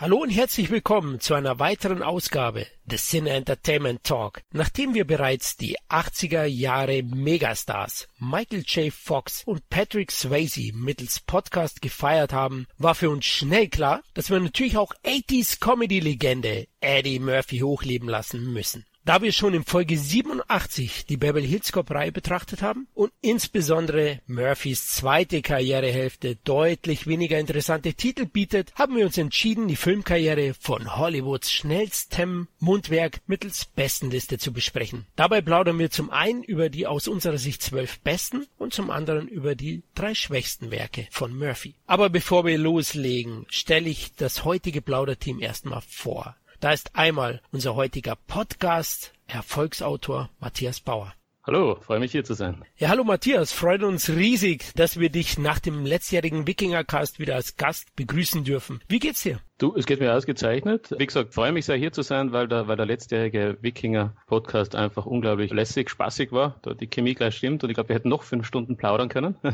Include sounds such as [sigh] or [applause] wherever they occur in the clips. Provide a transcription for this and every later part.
Hallo und herzlich willkommen zu einer weiteren Ausgabe des Cine Entertainment Talk. Nachdem wir bereits die 80er Jahre Megastars Michael J. Fox und Patrick Swayze mittels Podcast gefeiert haben, war für uns schnell klar, dass wir natürlich auch 80s Comedy Legende Eddie Murphy hochleben lassen müssen. Da wir schon in Folge 87 die Beverly Hills Cop Reihe betrachtet haben und insbesondere Murphys zweite Karrierehälfte deutlich weniger interessante Titel bietet, haben wir uns entschieden, die Filmkarriere von Hollywoods schnellstem Mundwerk mittels Bestenliste zu besprechen. Dabei plaudern wir zum einen über die aus unserer Sicht zwölf besten und zum anderen über die drei schwächsten Werke von Murphy. Aber bevor wir loslegen, stelle ich das heutige Plauderteam erstmal vor. Da ist einmal unser heutiger Podcast Erfolgsautor Matthias Bauer. Hallo, freue mich hier zu sein. Ja, hallo Matthias, freut uns riesig, dass wir dich nach dem letztjährigen Wikingercast wieder als Gast begrüßen dürfen. Wie geht's dir? Du, es geht mir ausgezeichnet. Wie gesagt, freue mich sehr hier zu sein, weil der, weil der letztjährige Wikinger-Podcast einfach unglaublich lässig, spaßig war. Da die Chemie gleich stimmt und ich glaube, wir hätten noch fünf Stunden plaudern können. [laughs]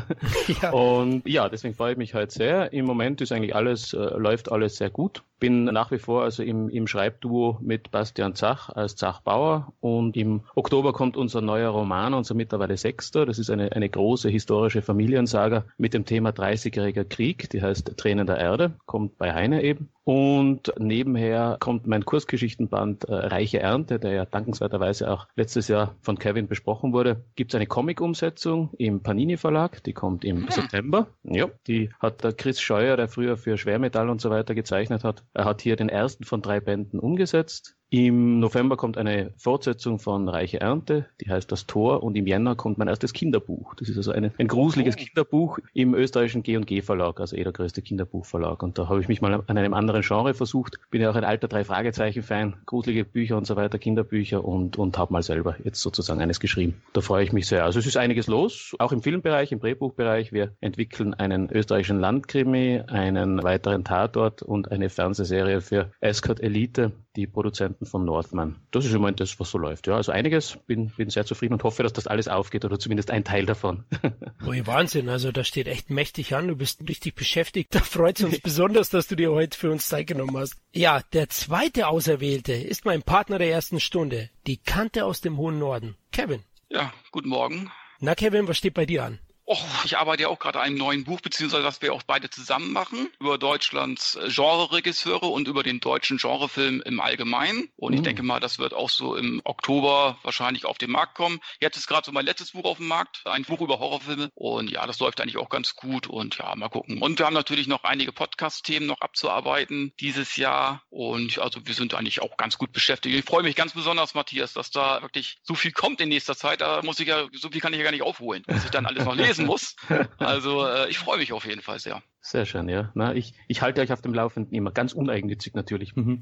Ja. Und ja, deswegen freue ich mich heute sehr. Im Moment ist eigentlich alles, äh, läuft alles sehr gut. Bin nach wie vor also im, im Schreibduo mit Bastian Zach als Zach Bauer und im Oktober kommt unser neuer Roman, unser mittlerweile sechster. Das ist eine, eine große historische Familiensaga mit dem Thema 30-jähriger Krieg. Die heißt Tränen der Erde, kommt bei Heine eben. Und nebenher kommt mein Kursgeschichtenband äh, Reiche Ernte, der ja dankenswerterweise auch letztes Jahr von Kevin besprochen wurde. Gibt es eine Comic-Umsetzung im Panini Verlag, die kommt im hm. September. Ja, die hat der Chris Scheuer, der früher für Schwermetall und so weiter gezeichnet hat. Er hat hier den ersten von drei Bänden umgesetzt. Im November kommt eine Fortsetzung von Reiche Ernte, die heißt Das Tor, und im Jänner kommt mein erstes Kinderbuch. Das ist also eine, ein gruseliges oh. Kinderbuch im österreichischen G&G Verlag, also eh der größte Kinderbuchverlag. Und da habe ich mich mal an einem anderen Genre versucht. Bin ja auch ein alter Drei-Fragezeichen-Fan, gruselige Bücher und so weiter, Kinderbücher und, und habe mal selber jetzt sozusagen eines geschrieben. Da freue ich mich sehr. Also es ist einiges los, auch im Filmbereich, im Drehbuchbereich. Wir entwickeln einen österreichischen Landkrimi, einen weiteren Tatort und eine Fernsehserie für Escort Elite die Produzenten von Northman. Das ist im Moment das, was so läuft. Ja, also einiges. Bin, bin sehr zufrieden und hoffe, dass das alles aufgeht oder zumindest ein Teil davon. [laughs] Ui, Wahnsinn. Also da steht echt mächtig an. Du bist richtig beschäftigt. Da freut es uns [laughs] besonders, dass du dir heute für uns Zeit genommen hast. Ja, der zweite Auserwählte ist mein Partner der ersten Stunde. Die Kante aus dem hohen Norden. Kevin. Ja, guten Morgen. Na, Kevin, was steht bei dir an? Oh, ich arbeite ja auch gerade an einem neuen Buch, beziehungsweise das wir auch beide zusammen machen, über Deutschlands äh, Genre-Regisseure und über den deutschen Genrefilm im Allgemeinen. Und ich mhm. denke mal, das wird auch so im Oktober wahrscheinlich auf den Markt kommen. Jetzt ist gerade so mein letztes Buch auf dem Markt, ein Buch über Horrorfilme. Und ja, das läuft eigentlich auch ganz gut. Und ja, mal gucken. Und wir haben natürlich noch einige Podcast-Themen noch abzuarbeiten dieses Jahr. Und also wir sind eigentlich auch ganz gut beschäftigt. Ich freue mich ganz besonders, Matthias, dass da wirklich so viel kommt in nächster Zeit. Da muss ich ja, so viel kann ich ja gar nicht aufholen, dass ich dann alles noch lese [laughs] lesen muss. Also äh, ich freue mich auf jeden Fall sehr. Sehr schön, ja. Na, ich, ich halte euch auf dem Laufenden immer, ganz uneigennützig natürlich. Mhm.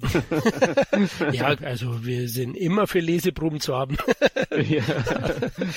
[laughs] ja, also wir sind immer für Leseproben zu haben. [laughs] ja,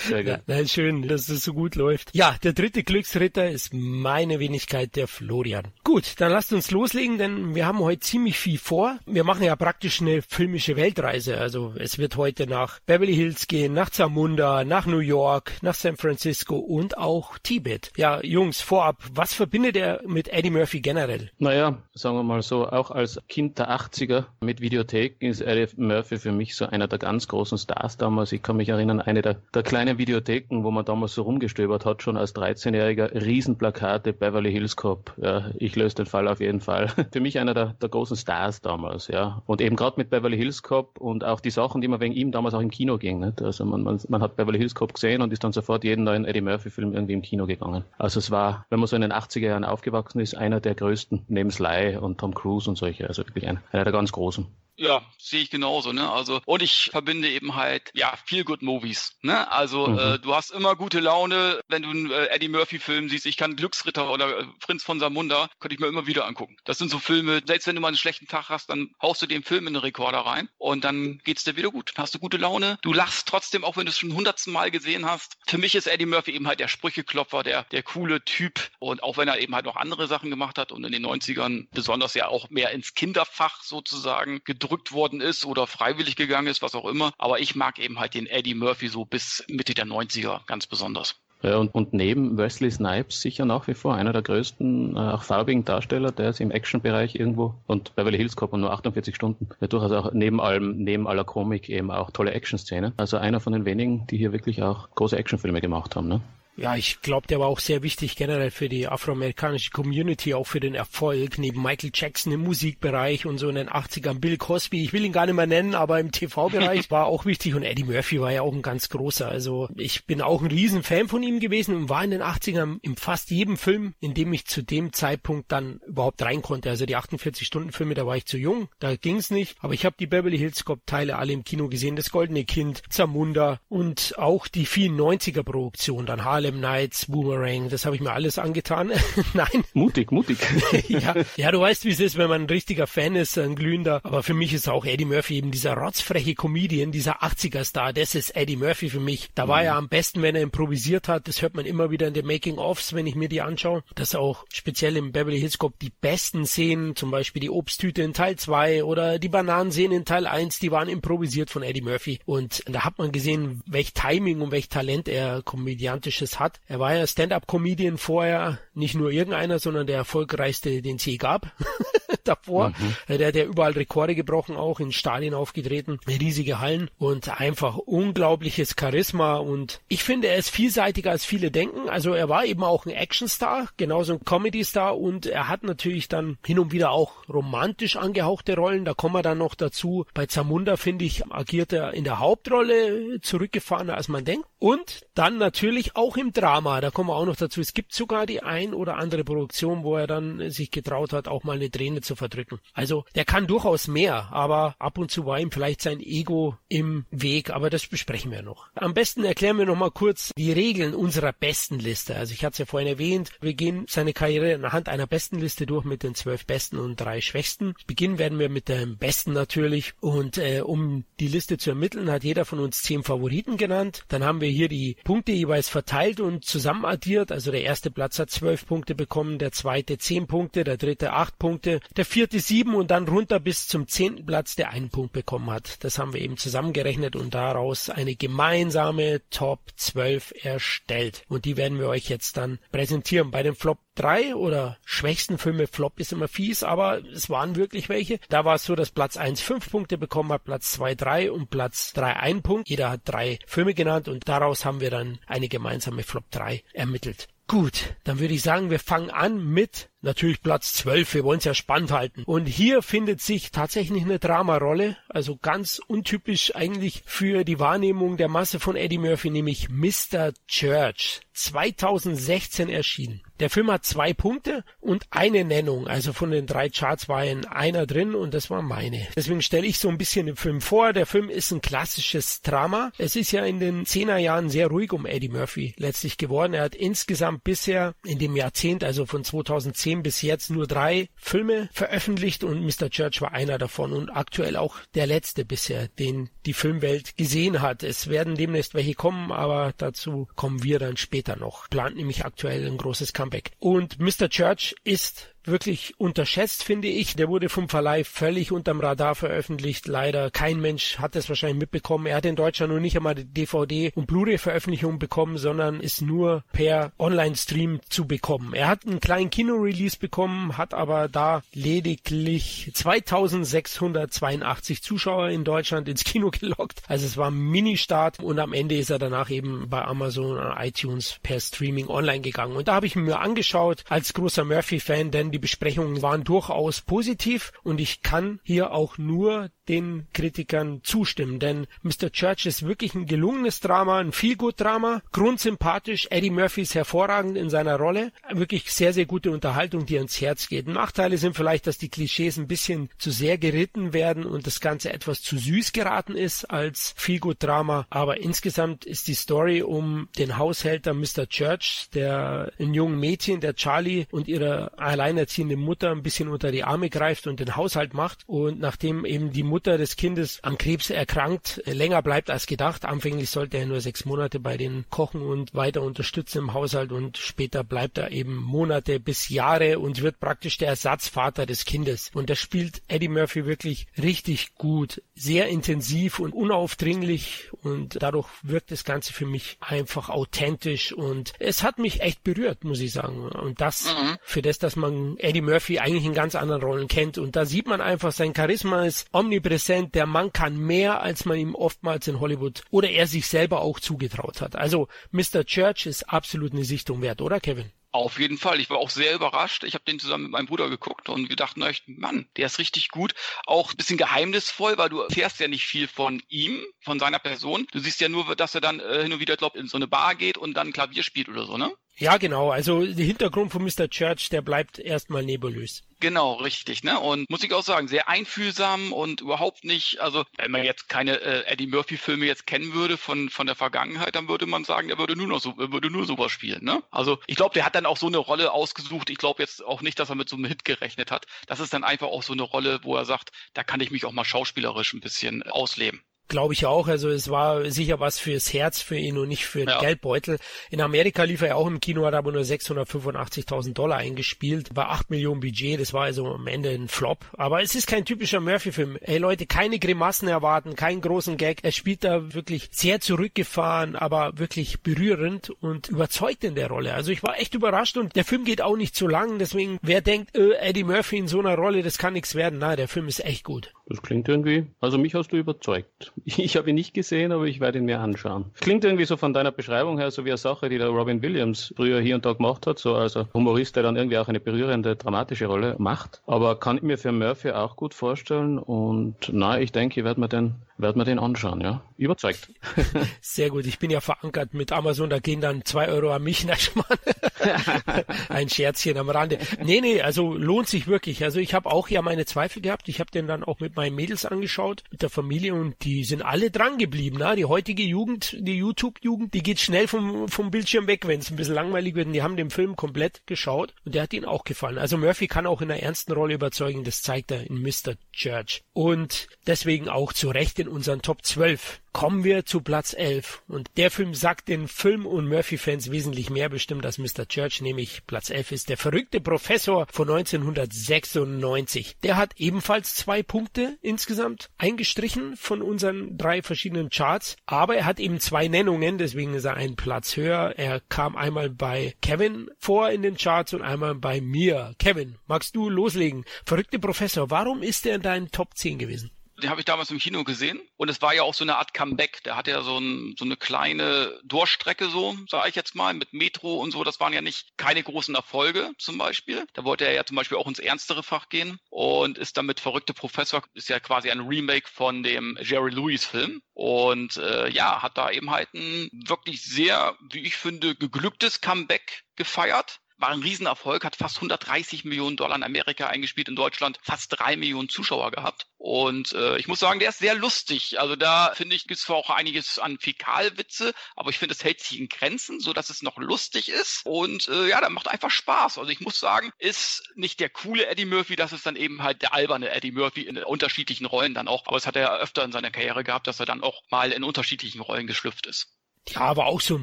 sehr gut. Ja, schön, dass es so gut läuft. Ja, der dritte Glücksritter ist meine Wenigkeit, der Florian. Gut, dann lasst uns loslegen, denn wir haben heute ziemlich viel vor. Wir machen ja praktisch eine filmische Weltreise. Also es wird heute nach Beverly Hills gehen, nach Zamunda, nach New York, nach San Francisco und auch Tibet. Ja, Jungs, vorab, was verbindet er mit mit Eddie Murphy generell? Naja, sagen wir mal so, auch als Kind der 80er mit Videotheken ist Eddie Murphy für mich so einer der ganz großen Stars damals. Ich kann mich erinnern, eine der, der kleinen Videotheken, wo man damals so rumgestöbert hat, schon als 13-Jähriger, Riesenplakate, Beverly Hills Cop. Ja, ich löse den Fall auf jeden Fall. [laughs] für mich einer der, der großen Stars damals, ja. Und eben gerade mit Beverly Hills Cop und auch die Sachen, die man wegen ihm damals auch im Kino ging. Nicht? Also man, man, man hat Beverly Hills Cop gesehen und ist dann sofort jeden neuen Eddie Murphy Film irgendwie im Kino gegangen. Also es war, wenn man so in den 80er Jahren aufgewachsen aufgewachsen ist, einer der größten, neben Sly und Tom Cruise und solche, also wirklich einer, einer der ganz großen. Ja, sehe ich genauso, ne? Also und ich verbinde eben halt ja viel Good Movies, ne? Also mhm. äh, du hast immer gute Laune, wenn du einen äh, Eddie Murphy Film siehst. Ich kann Glücksritter oder äh, Prinz von Samunda könnte ich mir immer wieder angucken. Das sind so Filme, selbst wenn du mal einen schlechten Tag hast, dann haust du den Film in den Rekorder rein und dann geht's dir wieder gut. Dann hast du gute Laune. Du lachst trotzdem, auch wenn du es schon hundertsten Mal gesehen hast. Für mich ist Eddie Murphy eben halt der Sprücheklopfer, der der coole Typ und auch wenn er eben halt noch andere Sachen gemacht hat und in den 90ern besonders ja auch mehr ins Kinderfach sozusagen gedrückt unterdrückt worden ist oder freiwillig gegangen ist, was auch immer. Aber ich mag eben halt den Eddie Murphy so bis Mitte der 90er ganz besonders. Ja, und, und neben Wesley Snipes sicher nach wie vor einer der größten, äh, auch farbigen Darsteller, der ist im Action-Bereich irgendwo und Beverly Hills Cop und nur 48 Stunden. Ja, durchaus auch neben allem, neben aller Komik eben auch tolle Action-Szenen. Also einer von den wenigen, die hier wirklich auch große Actionfilme gemacht haben. Ne? Ja, ich glaube, der war auch sehr wichtig generell für die afroamerikanische Community, auch für den Erfolg, neben Michael Jackson im Musikbereich und so in den 80ern Bill Cosby, ich will ihn gar nicht mehr nennen, aber im TV-Bereich [laughs] war auch wichtig. Und Eddie Murphy war ja auch ein ganz großer. Also ich bin auch ein Riesenfan von ihm gewesen und war in den 80ern in fast jedem Film, in dem ich zu dem Zeitpunkt dann überhaupt rein konnte. Also die 48-Stunden-Filme, da war ich zu jung, da ging's nicht, aber ich habe die Beverly Hills Cop-Teile alle im Kino gesehen, das Goldene Kind, Zamunda und auch die vielen 90er-Produktionen, dann Harlem Harlem Nights, Boomerang, das habe ich mir alles angetan. [laughs] Nein. Mutig, mutig. [laughs] ja, ja, du weißt, wie es ist, wenn man ein richtiger Fan ist, ein glühender. Aber für mich ist auch Eddie Murphy eben dieser rotzfreche Comedian, dieser 80er-Star. Das ist Eddie Murphy für mich. Da war mhm. er am besten, wenn er improvisiert hat. Das hört man immer wieder in den Making-ofs, wenn ich mir die anschaue. Dass auch speziell im Beverly Hills Cop die besten Szenen, zum Beispiel die Obsttüte in Teil 2 oder die Bananenszenen in Teil 1, die waren improvisiert von Eddie Murphy. Und da hat man gesehen, welch Timing und welch Talent er komödiantisches hat. Er war ja Stand-up-Comedian vorher, nicht nur irgendeiner, sondern der erfolgreichste, den es je gab. [laughs] davor. Mhm. Der hat ja überall Rekorde gebrochen, auch in Stadien aufgetreten, riesige Hallen und einfach unglaubliches Charisma und ich finde, er ist vielseitiger als viele denken. Also er war eben auch ein Actionstar, genauso ein Comedy-Star und er hat natürlich dann hin und wieder auch romantisch angehauchte Rollen. Da kommen wir dann noch dazu. Bei Zamunda, finde ich, agiert er in der Hauptrolle zurückgefahrener als man denkt. Und dann natürlich auch im Drama. Da kommen wir auch noch dazu. Es gibt sogar die ein oder andere Produktion, wo er dann sich getraut hat, auch mal eine Träne zu verdrücken. Also der kann durchaus mehr, aber ab und zu war ihm vielleicht sein Ego im Weg, aber das besprechen wir noch. Am besten erklären wir noch mal kurz die Regeln unserer besten Liste. Also ich hatte es ja vorhin erwähnt, wir gehen seine Karriere anhand einer besten Liste durch mit den zwölf besten und drei schwächsten. Beginnen werden wir mit dem besten natürlich und äh, um die Liste zu ermitteln, hat jeder von uns zehn Favoriten genannt. Dann haben wir hier die Punkte jeweils verteilt und zusammen addiert. Also der erste Platz hat zwölf Punkte bekommen, der zweite zehn Punkte, der dritte acht Punkte, der vierte sieben und dann runter bis zum zehnten Platz, der einen Punkt bekommen hat. Das haben wir eben zusammengerechnet und daraus eine gemeinsame Top 12 erstellt. Und die werden wir euch jetzt dann präsentieren. Bei den Flop 3 oder schwächsten Filme, Flop ist immer fies, aber es waren wirklich welche. Da war es so, dass Platz 1 5 Punkte bekommen hat, Platz 2 3 und Platz 3 1 Punkt. Jeder hat drei Filme genannt und daraus haben wir dann eine gemeinsame Flop 3 ermittelt. Gut, dann würde ich sagen, wir fangen an mit natürlich Platz 12. Wir wollen es ja spannend halten. Und hier findet sich tatsächlich eine Dramarolle, also ganz untypisch eigentlich für die Wahrnehmung der Masse von Eddie Murphy, nämlich Mr. Church. 2016 erschienen. Der Film hat zwei Punkte und eine Nennung. Also von den drei Charts war in einer drin und das war meine. Deswegen stelle ich so ein bisschen den Film vor. Der Film ist ein klassisches Drama. Es ist ja in den Zehnerjahren sehr ruhig um Eddie Murphy letztlich geworden. Er hat insgesamt bisher in dem Jahrzehnt, also von 2010 bis jetzt, nur drei Filme veröffentlicht und Mr. Church war einer davon und aktuell auch der letzte bisher, den die Filmwelt gesehen hat. Es werden demnächst welche kommen, aber dazu kommen wir dann später noch. Plant nämlich aktuell ein großes Comeback. Und Mr. Church ist wirklich unterschätzt, finde ich. Der wurde vom Verleih völlig unterm Radar veröffentlicht. Leider kein Mensch hat es wahrscheinlich mitbekommen. Er hat in Deutschland nur nicht einmal die DVD- und Blu-ray-Veröffentlichung bekommen, sondern ist nur per Online-Stream zu bekommen. Er hat einen kleinen Kino-Release bekommen, hat aber da lediglich 2682 Zuschauer in Deutschland ins Kino [laughs] gelockt. Also es war ein Mini-Start und am Ende ist er danach eben bei Amazon und iTunes per Streaming online gegangen. Und da habe ich mir angeschaut als großer Murphy-Fan, denn die Besprechungen waren durchaus positiv und ich kann hier auch nur den Kritikern zustimmen, denn Mr. Church ist wirklich ein gelungenes Drama, ein Feelgood-Drama, grundsympathisch, Eddie Murphy ist hervorragend in seiner Rolle, wirklich sehr, sehr gute Unterhaltung, die ans Herz geht. Nachteile sind vielleicht, dass die Klischees ein bisschen zu sehr geritten werden und das Ganze etwas zu süß geraten ist als Feelgood-Drama, aber insgesamt ist die Story um den Haushälter Mr. Church, der ein jungen Mädchen, der Charlie und ihre alleine alleinerziehende Mutter ein bisschen unter die Arme greift und den Haushalt macht. Und nachdem eben die Mutter des Kindes an Krebs erkrankt, länger bleibt als gedacht. Anfänglich sollte er nur sechs Monate bei den kochen und weiter unterstützen im Haushalt und später bleibt er eben Monate bis Jahre und wird praktisch der Ersatzvater des Kindes. Und das spielt Eddie Murphy wirklich richtig gut, sehr intensiv und unaufdringlich und dadurch wirkt das Ganze für mich einfach authentisch und es hat mich echt berührt, muss ich sagen. Und das mhm. für das, dass man Eddie Murphy eigentlich in ganz anderen Rollen kennt und da sieht man einfach, sein Charisma ist omnipräsent, der Mann kann mehr, als man ihm oftmals in Hollywood oder er sich selber auch zugetraut hat. Also Mr. Church ist absolut eine Sichtung wert, oder Kevin? Auf jeden Fall. Ich war auch sehr überrascht. Ich habe den zusammen mit meinem Bruder geguckt und gedacht, na, ich, Mann, der ist richtig gut. Auch ein bisschen geheimnisvoll, weil du erfährst ja nicht viel von ihm, von seiner Person. Du siehst ja nur, dass er dann äh, hin und wieder, glaub, in so eine Bar geht und dann Klavier spielt oder so, ne? Ja, genau. Also der Hintergrund von Mr. Church, der bleibt erstmal nebulös. Genau, richtig, ne? Und muss ich auch sagen, sehr einfühlsam und überhaupt nicht, also wenn man jetzt keine äh, Eddie Murphy Filme jetzt kennen würde von von der Vergangenheit, dann würde man sagen, er würde nur noch so er würde nur sowas spielen, ne? Also, ich glaube, der hat dann auch so eine Rolle ausgesucht. Ich glaube jetzt auch nicht, dass er mit so einem Hit gerechnet hat. Das ist dann einfach auch so eine Rolle, wo er sagt, da kann ich mich auch mal schauspielerisch ein bisschen ausleben. Glaube ich auch. Also es war sicher was fürs Herz für ihn und nicht für den ja. Geldbeutel. In Amerika lief er ja auch im Kino, hat aber nur 685.000 Dollar eingespielt. Bei 8 Millionen Budget, das war also am Ende ein Flop. Aber es ist kein typischer Murphy-Film. Hey Leute, keine Grimassen erwarten, keinen großen Gag. Er spielt da wirklich sehr zurückgefahren, aber wirklich berührend und überzeugt in der Rolle. Also ich war echt überrascht und der Film geht auch nicht zu lang. Deswegen, wer denkt, äh, Eddie Murphy in so einer Rolle, das kann nichts werden. Na, der Film ist echt gut. Das klingt irgendwie, also mich hast du überzeugt. [laughs] Ich habe ihn nicht gesehen, aber ich werde ihn mir anschauen. Klingt irgendwie so von deiner Beschreibung her so wie eine Sache, die der Robin Williams früher hier und da gemacht hat, so als Humorist, der dann irgendwie auch eine berührende, dramatische Rolle macht. Aber kann ich mir für Murphy auch gut vorstellen und na, ich denke, ich werde mir den werden wir den anschauen, ja. Überzeugt. [laughs] Sehr gut. Ich bin ja verankert mit Amazon, da gehen dann zwei Euro an mich. [laughs] [laughs] Ein Scherzchen am Rande. Nee, nee, also lohnt sich wirklich. Also ich habe auch ja meine Zweifel gehabt. Ich habe den dann auch mit meinen Mädels angeschaut, mit der Familie und die sind alle dran geblieben. Na? Die heutige Jugend, die YouTube-Jugend, die geht schnell vom, vom Bildschirm weg, wenn es ein bisschen langweilig wird. Und die haben den Film komplett geschaut und der hat ihnen auch gefallen. Also Murphy kann auch in einer ernsten Rolle überzeugen. Das zeigt er in Mr. Church. Und deswegen auch zu Recht in in unseren Top 12 kommen wir zu Platz 11. Und der Film sagt den Film- und Murphy-Fans wesentlich mehr bestimmt als Mr. Church, nämlich Platz 11 ist der verrückte Professor von 1996. Der hat ebenfalls zwei Punkte insgesamt eingestrichen von unseren drei verschiedenen Charts, aber er hat eben zwei Nennungen, deswegen ist er einen Platz höher. Er kam einmal bei Kevin vor in den Charts und einmal bei mir. Kevin, magst du loslegen? Verrückte Professor, warum ist er in deinen Top 10 gewesen? Den habe ich damals im Kino gesehen und es war ja auch so eine Art Comeback. Der hatte ja so, ein, so eine kleine Durchstrecke, so sage ich jetzt mal, mit Metro und so. Das waren ja nicht keine großen Erfolge zum Beispiel. Da wollte er ja zum Beispiel auch ins ernstere Fach gehen und ist damit verrückte Professor, ist ja quasi ein Remake von dem Jerry Lewis Film und äh, ja, hat da eben halt ein wirklich sehr, wie ich finde, geglücktes Comeback gefeiert war ein Riesenerfolg, hat fast 130 Millionen Dollar in Amerika eingespielt, in Deutschland fast drei Millionen Zuschauer gehabt. Und äh, ich muss sagen, der ist sehr lustig. Also da finde ich, gibt es zwar auch einiges an Fäkalwitze, aber ich finde, es hält sich in Grenzen, so dass es noch lustig ist. Und äh, ja, da macht einfach Spaß. Also ich muss sagen, ist nicht der coole Eddie Murphy, das ist dann eben halt der alberne Eddie Murphy in unterschiedlichen Rollen dann auch. Aber es hat er ja öfter in seiner Karriere gehabt, dass er dann auch mal in unterschiedlichen Rollen geschlüpft ist. Ja, aber auch so ein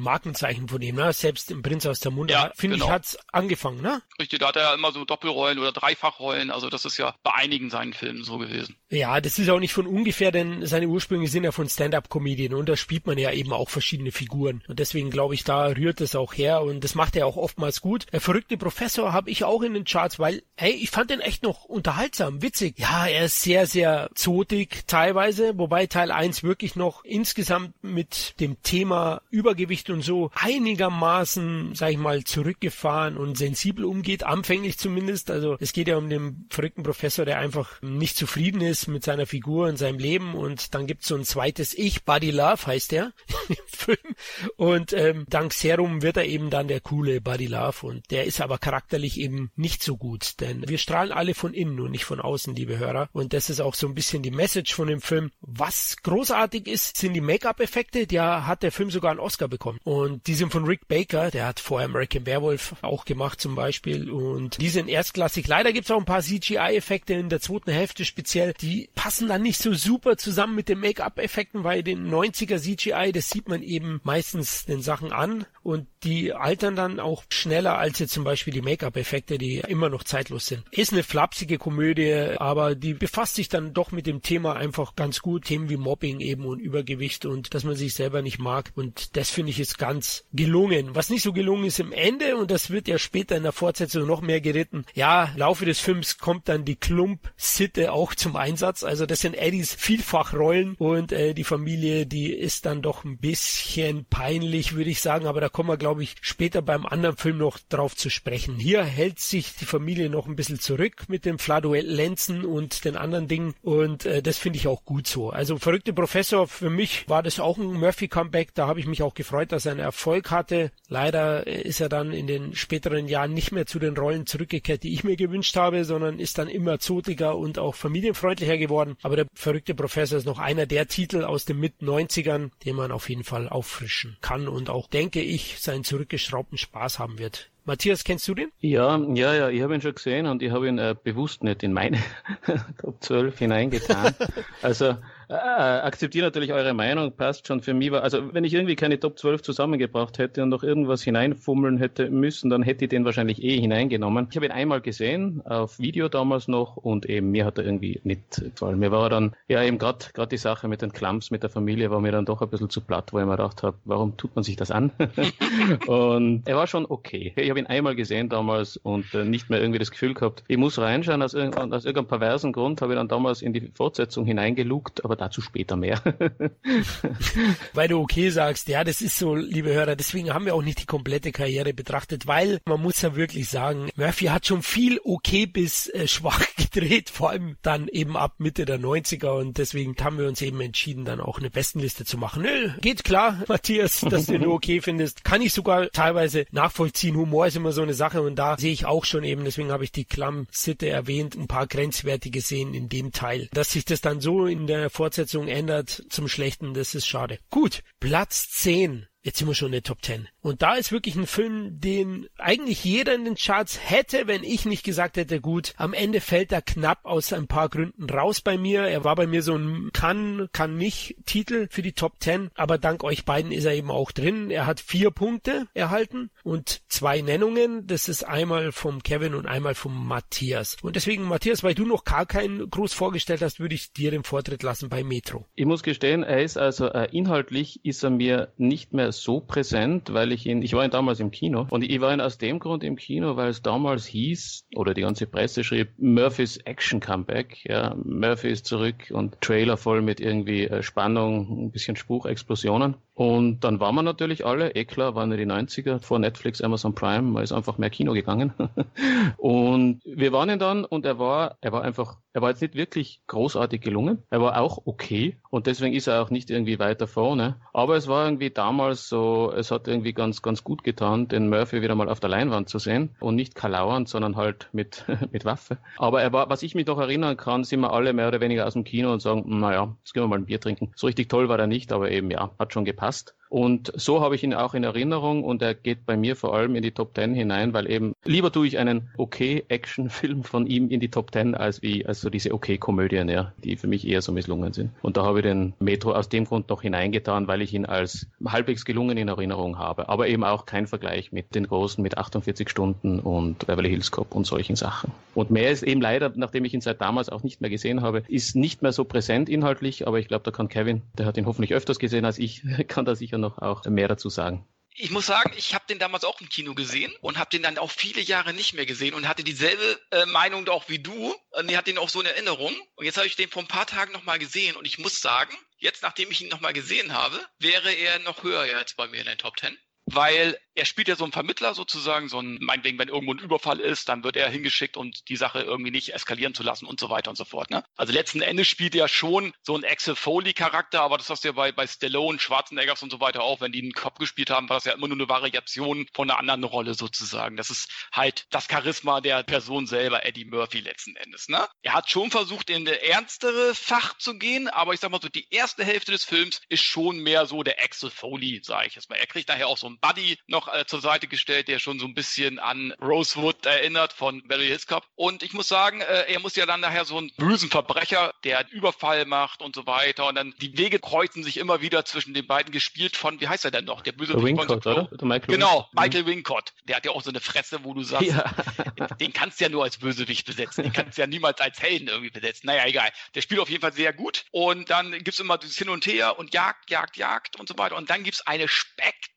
Markenzeichen von ihm, ne? Selbst im Prinz aus der Munde, ja, finde genau. ich, hat's angefangen, ne? Richtig, da hat er ja immer so Doppelrollen oder Dreifachrollen, also das ist ja bei einigen seinen Filmen so gewesen. Ja, das ist auch nicht von ungefähr, denn seine Ursprünge sind ja von Stand-Up-Comedien und da spielt man ja eben auch verschiedene Figuren. Und deswegen glaube ich, da rührt es auch her und das macht er auch oftmals gut. Der verrückte Professor habe ich auch in den Charts, weil, hey, ich fand den echt noch unterhaltsam, witzig. Ja, er ist sehr, sehr zotig teilweise, wobei Teil 1 wirklich noch insgesamt mit dem Thema Übergewicht und so einigermaßen, sag ich mal, zurückgefahren und sensibel umgeht, anfänglich zumindest. Also es geht ja um den verrückten Professor, der einfach nicht zufrieden ist mit seiner Figur und seinem Leben. Und dann gibt's so ein zweites Ich, Buddy Love heißt der [laughs] im Film. Und ähm, dank Serum wird er eben dann der coole Buddy Love. Und der ist aber charakterlich eben nicht so gut, denn wir strahlen alle von innen und nicht von außen, liebe Hörer. Und das ist auch so ein bisschen die Message von dem Film. Was großartig ist, sind die Make-up-Effekte, der hat der Film sogar sogar einen Oscar bekommen. Und die sind von Rick Baker, der hat vorher American Werewolf auch gemacht zum Beispiel. Und die sind erstklassig. Leider gibt's auch ein paar CGI-Effekte in der zweiten Hälfte speziell. Die passen dann nicht so super zusammen mit den Make-up-Effekten, weil den 90er CGI, das sieht man eben meistens den Sachen an und die altern dann auch schneller als jetzt zum Beispiel die Make-up-Effekte, die immer noch zeitlos sind. Ist eine flapsige Komödie, aber die befasst sich dann doch mit dem Thema einfach ganz gut. Themen wie Mobbing eben und Übergewicht und dass man sich selber nicht mag. Und das finde ich ist ganz gelungen. Was nicht so gelungen ist im Ende, und das wird ja später in der Fortsetzung noch mehr geritten, ja, im Laufe des Films kommt dann die Klump-Sitte auch zum Einsatz. Also das sind Eddies Vielfachrollen und äh, die Familie, die ist dann doch ein bisschen peinlich, würde ich sagen, aber da kommen wir, glaube ich, später beim anderen Film noch drauf zu sprechen. Hier hält sich die Familie noch ein bisschen zurück mit dem Fladulenzen und den anderen Dingen und äh, das finde ich auch gut so. Also verrückte Professor, für mich war das auch ein Murphy-Comeback, da habe ich mich auch gefreut, dass er einen Erfolg hatte. Leider äh, ist er dann in den späteren Jahren nicht mehr zu den Rollen zurückgekehrt, die ich mir gewünscht habe, sondern ist dann immer zotiger und auch familienfreundlicher geworden. Aber der verrückte Professor ist noch einer der Titel aus den Mit-90ern, den man auf jeden Fall auffrischen kann und auch, denke ich, seinen zurückgeschraubten Spaß haben wird. Matthias, kennst du den? Ja, ja, ja, ich habe ihn schon gesehen und ich habe ihn äh, bewusst nicht in meine [laughs] Top 12 hineingetan. [laughs] also äh, akzeptiere natürlich eure Meinung, passt schon. Für mich war, also wenn ich irgendwie keine Top 12 zusammengebracht hätte und noch irgendwas hineinfummeln hätte müssen, dann hätte ich den wahrscheinlich eh hineingenommen. Ich habe ihn einmal gesehen, auf Video damals noch und eben mir hat er irgendwie nicht gefallen. Mir war dann, ja eben gerade gerade die Sache mit den Clumps, mit der Familie war mir dann doch ein bisschen zu platt, wo ich mir gedacht habe, warum tut man sich das an? [laughs] und er war schon okay. Ich habe ihn einmal gesehen damals und äh, nicht mehr irgendwie das Gefühl gehabt, ich muss reinschauen, aus, aus irgendeinem perversen Grund habe ich dann damals in die Fortsetzung hineingelugt, aber dazu später mehr. [laughs] weil du okay sagst, ja, das ist so, liebe Hörer, deswegen haben wir auch nicht die komplette Karriere betrachtet, weil man muss ja wirklich sagen, Murphy hat schon viel okay bis äh, schwach [laughs] gedreht, vor allem dann eben ab Mitte der 90er und deswegen haben wir uns eben entschieden, dann auch eine Bestenliste zu machen. Nö, geht klar, [laughs] Matthias, dass du nur okay findest. Kann ich sogar teilweise nachvollziehen. Humor ist immer so eine Sache und da sehe ich auch schon eben, deswegen habe ich die Klamm-Sitte erwähnt, ein paar grenzwertige Szenen in dem Teil. Dass sich das dann so in der Vor Fortsetzung ändert zum Schlechten, das ist schade. Gut, Platz 10. Jetzt sind wir schon in der Top 10. Und da ist wirklich ein Film, den eigentlich jeder in den Charts hätte, wenn ich nicht gesagt hätte, gut, am Ende fällt er knapp aus ein paar Gründen raus bei mir. Er war bei mir so ein kann, kann nicht Titel für die Top 10, aber dank euch beiden ist er eben auch drin. Er hat vier Punkte erhalten und zwei Nennungen. Das ist einmal vom Kevin und einmal vom Matthias. Und deswegen, Matthias, weil du noch gar keinen groß vorgestellt hast, würde ich dir den Vortritt lassen bei Metro. Ich muss gestehen, er ist also äh, inhaltlich ist er mir nicht mehr so präsent, weil ich ihn, ich war ihn damals im Kino und ich war ihn aus dem Grund im Kino, weil es damals hieß, oder die ganze Presse schrieb, Murphys Action Comeback, ja, Murphy ist zurück und Trailer voll mit irgendwie äh, Spannung, ein bisschen Spruchexplosionen. Und dann waren wir natürlich alle, eh klar, waren ja die 90er, vor Netflix, Amazon Prime, man ist einfach mehr Kino gegangen. [laughs] und wir waren ihn dann und er war, er war einfach, er war jetzt nicht wirklich großartig gelungen. Er war auch okay und deswegen ist er auch nicht irgendwie weiter vorne. Aber es war irgendwie damals so, es hat irgendwie ganz, ganz gut getan, den Murphy wieder mal auf der Leinwand zu sehen und nicht kalauernd, sondern halt mit, [laughs] mit Waffe. Aber er war, was ich mich noch erinnern kann, sind wir alle mehr oder weniger aus dem Kino und sagen, naja, jetzt gehen wir mal ein Bier trinken. So richtig toll war er nicht, aber eben ja, hat schon gepasst passt. Und so habe ich ihn auch in Erinnerung und er geht bei mir vor allem in die Top 10 hinein, weil eben lieber tue ich einen okay Actionfilm von ihm in die Top 10 als wie also diese okay Komödien, ja, die für mich eher so misslungen sind. Und da habe ich den Metro aus dem Grund noch hineingetan, weil ich ihn als halbwegs gelungen in Erinnerung habe, aber eben auch kein Vergleich mit den großen mit 48 Stunden und Beverly Hills Cop und solchen Sachen. Und mehr ist eben leider, nachdem ich ihn seit damals auch nicht mehr gesehen habe, ist nicht mehr so präsent inhaltlich, aber ich glaube, da kann Kevin, der hat ihn hoffentlich öfters gesehen als ich, [laughs] kann da sicher noch auch mehr dazu sagen. Ich muss sagen, ich habe den damals auch im Kino gesehen und habe den dann auch viele Jahre nicht mehr gesehen und hatte dieselbe äh, Meinung auch wie du. Und ich hatte ihn auch so in Erinnerung. Und jetzt habe ich den vor ein paar Tagen nochmal gesehen und ich muss sagen, jetzt nachdem ich ihn nochmal gesehen habe, wäre er noch höher jetzt bei mir in den Top Ten. Weil er spielt ja so einen Vermittler sozusagen, so ein, meinetwegen, wenn irgendwo ein Überfall ist, dann wird er hingeschickt, um die Sache irgendwie nicht eskalieren zu lassen und so weiter und so fort. Ne? Also letzten Endes spielt er schon so einen Axel Foley-Charakter, aber das hast du ja bei, bei Stallone, Schwarzeneggers und so weiter auch, wenn die einen Kopf gespielt haben, war das ja immer nur eine Variation von einer anderen Rolle sozusagen. Das ist halt das Charisma der Person selber, Eddie Murphy letzten Endes. Ne? Er hat schon versucht, in der ernstere Fach zu gehen, aber ich sag mal so, die erste Hälfte des Films ist schon mehr so der Axel Foley, sage ich jetzt mal. Er kriegt nachher auch so Buddy noch äh, zur Seite gestellt, der schon so ein bisschen an Rosewood erinnert von Barry Hills Cop. Und ich muss sagen, äh, er muss ja dann nachher so einen bösen Verbrecher, der einen Überfall macht und so weiter. Und dann die Wege kreuzen sich immer wieder zwischen den beiden, gespielt von, wie heißt er denn noch? Der böse Wincott, oder? Michael genau, Wincott. Michael Wincott. Der hat ja auch so eine Fresse, wo du sagst, ja. [laughs] den kannst du ja nur als Bösewicht besetzen. Den kannst du ja niemals als Helden irgendwie besetzen. Naja, egal. Der spielt auf jeden Fall sehr gut. Und dann gibt's immer dieses Hin und Her und Jagd, Jagd, Jagd und so weiter. Und dann gibt's eine Spekt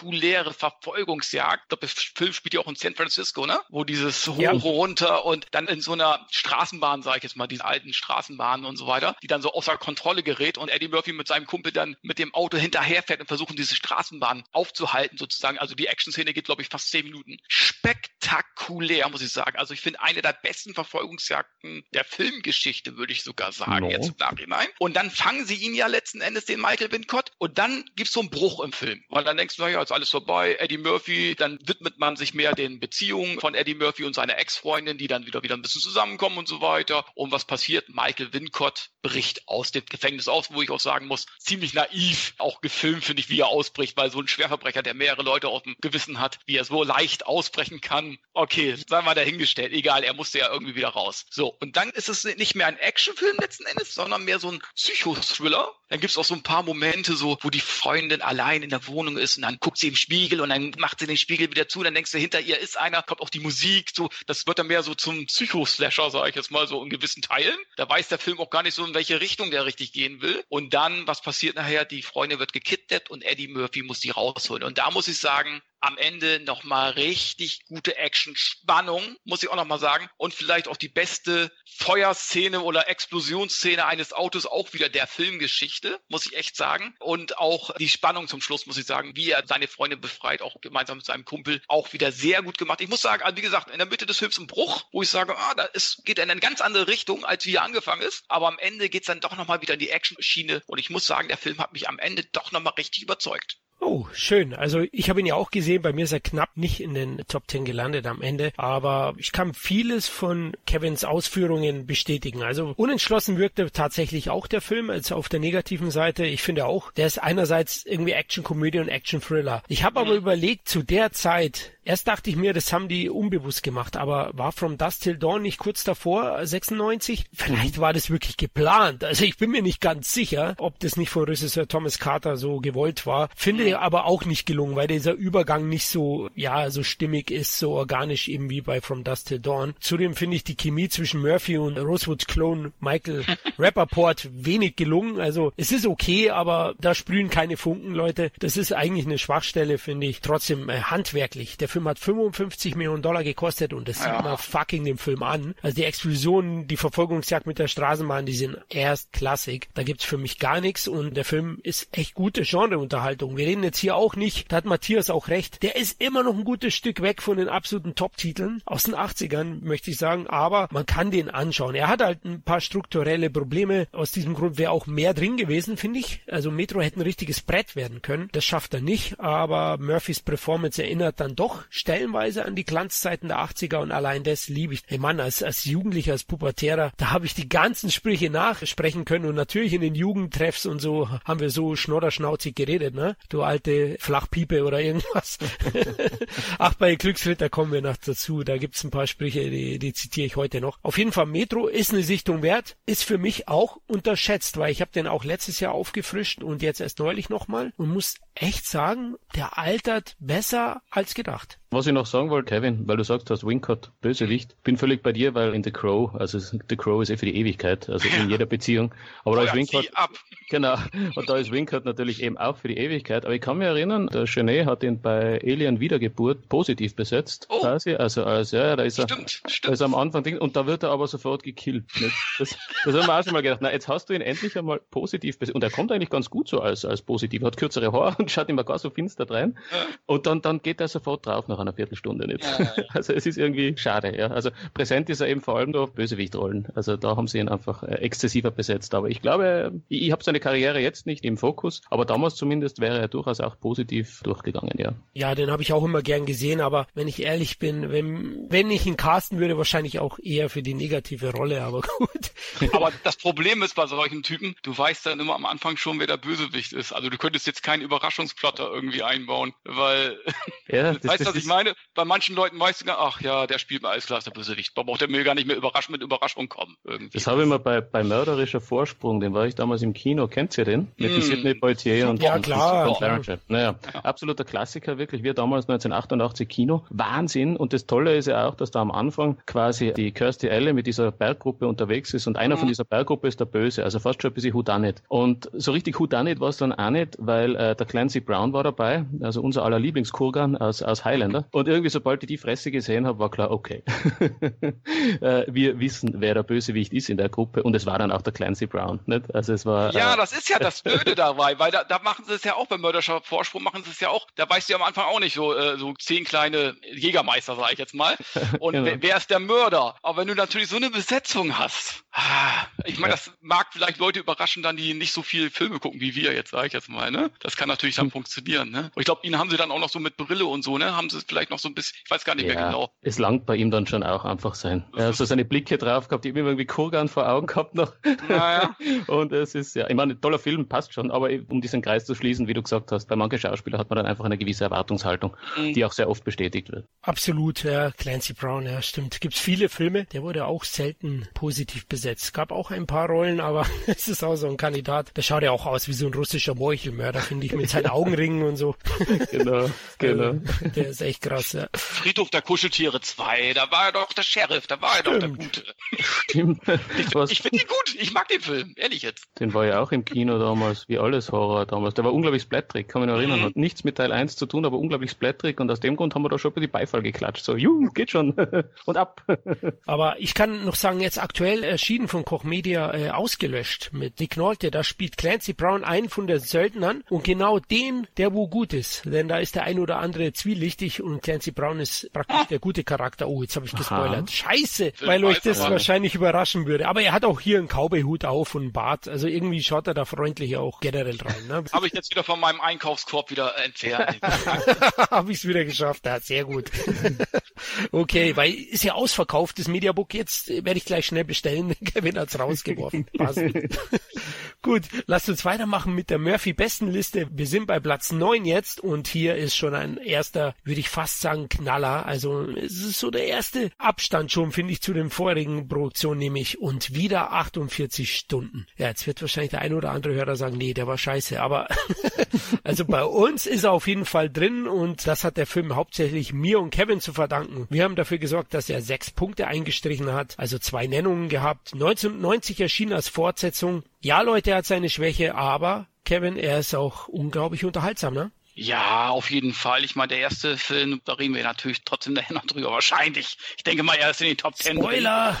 spektakuläre Verfolgungsjagd. Der Film spielt ja auch in San Francisco, ne? Wo dieses hoch ja. runter und dann in so einer Straßenbahn, sage ich jetzt mal, diese alten Straßenbahnen und so weiter, die dann so außer Kontrolle gerät und Eddie Murphy mit seinem Kumpel dann mit dem Auto hinterherfährt und versuchen, diese Straßenbahn aufzuhalten sozusagen. Also die Action-Szene geht, glaube ich, fast zehn Minuten. Spektakulär, muss ich sagen. Also ich finde eine der besten Verfolgungsjagden der Filmgeschichte, würde ich sogar sagen, no. jetzt im Nachhinein. Und dann fangen sie ihn ja letzten Endes, den Michael Wincott, und dann gibt's so einen Bruch im Film. Weil dann denkst du, naja, ist alles vorbei. Eddie Murphy, dann widmet man sich mehr den Beziehungen von Eddie Murphy und seiner Ex-Freundin, die dann wieder wieder ein bisschen zusammenkommen und so weiter. Und was passiert? Michael Wincott bricht aus dem Gefängnis aus, wo ich auch sagen muss, ziemlich naiv, auch gefilmt finde ich, wie er ausbricht, weil so ein Schwerverbrecher, der mehrere Leute auf dem Gewissen hat, wie er so leicht ausbrechen kann. Okay, sei mal dahingestellt, egal, er musste ja irgendwie wieder raus. So, und dann ist es nicht mehr ein Actionfilm letzten Endes, sondern mehr so ein Psychothriller. Dann gibt es auch so ein paar Momente, so, wo die Freundin allein in der Wohnung ist und dann guckt sie im Spiegel und dann macht sie den Spiegel wieder zu, dann denkst du, hinter ihr ist einer, kommt auch die Musik, so, das wird dann mehr so zum Psychoslasher, sage ich jetzt mal so in gewissen Teilen. Da weiß der Film auch gar nicht so, in welche Richtung der richtig gehen will. Und dann, was passiert nachher? Die Freundin wird gekidnappt und Eddie Murphy muss die rausholen. Und da muss ich sagen, am Ende nochmal richtig gute Action-Spannung, muss ich auch nochmal sagen. Und vielleicht auch die beste Feuerszene oder Explosionsszene eines Autos, auch wieder der Filmgeschichte, muss ich echt sagen. Und auch die Spannung zum Schluss, muss ich sagen, wie er seine Freunde befreit, auch gemeinsam mit seinem Kumpel, auch wieder sehr gut gemacht. Ich muss sagen, also wie gesagt, in der Mitte des Films ein Bruch, wo ich sage, ah, da ist, geht er in eine ganz andere Richtung, als wie er angefangen ist. Aber am Ende geht's dann doch nochmal wieder in die Action-Schiene. Und ich muss sagen, der Film hat mich am Ende doch nochmal richtig überzeugt. Oh, schön. Also ich habe ihn ja auch gesehen. Bei mir ist er knapp nicht in den Top Ten gelandet am Ende. Aber ich kann vieles von Kevins Ausführungen bestätigen. Also unentschlossen wirkte tatsächlich auch der Film, als auf der negativen Seite. Ich finde auch, der ist einerseits irgendwie Action-Komödie und Action-Thriller. Ich habe aber mhm. überlegt, zu der Zeit, Erst dachte ich mir, das haben die unbewusst gemacht, aber war From Dust Till Dawn nicht kurz davor, 96? Vielleicht war das wirklich geplant. Also ich bin mir nicht ganz sicher, ob das nicht von Regisseur Thomas Carter so gewollt war. Finde ich aber auch nicht gelungen, weil dieser Übergang nicht so, ja, so stimmig ist, so organisch eben wie bei From Dust Till Dawn. Zudem finde ich die Chemie zwischen Murphy und Rosewoods Clone Michael [laughs] Rappaport wenig gelungen. Also es ist okay, aber da sprühen keine Funken, Leute. Das ist eigentlich eine Schwachstelle, finde ich. Trotzdem äh, handwerklich. Der Film hat 55 Millionen Dollar gekostet und das ja. sieht man fucking dem Film an. Also die Explosionen, die Verfolgungsjagd mit der Straßenbahn, die sind erst klassik. Da gibt's für mich gar nichts und der Film ist echt gute Genreunterhaltung. Wir reden jetzt hier auch nicht, da hat Matthias auch recht, der ist immer noch ein gutes Stück weg von den absoluten Top-Titeln aus den 80ern, möchte ich sagen, aber man kann den anschauen. Er hat halt ein paar strukturelle Probleme. Aus diesem Grund wäre auch mehr drin gewesen, finde ich. Also Metro hätte ein richtiges Brett werden können. Das schafft er nicht, aber Murphys Performance erinnert dann doch stellenweise an die Glanzzeiten der 80er und allein das liebe ich. Hey Mann, als, als Jugendlicher, als Pubertärer, da habe ich die ganzen Sprüche nachsprechen können und natürlich in den Jugendtreffs und so haben wir so schnodderschnauzig geredet, ne? Du alte Flachpiepe oder irgendwas. [laughs] Ach, bei Glücksritter kommen wir noch dazu. Da gibt's ein paar Sprüche, die, die zitiere ich heute noch. Auf jeden Fall Metro ist eine Sichtung wert, ist für mich auch unterschätzt, weil ich habe den auch letztes Jahr aufgefrischt und jetzt erst neulich nochmal und muss echt sagen, der altert besser als gedacht. left. Was ich noch sagen wollte, Kevin, weil du sagst, hast Wincott, Bösewicht, bin völlig bei dir, weil in The Crow, also The Crow ist eh für die Ewigkeit, also in jeder Beziehung. Aber da ist Wincott, genau, und da ist Wincott natürlich eben auch für die Ewigkeit. Aber ich kann mich erinnern, der Genet hat ihn bei Alien Wiedergeburt positiv besetzt, oh. quasi, also als, ja, da ist er, stimmt, stimmt. Da ist er am Anfang, und da wird er aber sofort gekillt. Das, das haben wir auch schon mal gedacht, na, jetzt hast du ihn endlich einmal positiv besetzt. Und er kommt eigentlich ganz gut so als, als positiv, hat kürzere Haare [laughs] und schaut immer gar so finster rein. Und dann, dann geht er sofort drauf nach einer Viertelstunde nicht. Ja, ja, [laughs] also es ist irgendwie schade. Ja. Also präsent ist er eben vor allem durch Bösewichtrollen. Also da haben sie ihn einfach äh, exzessiver besetzt. Aber ich glaube, ich, ich habe seine Karriere jetzt nicht im Fokus, aber damals zumindest wäre er durchaus auch positiv durchgegangen, ja. Ja, den habe ich auch immer gern gesehen, aber wenn ich ehrlich bin, wenn, wenn ich ihn casten würde, wahrscheinlich auch eher für die negative Rolle, aber [laughs] gut. Aber das Problem ist bei solchen Typen, du weißt dann immer am Anfang schon, wer der Bösewicht ist. Also du könntest jetzt keinen Überraschungsplotter irgendwie einbauen, weil ja, [laughs] das, weißt du, was ich meine? Bei manchen Leuten weißt du, ach ja, der spielt mal alles klar, der Bösewicht. Da braucht er mir gar nicht mehr überraschend mit Überraschung kommen. Irgendwie. Das habe ich mal bei, bei Mörderischer Vorsprung, den war ich damals im Kino. Kennt ihr den? Mit mm. Sidney Poitier und, ja, klar, und klar. Naja, ja. absoluter Klassiker, wirklich. Wir damals 1988 Kino. Wahnsinn. Und das Tolle ist ja auch, dass da am Anfang quasi die Kirsty Elle mit dieser Berggruppe unterwegs ist und einer mhm. von dieser Berggruppe ist der Böse. Also fast schon ein bisschen Whodunit. Und so richtig Whodunit war es dann auch nicht, weil äh, der Clancy Brown war dabei, also unser aller Lieblingskurgan aus, aus Highlander. Und irgendwie, sobald ich die Fresse gesehen habe, war klar, okay. [laughs] äh, wir wissen, wer der Bösewicht ist in der Gruppe. Und es war dann auch der Clancy Brown. Nicht? Also es war. Ja, äh, das ist ja das Blöde dabei, weil da, da machen sie es ja auch beim Mörderscher Vorsprung, machen sie es ja auch. Da weißt du ja am Anfang auch nicht so, äh, so zehn kleine Jägermeister, sage ich jetzt mal. [laughs] Und genau. wer, wer ist der Mörder? Aber wenn du natürlich so eine Besetzung hast, ah, ich meine, ja. das mag vielleicht Leute überraschen, dann die nicht so viel Filme gucken wie wir jetzt, sage ich jetzt mal. Ne? Das kann natürlich dann hm. funktionieren. Ne? Und ich glaube, ihnen haben sie dann auch noch so mit Brille und so, ne? Haben sie vielleicht noch so ein bisschen, ich weiß gar nicht ja, mehr genau. Es langt bei ihm dann schon auch einfach sein. Er hat so seine Blicke drauf gehabt, ich habe irgendwie Kurgan vor Augen gehabt noch. Naja. [laughs] und es ist ja, ich meine, ein toller Film passt schon, aber um diesen Kreis zu schließen, wie du gesagt hast, bei manchen Schauspielern hat man dann einfach eine gewisse Erwartungshaltung, mhm. die auch sehr oft bestätigt wird. Absolut, ja, Clancy Brown, ja, stimmt. Gibt es viele Filme, der wurde auch selten positiv besetzt. Gab auch ein paar Rollen, aber [laughs] es ist auch so ein Kandidat, der schaut ja auch aus wie so ein russischer Meuchelmörder, finde ich, mit seinen [laughs] Augenringen und so. genau, genau. der ist echt krass, ja. Friedhof der Kuscheltiere 2, da war er doch der Sheriff, da war er doch der Gute. Stimmt. Ich, ich finde ihn gut, ich mag den Film, ehrlich jetzt. Den war ja auch im Kino damals, wie alles Horror damals. Der war unglaublich splatterig, kann mich noch erinnern. Mhm. Hat nichts mit Teil 1 zu tun, aber unglaublich splatterig und aus dem Grund haben wir da schon ein bisschen Beifall geklatscht. So, juhu, geht schon. [laughs] und ab. aber ich kann noch sagen, jetzt aktuell erschienen von Koch Media äh, ausgelöscht mit Nick Nolte. Da spielt Clancy Brown einen von den Söldnern und genau den, der wo gut ist. Denn da ist der ein oder andere zwielichtig und Clancy Brown ist praktisch der gute Charakter. Oh, jetzt habe ich gespoilert. Aha. Scheiße, weil euch das wahrscheinlich überraschen würde. Aber er hat auch hier einen Cowboy-Hut auf und einen Bart. Also irgendwie schaut er da freundlich auch generell rein. Ne? habe ich jetzt wieder von meinem Einkaufskorb wieder entfernt. habe ich es wieder geschafft. Ja, sehr gut. [laughs] okay, weil ist ja ausverkauft, das Mediabook. Jetzt werde ich gleich schnell bestellen. [laughs] Kevin hat's rausgeworfen. Passt. [laughs] gut, lasst uns weitermachen mit der Murphy-Bestenliste. Wir sind bei Platz 9 jetzt und hier ist schon ein erster, würde ich fast sagen, Knaller. Also es ist so der erste Abstand schon, finde ich, zu den vorigen Produktionen, nämlich und wieder 48 Stunden. Ja, jetzt wird wahrscheinlich der ein oder andere Hörer sagen, nee, der war scheiße, aber [laughs] also bei uns ist er auf jeden Fall drin und das hat der Film hauptsächlich mir und Kevin zu verdanken. Wir haben dafür gesorgt, dass er sechs Punkte eingestrichen hat, also zwei Nennungen gehabt. 1990 erschien als Fortsetzung. Ja, Leute, er hat seine Schwäche, aber Kevin, er ist auch unglaublich unterhaltsam, ne? Ja, auf jeden Fall. Ich meine, der erste Film, da reden wir natürlich trotzdem nachher noch drüber. Wahrscheinlich. Ich denke mal, er ist in den Top Ten. Spoiler!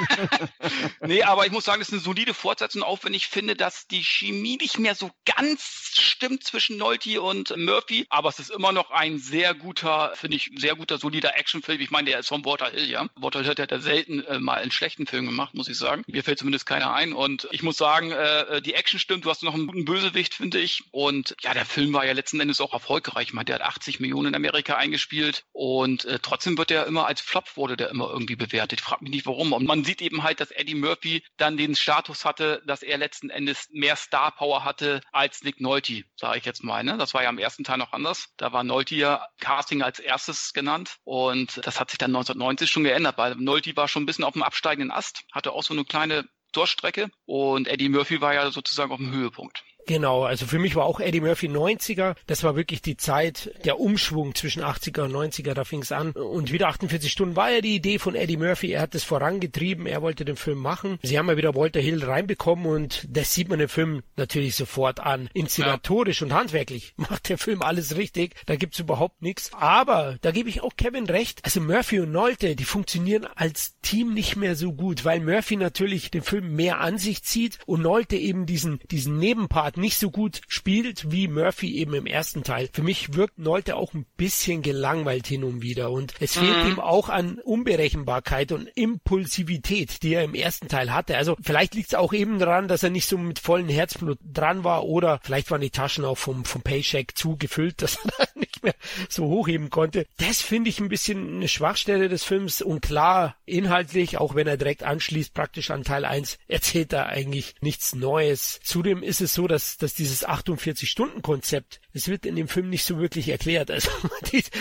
[laughs] nee, aber ich muss sagen, das ist eine solide Fortsetzung, auch wenn ich finde, dass die Chemie nicht mehr so ganz stimmt zwischen Nolte und Murphy. Aber es ist immer noch ein sehr guter, finde ich, sehr guter, solider Actionfilm. Ich meine, der ist von Walter Hill, ja. Walter Hill hat ja selten äh, mal einen schlechten Film gemacht, muss ich sagen. Mir fällt zumindest keiner ein. Und ich muss sagen, äh, die Action stimmt. Du hast noch einen guten Bösewicht, finde ich. Und ja, der Film war ja letzten Endes auch erfolgreich. Ich meine, der hat 80 Millionen in Amerika eingespielt und äh, trotzdem wird er immer als Flop wurde der immer irgendwie bewertet. Ich frage mich nicht warum. Und man sieht eben halt, dass Eddie Murphy dann den Status hatte, dass er letzten Endes mehr Star Power hatte als Nick Nolte, sage ich jetzt mal. Ne? Das war ja am ersten Teil noch anders. Da war Nolte ja Casting als erstes genannt und das hat sich dann 1990 schon geändert, weil Nolte war schon ein bisschen auf dem absteigenden Ast, hatte auch so eine kleine Durchstrecke und Eddie Murphy war ja sozusagen auf dem Höhepunkt. Genau, also für mich war auch Eddie Murphy 90er. Das war wirklich die Zeit, der Umschwung zwischen 80er und 90er, da fing es an. Und wieder 48 Stunden war ja die Idee von Eddie Murphy. Er hat es vorangetrieben, er wollte den Film machen. Sie haben ja wieder Walter Hill reinbekommen und das sieht man im Film natürlich sofort an. Inszenatorisch ja. und handwerklich [laughs] macht der Film alles richtig. Da gibt's überhaupt nichts. Aber da gebe ich auch Kevin recht. Also Murphy und Nolte, die funktionieren als Team nicht mehr so gut, weil Murphy natürlich den Film mehr an sich zieht und Nolte eben diesen, diesen Nebenpart nicht so gut spielt wie Murphy eben im ersten Teil. Für mich wirkt Nolte auch ein bisschen gelangweilt hin und wieder und es fehlt mhm. ihm auch an Unberechenbarkeit und Impulsivität, die er im ersten Teil hatte. Also vielleicht liegt es auch eben daran, dass er nicht so mit vollem Herzblut dran war oder vielleicht waren die Taschen auch vom, vom Paycheck zu gefüllt, [laughs] dass er nicht mehr so hochheben konnte. Das finde ich ein bisschen eine Schwachstelle des Films und klar, inhaltlich, auch wenn er direkt anschließt, praktisch an Teil 1, erzählt er eigentlich nichts Neues. Zudem ist es so, dass, dass dieses 48-Stunden-Konzept, es wird in dem Film nicht so wirklich erklärt. [laughs] Also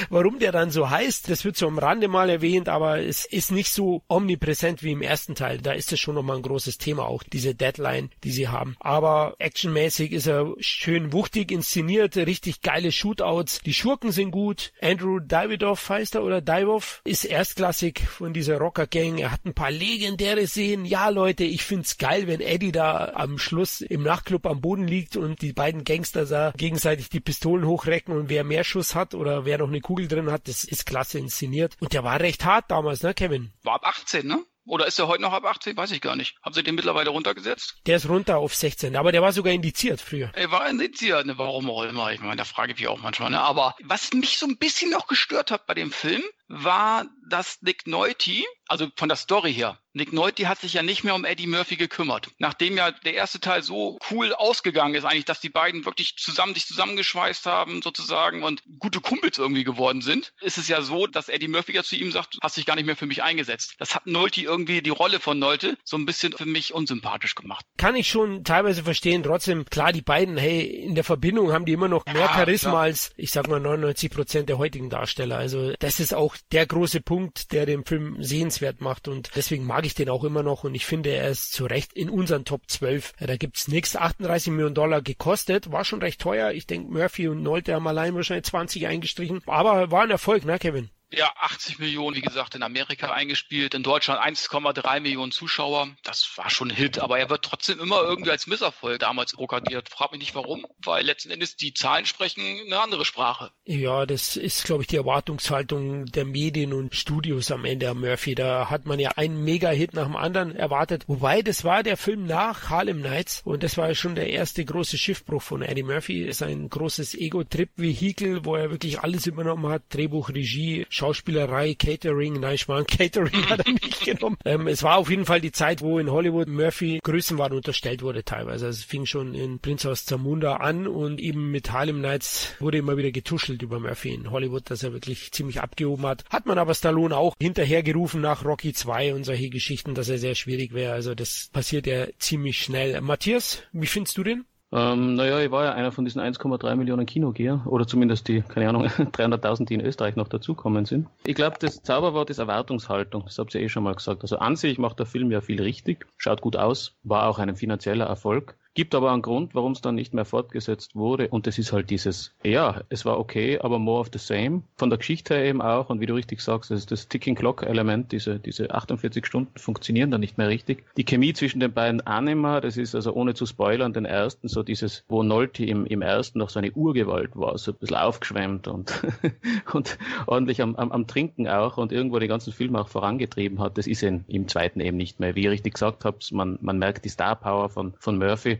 warum der dann so heißt, das wird so am Rande mal erwähnt, aber es ist nicht so omnipräsent wie im ersten Teil. Da ist es schon nochmal ein großes Thema, auch diese Deadline, die sie haben. Aber actionmäßig ist er schön wuchtig inszeniert, richtig geile Shootouts. Die Schurken sind gut. Andrew Davidoff heißt er oder Divov ist erstklassig von dieser Rocker Gang. Er hat ein paar legendäre Szenen. Ja, Leute, ich find's geil, wenn Eddie da am Schluss im Nachtclub am Boden liegt und die beiden Gangster da gegenseitig die Pistolen hochrecken und wer mehr Schuss hat oder wer noch eine Kugel drin hat, das ist klasse inszeniert. Und der war recht hart damals, ne, Kevin? War ab 18, ne? Oder ist er heute noch ab 18? Weiß ich gar nicht. Haben sie den mittlerweile runtergesetzt? Der ist runter auf 16, aber der war sogar indiziert früher. Er war indiziert, ne, warum auch immer. Ich meine, da frage ich mich auch manchmal. Ne? Aber was mich so ein bisschen noch gestört hat bei dem Film, war, dass Nick Nolte, also von der Story her, Nick Nolte hat sich ja nicht mehr um Eddie Murphy gekümmert. Nachdem ja der erste Teil so cool ausgegangen ist, eigentlich, dass die beiden wirklich zusammen sich zusammengeschweißt haben, sozusagen, und gute Kumpels irgendwie geworden sind, ist es ja so, dass Eddie Murphy ja zu ihm sagt, hast dich gar nicht mehr für mich eingesetzt. Das hat Nolte irgendwie die Rolle von Nolte so ein bisschen für mich unsympathisch gemacht. Kann ich schon teilweise verstehen. Trotzdem, klar, die beiden, hey, in der Verbindung haben die immer noch mehr ja, Charisma klar. als, ich sag mal, 99 Prozent der heutigen Darsteller. Also, das ist auch der große Punkt, der den Film sehenswert macht und deswegen mag ich den auch immer noch und ich finde, er ist zu Recht in unseren Top 12. Ja, da gibt's nichts. 38 Millionen Dollar gekostet, war schon recht teuer. Ich denke, Murphy und Nolte haben allein wahrscheinlich 20 eingestrichen, aber war ein Erfolg, ne, Kevin? Ja, 80 Millionen, wie gesagt, in Amerika eingespielt, in Deutschland 1,3 Millionen Zuschauer. Das war schon ein Hit, aber er wird trotzdem immer irgendwie als Misserfolg damals prokadiert. Frag mich nicht warum, weil letzten Endes die Zahlen sprechen eine andere Sprache. Ja, das ist, glaube ich, die Erwartungshaltung der Medien und Studios am Ende am Murphy. Da hat man ja einen Mega-Hit nach dem anderen erwartet. Wobei, das war der Film nach Harlem Nights und das war ja schon der erste große Schiffbruch von Eddie Murphy. Ist ein großes Ego-Trip-Vehikel, wo er wirklich alles übernommen hat. Drehbuch, Regie, Schauspielerei, Catering, nein, ich meine, [laughs] Catering hat er nicht genommen. Ähm, es war auf jeden Fall die Zeit, wo in Hollywood Murphy Größenwahn unterstellt wurde teilweise. Also es fing schon in Prince aus Zamunda an und eben mit Harlem Nights wurde immer wieder getuschelt über Murphy in Hollywood, dass er wirklich ziemlich abgehoben hat. Hat man aber Stallone auch hinterhergerufen nach Rocky 2 und solche Geschichten, dass er sehr schwierig wäre. Also das passiert ja ziemlich schnell. Matthias, wie findest du den? Ähm, naja, ich war ja einer von diesen 1,3 Millionen Kinogeher oder zumindest die, keine Ahnung, [laughs] 300.000, die in Österreich noch dazukommen sind. Ich glaube, das Zauberwort ist Erwartungshaltung. Das habt ihr eh schon mal gesagt. Also an sich macht der Film ja viel richtig, schaut gut aus, war auch ein finanzieller Erfolg. Gibt aber einen Grund, warum es dann nicht mehr fortgesetzt wurde. Und das ist halt dieses, ja, es war okay, aber more of the same. Von der Geschichte her eben auch. Und wie du richtig sagst, das, ist das Ticking Clock Element, diese, diese 48 Stunden funktionieren dann nicht mehr richtig. Die Chemie zwischen den beiden Anima, das ist also ohne zu spoilern, den ersten, so dieses, wo Nolte im, im ersten noch so eine Urgewalt war, so ein bisschen aufgeschwemmt und, [laughs] und ordentlich am, am, am Trinken auch und irgendwo den ganzen Film auch vorangetrieben hat. Das ist in, im zweiten eben nicht mehr. Wie ihr richtig gesagt habt, man, man merkt die Star Power von, von Murphy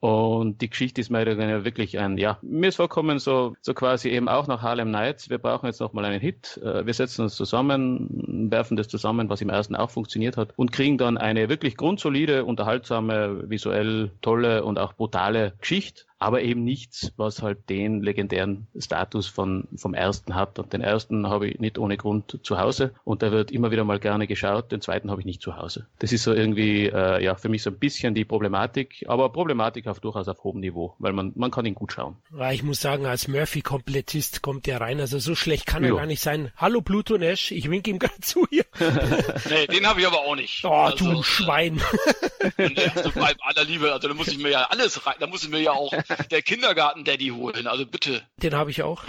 und die Geschichte ist mir wirklich ein, ja, mir ist vorkommen so, so quasi eben auch nach Harlem Nights. Wir brauchen jetzt nochmal einen Hit. Äh, wir setzen uns zusammen, werfen das zusammen, was im ersten auch funktioniert hat und kriegen dann eine wirklich grundsolide, unterhaltsame, visuell tolle und auch brutale Geschichte aber eben nichts, was halt den legendären Status von, vom ersten hat. Und den ersten habe ich nicht ohne Grund zu Hause und der wird immer wieder mal gerne geschaut, den zweiten habe ich nicht zu Hause. Das ist so irgendwie, äh, ja, für mich so ein bisschen die Problematik, aber Problematik auf durchaus auf hohem Niveau, weil man, man kann ihn gut schauen. Ja, ich muss sagen, als Murphy-Komplettist kommt der rein, also so schlecht kann er jo. gar nicht sein. Hallo Pluto Nash, ich winke ihm gerade zu hier. [laughs] nee, den habe ich aber auch nicht. Oh, also, du Schwein. also, vor allem aller Liebe, also da muss ich mir ja alles rein, da muss ich mir ja auch der Kindergarten-Daddy holen, also bitte. Den habe ich auch.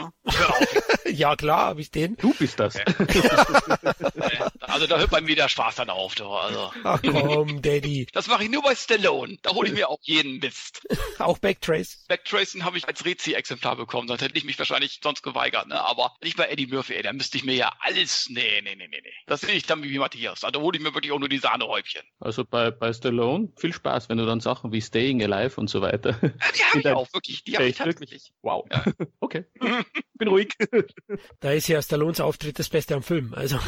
ja, [laughs] klar, habe ich den. Du bist das. [laughs] also da hört bei mir der Spaß dann auf, doch. Also. Ach komm, Daddy. Das mache ich nur bei Stallone. Da hole ich mir auch jeden Mist. [laughs] auch Backtrace? Backtracen habe ich als Rezi-Exemplar bekommen, sonst hätte ich mich wahrscheinlich sonst geweigert, ne? Aber nicht bei Eddie Murphy, ey, da müsste ich mir ja alles. Nee, nee, nee, nee, nee. Das sehe ich dann wie Matthias. Also da hole ich mir wirklich auch nur die Sahnehäubchen. Also bei, bei Stallone viel Spaß, wenn du dann Sachen wie Staying Alive und so weiter. [laughs] Ja, die habe ich [laughs] auch, wirklich. Die habe ich wirklich. Wow. Ja. Okay. Bin ruhig. Da ist ja Stallones Auftritt das Beste am Film. Also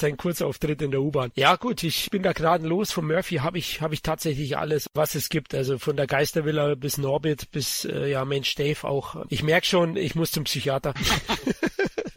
sein Kurzauftritt in der U-Bahn. Ja gut, ich bin da gnadenlos. Von Murphy habe ich habe ich tatsächlich alles, was es gibt. Also von der Geistervilla bis Norbit bis äh, ja Mensch Dave auch. Ich merke schon, ich muss zum Psychiater. [laughs]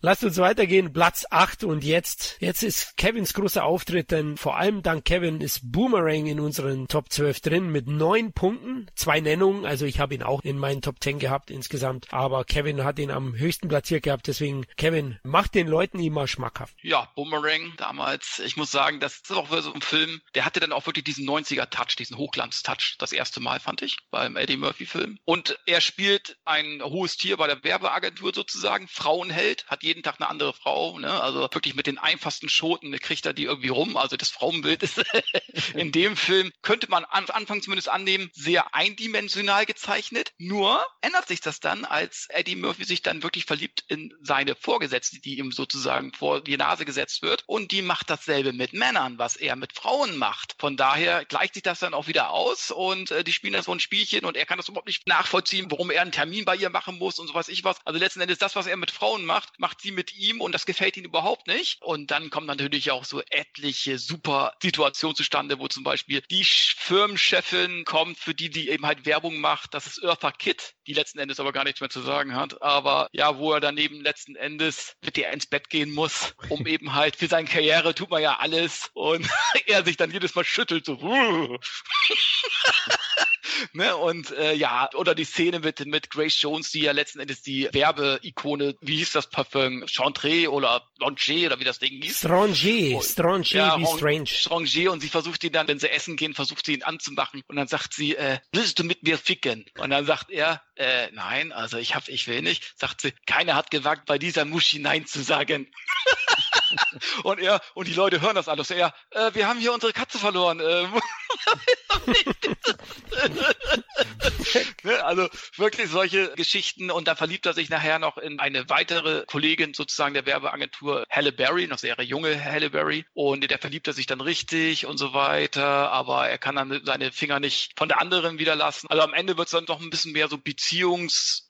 Lasst uns weitergehen. Platz 8 und jetzt, jetzt ist Kevins großer Auftritt, denn vor allem dank Kevin ist Boomerang in unseren Top 12 drin mit neun Punkten, zwei Nennungen, also ich habe ihn auch in meinen Top 10 gehabt insgesamt, aber Kevin hat ihn am höchsten platziert gehabt, deswegen Kevin, macht den Leuten immer schmackhaft. Ja, Boomerang damals, ich muss sagen, das ist auch so ein Film, der hatte dann auch wirklich diesen 90er Touch, diesen Hochglanz-Touch, das erste Mal fand ich, beim Eddie Murphy Film. Und er spielt ein hohes Tier bei der Werbeagentur sozusagen, Frauenheld, hat jeden Tag eine andere Frau, ne? also wirklich mit den einfachsten Schoten kriegt er die irgendwie rum. Also das Frauenbild ist [laughs] in dem Film, könnte man am Anfang zumindest annehmen, sehr eindimensional gezeichnet. Nur ändert sich das dann, als Eddie Murphy sich dann wirklich verliebt in seine Vorgesetzte, die ihm sozusagen vor die Nase gesetzt wird. Und die macht dasselbe mit Männern, was er mit Frauen macht. Von daher gleicht sich das dann auch wieder aus und äh, die spielen da so ein Spielchen und er kann das überhaupt nicht nachvollziehen, warum er einen Termin bei ihr machen muss und so weiß ich was. Also letzten Endes das, was er mit Frauen macht, macht sie mit ihm und das gefällt ihm überhaupt nicht. Und dann kommen natürlich auch so etliche super Situationen zustande, wo zum Beispiel die Firmenchefin kommt, für die die eben halt Werbung macht. Das ist Eartha Kitt, die letzten Endes aber gar nichts mehr zu sagen hat. Aber ja, wo er daneben letzten Endes mit ihr ins Bett gehen muss, um [laughs] eben halt für seine Karriere tut man ja alles und [laughs] er sich dann jedes Mal schüttelt so. [laughs] ne? Und äh, ja, oder die Szene mit, mit Grace Jones, die ja letzten Endes die Werbeikone, wie hieß das Parfum? Chantre oder Langer oder wie das Ding hieß. Stranger, Stranger ja, wie Strange. Stranger und sie versucht ihn dann, wenn sie essen gehen, versucht sie ihn anzumachen und dann sagt sie, äh, willst du mit mir ficken? Und dann sagt er, äh, nein, also ich hab, ich will nicht. Sagt sie, keiner hat gewagt, bei dieser Muschi Nein zu sagen. [laughs] und er, und die Leute hören das alles. Er, äh, wir haben hier unsere Katze verloren. Äh, [laughs] ne, also wirklich solche Geschichten und dann verliebt er sich nachher noch in eine weitere Kollegin sozusagen der Werbeagentur Halle Berry, noch sehr junge Halle Berry und der verliebt er sich dann richtig und so weiter, aber er kann dann seine Finger nicht von der anderen wieder lassen. Also am Ende wird es dann doch ein bisschen mehr so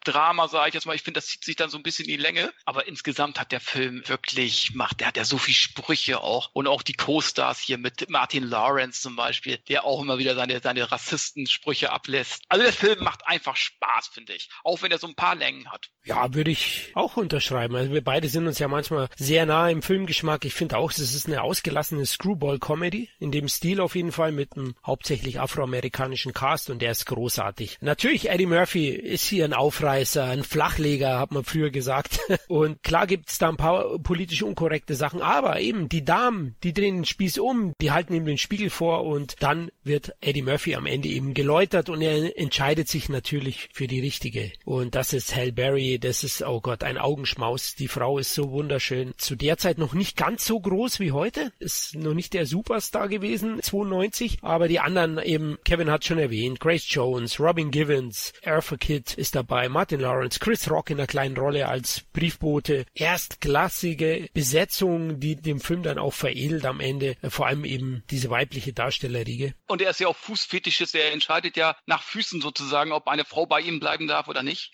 Beziehungsdrama, sage ich jetzt mal. Ich finde, das zieht sich dann so ein bisschen in die Länge, aber insgesamt hat der Film wirklich macht, der hat ja so viel Sprüche auch und auch die Co-Stars hier mit Martin Lawrence zum Beispiel, der auch immer wieder seine seine Rassistensprüche ablässt. Also der Film macht einfach Spaß, finde ich. Auch wenn er so ein paar Längen hat. Ja, würde ich auch unterschreiben. Also wir beide sind uns ja manchmal sehr nah im Filmgeschmack. Ich finde auch, es ist eine ausgelassene Screwball-Comedy. In dem Stil auf jeden Fall mit einem hauptsächlich afroamerikanischen Cast und der ist großartig. Natürlich, Eddie Murphy ist hier ein Aufreißer, ein Flachleger, hat man früher gesagt. [laughs] Und klar gibt's da ein paar politisch unkorrekte Sachen, aber eben die Damen, die drehen den Spieß um, die halten ihm den Spiegel vor und dann wird Eddie Murphy am Ende eben geläutert und er entscheidet sich natürlich für die richtige. Und das ist Hal Berry, das ist, oh Gott, ein Augenschmaus. Die Frau ist so wunderschön. Zu der Zeit noch nicht ganz so groß wie heute, ist noch nicht der Superstar gewesen, 92, aber die anderen eben, Kevin hat schon erwähnt, Grace Jones, Robin Givens, Arthur Kidd ist dabei, Martin Lawrence, Chris Rock in einer kleinen Rolle als Briefbote. Erstklassige Besetzung, die dem Film dann auch veredelt am Ende, vor allem eben diese weibliche Darstellerriege. Und er ist ja auch Fußfetischist, er entscheidet ja nach Füßen sozusagen, ob eine Frau bei ihm bleiben darf oder nicht.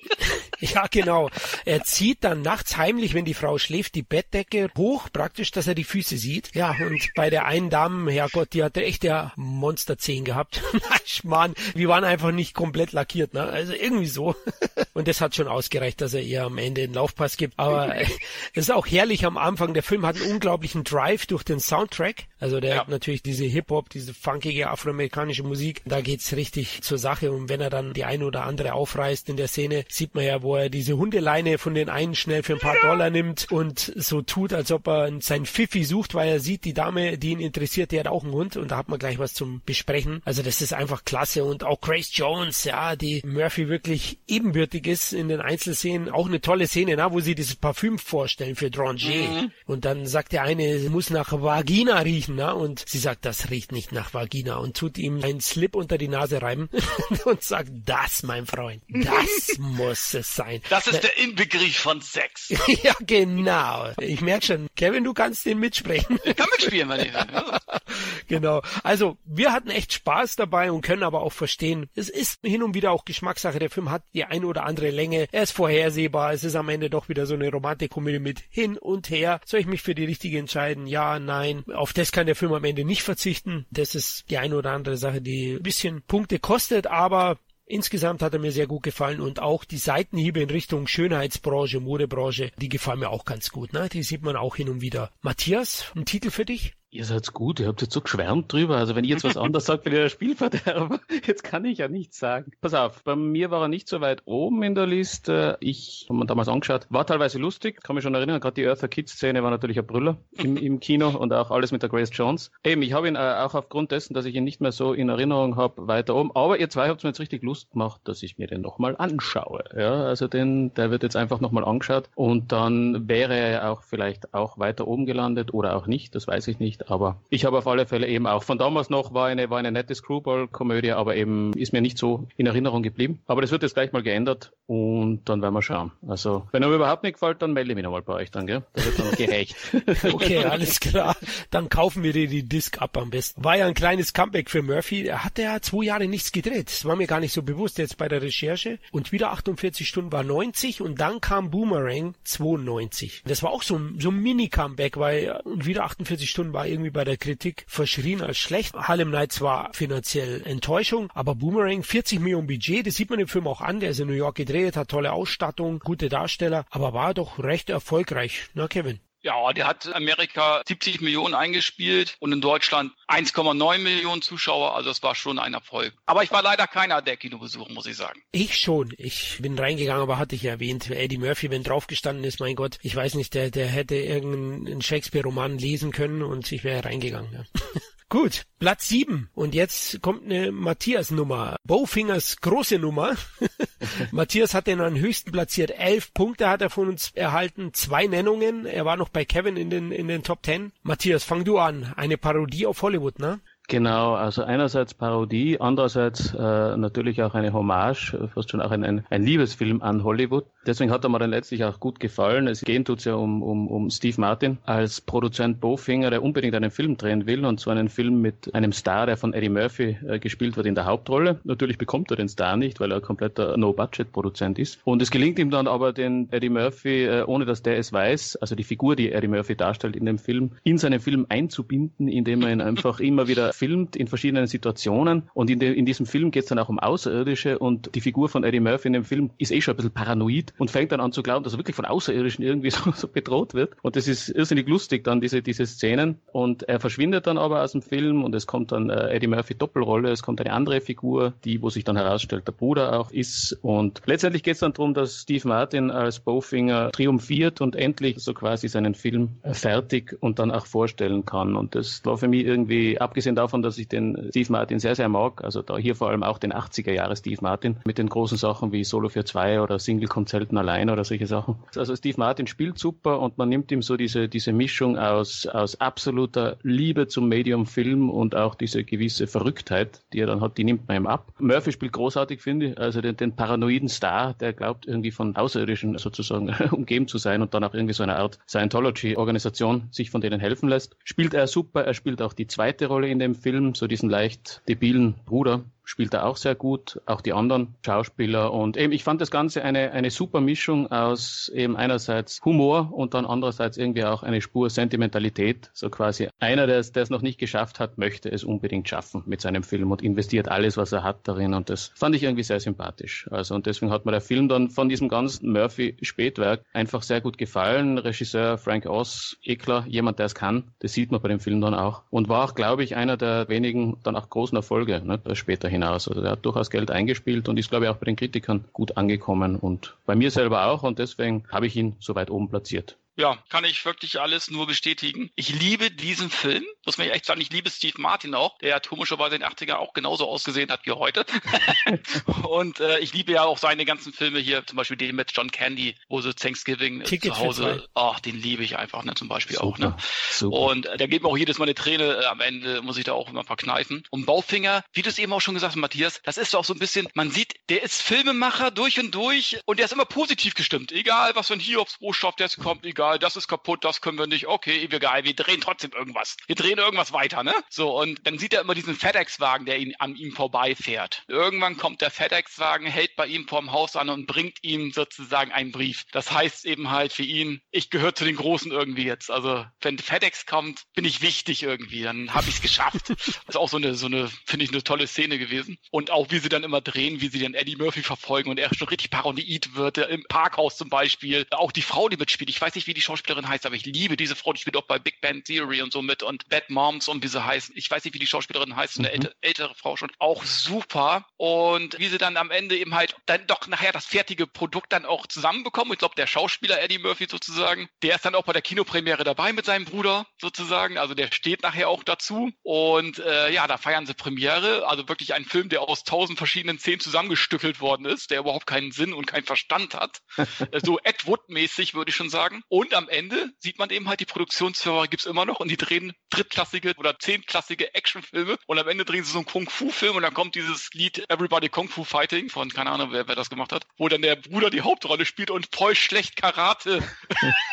[laughs] ja, genau. Er zieht dann nachts heimlich, wenn die Frau schläft, die Bettdecke hoch, praktisch, dass er die Füße sieht. Ja, und bei der einen Dame, Herrgott, die hatte echt ja Monsterzehen gehabt. [laughs] Mann, wir waren einfach nicht komplett lackiert, ne? Also irgendwie so. [laughs] Und das hat schon ausgereicht, dass er ihr am Ende einen Laufpass gibt. Aber es ist auch herrlich am Anfang. Der Film hat einen unglaublichen Drive durch den Soundtrack. Also der ja. hat natürlich diese Hip-Hop, diese funkige afroamerikanische Musik. Da geht's richtig zur Sache. Und wenn er dann die eine oder andere aufreißt in der Szene, sieht man ja, wo er diese Hundeleine von den einen schnell für ein paar Dollar nimmt und so tut, als ob er sein Pfiffi sucht, weil er sieht, die Dame, die ihn interessiert, die hat auch einen Hund und da hat man gleich was zum Besprechen. Also das ist einfach klasse und auch Grace Jones, ja, die Murphy wirklich ebenbürtig ist in den Einzelszenen. Auch eine tolle Szene, na, wo sie dieses Parfüm vorstellen für Dranger. Mhm. Und dann sagt der eine, sie muss nach Vagina riechen, na, und sie sagt, das riecht nicht nach Vagina und tut ihm einen Slip unter die Nase reiben [laughs] und sagt, das, mein Freund, das [laughs] muss es sein. Das ist der Inbegriff von Sex. [laughs] ja, genau. Ich merke schon, Kevin, du kannst den mitsprechen. Ich kann mitspielen, meine ich. [laughs] genau. Also, wir hatten echt Spaß dabei und können aber auch verstehen, es ist hin und wieder auch Geschmackssache. Der Film hat die eine oder andere Länge. Er ist vorhersehbar. Es ist am Ende doch wieder so eine Romantikkomödie mit hin und her. Soll ich mich für die richtige entscheiden? Ja, nein. Auf das kann der Film am Ende nicht verzichten. Das ist die eine oder andere Sache, die ein bisschen Punkte kostet, aber Insgesamt hat er mir sehr gut gefallen und auch die Seitenhiebe in Richtung Schönheitsbranche, Modebranche, die gefallen mir auch ganz gut. Ne? Die sieht man auch hin und wieder. Matthias, ein Titel für dich? Ihr seid gut, ihr habt jetzt so geschwärmt drüber. Also wenn ihr jetzt was anderes sagt, bin ich der Spielverderber. [laughs] Jetzt kann ich ja nichts sagen. Pass auf, bei mir war er nicht so weit oben in der Liste. Ich habe mir damals angeschaut, war teilweise lustig, kann mich schon erinnern, gerade die Eartha Kids Szene war natürlich ein Brüller im, im Kino und auch alles mit der Grace Jones. Eben, ich habe ihn äh, auch aufgrund dessen, dass ich ihn nicht mehr so in Erinnerung habe, weiter oben. Aber ihr zwei habt mir jetzt richtig Lust gemacht, dass ich mir den nochmal anschaue. Ja, also den, der wird jetzt einfach nochmal angeschaut und dann wäre er auch vielleicht auch weiter oben gelandet oder auch nicht, das weiß ich nicht aber ich habe auf alle Fälle eben auch von damals noch war eine, war eine nette Screwball-Komödie, aber eben ist mir nicht so in Erinnerung geblieben. Aber das wird jetzt gleich mal geändert und dann werden wir schauen. Also, wenn er mir überhaupt nicht gefällt, dann melde ich mich nochmal bei euch dann, gell? Da wird dann gerecht. [laughs] okay, alles klar. Dann kaufen wir dir die Disc ab am besten. War ja ein kleines Comeback für Murphy. Er hatte ja zwei Jahre nichts gedreht. Das war mir gar nicht so bewusst jetzt bei der Recherche. Und wieder 48 Stunden war 90 und dann kam Boomerang 92. Das war auch so, so ein Mini-Comeback, weil und wieder 48 Stunden war irgendwie bei der Kritik verschrien als schlecht. Harlem Nights war finanziell Enttäuschung, aber Boomerang 40 Millionen Budget, das sieht man im Film auch an, der ist in New York gedreht, hat tolle Ausstattung, gute Darsteller, aber war doch recht erfolgreich, na Kevin? Ja, der hat Amerika 70 Millionen eingespielt und in Deutschland 1,9 Millionen Zuschauer. Also es war schon ein Erfolg. Aber ich war leider keiner der Kinobesucher, muss ich sagen. Ich schon. Ich bin reingegangen, aber hatte ich erwähnt. Eddie Murphy, wenn draufgestanden ist, mein Gott, ich weiß nicht, der, der hätte irgendeinen Shakespeare-Roman lesen können und ich wäre reingegangen. Ja. [laughs] Gut, Platz sieben. Und jetzt kommt eine Matthias-Nummer. Bowfingers große Nummer. [laughs] Matthias hat den an höchsten platziert. Elf Punkte hat er von uns erhalten. Zwei Nennungen. Er war noch bei Kevin in den, in den Top Ten. Matthias, fang du an. Eine Parodie auf Hollywood, ne? Genau, also einerseits Parodie, andererseits äh, natürlich auch eine Hommage, fast schon auch ein, ein, Liebesfilm an Hollywood. Deswegen hat er mir dann letztlich auch gut gefallen. Es gehen tut's ja um, um, um Steve Martin als Produzent Bofinger, der unbedingt einen Film drehen will, und zwar einen Film mit einem Star, der von Eddie Murphy äh, gespielt wird in der Hauptrolle. Natürlich bekommt er den Star nicht, weil er ein kompletter No-Budget-Produzent ist. Und es gelingt ihm dann aber, den Eddie Murphy, äh, ohne dass der es weiß, also die Figur, die Eddie Murphy darstellt in dem Film, in seinen Film einzubinden, indem er ihn einfach [laughs] immer wieder filmt in verschiedenen Situationen. Und in, de, in diesem Film geht es dann auch um Außerirdische und die Figur von Eddie Murphy in dem Film ist eh schon ein bisschen paranoid und fängt dann an zu glauben, dass er wirklich von Außerirdischen irgendwie [laughs] so, so bedroht wird. Und das ist irrsinnig lustig dann, diese, diese Szenen. Und er verschwindet dann aber aus dem Film und es kommt dann äh, Eddie Murphy Doppelrolle, es kommt eine andere Figur, die, wo sich dann herausstellt, der Bruder auch ist. Und letztendlich geht es dann darum, dass Steve Martin als Bowfinger triumphiert und endlich so quasi seinen Film fertig und dann auch vorstellen kann. Und das war für mich irgendwie, abgesehen davon, dass ich den Steve Martin sehr, sehr mag, also da hier vor allem auch den 80er Jahre Steve Martin mit den großen Sachen wie Solo für zwei oder Single-Konzerten allein oder solche Sachen. Also Steve Martin spielt super und man nimmt ihm so diese, diese Mischung aus, aus absoluter Liebe zum Medium-Film und auch diese gewisse Verrücktheit, die er dann hat, die nimmt man ihm ab. Murphy spielt großartig, finde ich, also den, den paranoiden Star, der glaubt irgendwie von Außerirdischen sozusagen [laughs] umgeben zu sein und dann auch irgendwie so eine Art Scientology-Organisation sich von denen helfen lässt. Spielt er super, er spielt auch die zweite Rolle in dem Film, so diesen leicht debilen Bruder, spielt er auch sehr gut, auch die anderen Schauspieler. Und eben, ich fand das Ganze eine, eine super Mischung aus eben einerseits Humor und dann andererseits irgendwie auch eine Spur Sentimentalität. So quasi einer, der es, der es noch nicht geschafft hat, möchte es unbedingt schaffen mit seinem Film und investiert alles, was er hat darin. Und das fand ich irgendwie sehr sympathisch. Also, und deswegen hat mir der Film dann von diesem ganzen Murphy-Spätwerk einfach sehr gut gefallen. Regisseur Frank Oz, Ekler, jemand, der es kann. Das sieht man bei dem Film dann auch. Und war auch, glaube ich, einer der wenigen dann auch großen Erfolge ne, später hinaus. Also der hat durchaus Geld eingespielt und ist, glaube ich, auch bei den Kritikern gut angekommen und bei mir selber auch. Und deswegen habe ich ihn so weit oben platziert. Ja, kann ich wirklich alles nur bestätigen. Ich liebe diesen Film. Muss man echt sagen, ich liebe Steve Martin auch, der ja komischerweise in den 80er auch genauso ausgesehen hat wie heute. [laughs] und äh, ich liebe ja auch seine ganzen Filme hier, zum Beispiel den mit John Candy, wo sie Thanksgiving Ticket zu Hause, ach, den liebe ich einfach, ne, zum Beispiel Super. auch, ne. Super. Und äh, der geht mir auch jedes Mal eine Träne, äh, am Ende muss ich da auch immer verkneifen. Und Baufinger, wie du es eben auch schon gesagt hast, Matthias, das ist auch so ein bisschen, man sieht, der ist Filmemacher durch und durch und der ist immer positiv gestimmt. Egal, was für ein Hiobsbotschaft jetzt kommt, egal das ist kaputt, das können wir nicht, okay, egal, wir drehen trotzdem irgendwas. Wir drehen irgendwas weiter, ne? So, und dann sieht er immer diesen FedEx-Wagen, der ihn, an ihm vorbeifährt. Irgendwann kommt der FedEx-Wagen, hält bei ihm vorm Haus an und bringt ihm sozusagen einen Brief. Das heißt eben halt für ihn, ich gehöre zu den Großen irgendwie jetzt. Also, wenn FedEx kommt, bin ich wichtig irgendwie, dann habe ich es geschafft. [laughs] das ist auch so eine, so eine, finde ich, eine tolle Szene gewesen. Und auch wie sie dann immer drehen, wie sie dann Eddie Murphy verfolgen und er schon richtig paranoid wird, im Parkhaus zum Beispiel. Auch die Frau, die mitspielt, ich weiß nicht, wie wie die Schauspielerin heißt, aber ich liebe diese Frau, die spielt auch bei Big Bang Theory und so mit und Bad Moms und wie sie heißen. Ich weiß nicht, wie die Schauspielerin heißt, eine mhm. ältere, ältere Frau schon. Auch super. Und wie sie dann am Ende eben halt dann doch nachher das fertige Produkt dann auch zusammenbekommen. Ich glaube, der Schauspieler Eddie Murphy sozusagen, der ist dann auch bei der Kinopremiere dabei mit seinem Bruder sozusagen. Also der steht nachher auch dazu. Und äh, ja, da feiern sie Premiere. Also wirklich ein Film, der aus tausend verschiedenen Szenen zusammengestückelt worden ist, der überhaupt keinen Sinn und keinen Verstand hat. [laughs] so Ed Wood-mäßig, würde ich schon sagen. Und und am Ende sieht man eben halt, die Produktionsfirma gibt's immer noch und die drehen drittklassige oder zehnklassige Actionfilme und am Ende drehen sie so einen Kung-Fu-Film und dann kommt dieses Lied Everybody Kung Fu Fighting von, keine Ahnung, wer, wer das gemacht hat, wo dann der Bruder die Hauptrolle spielt und voll schlecht Karate [laughs]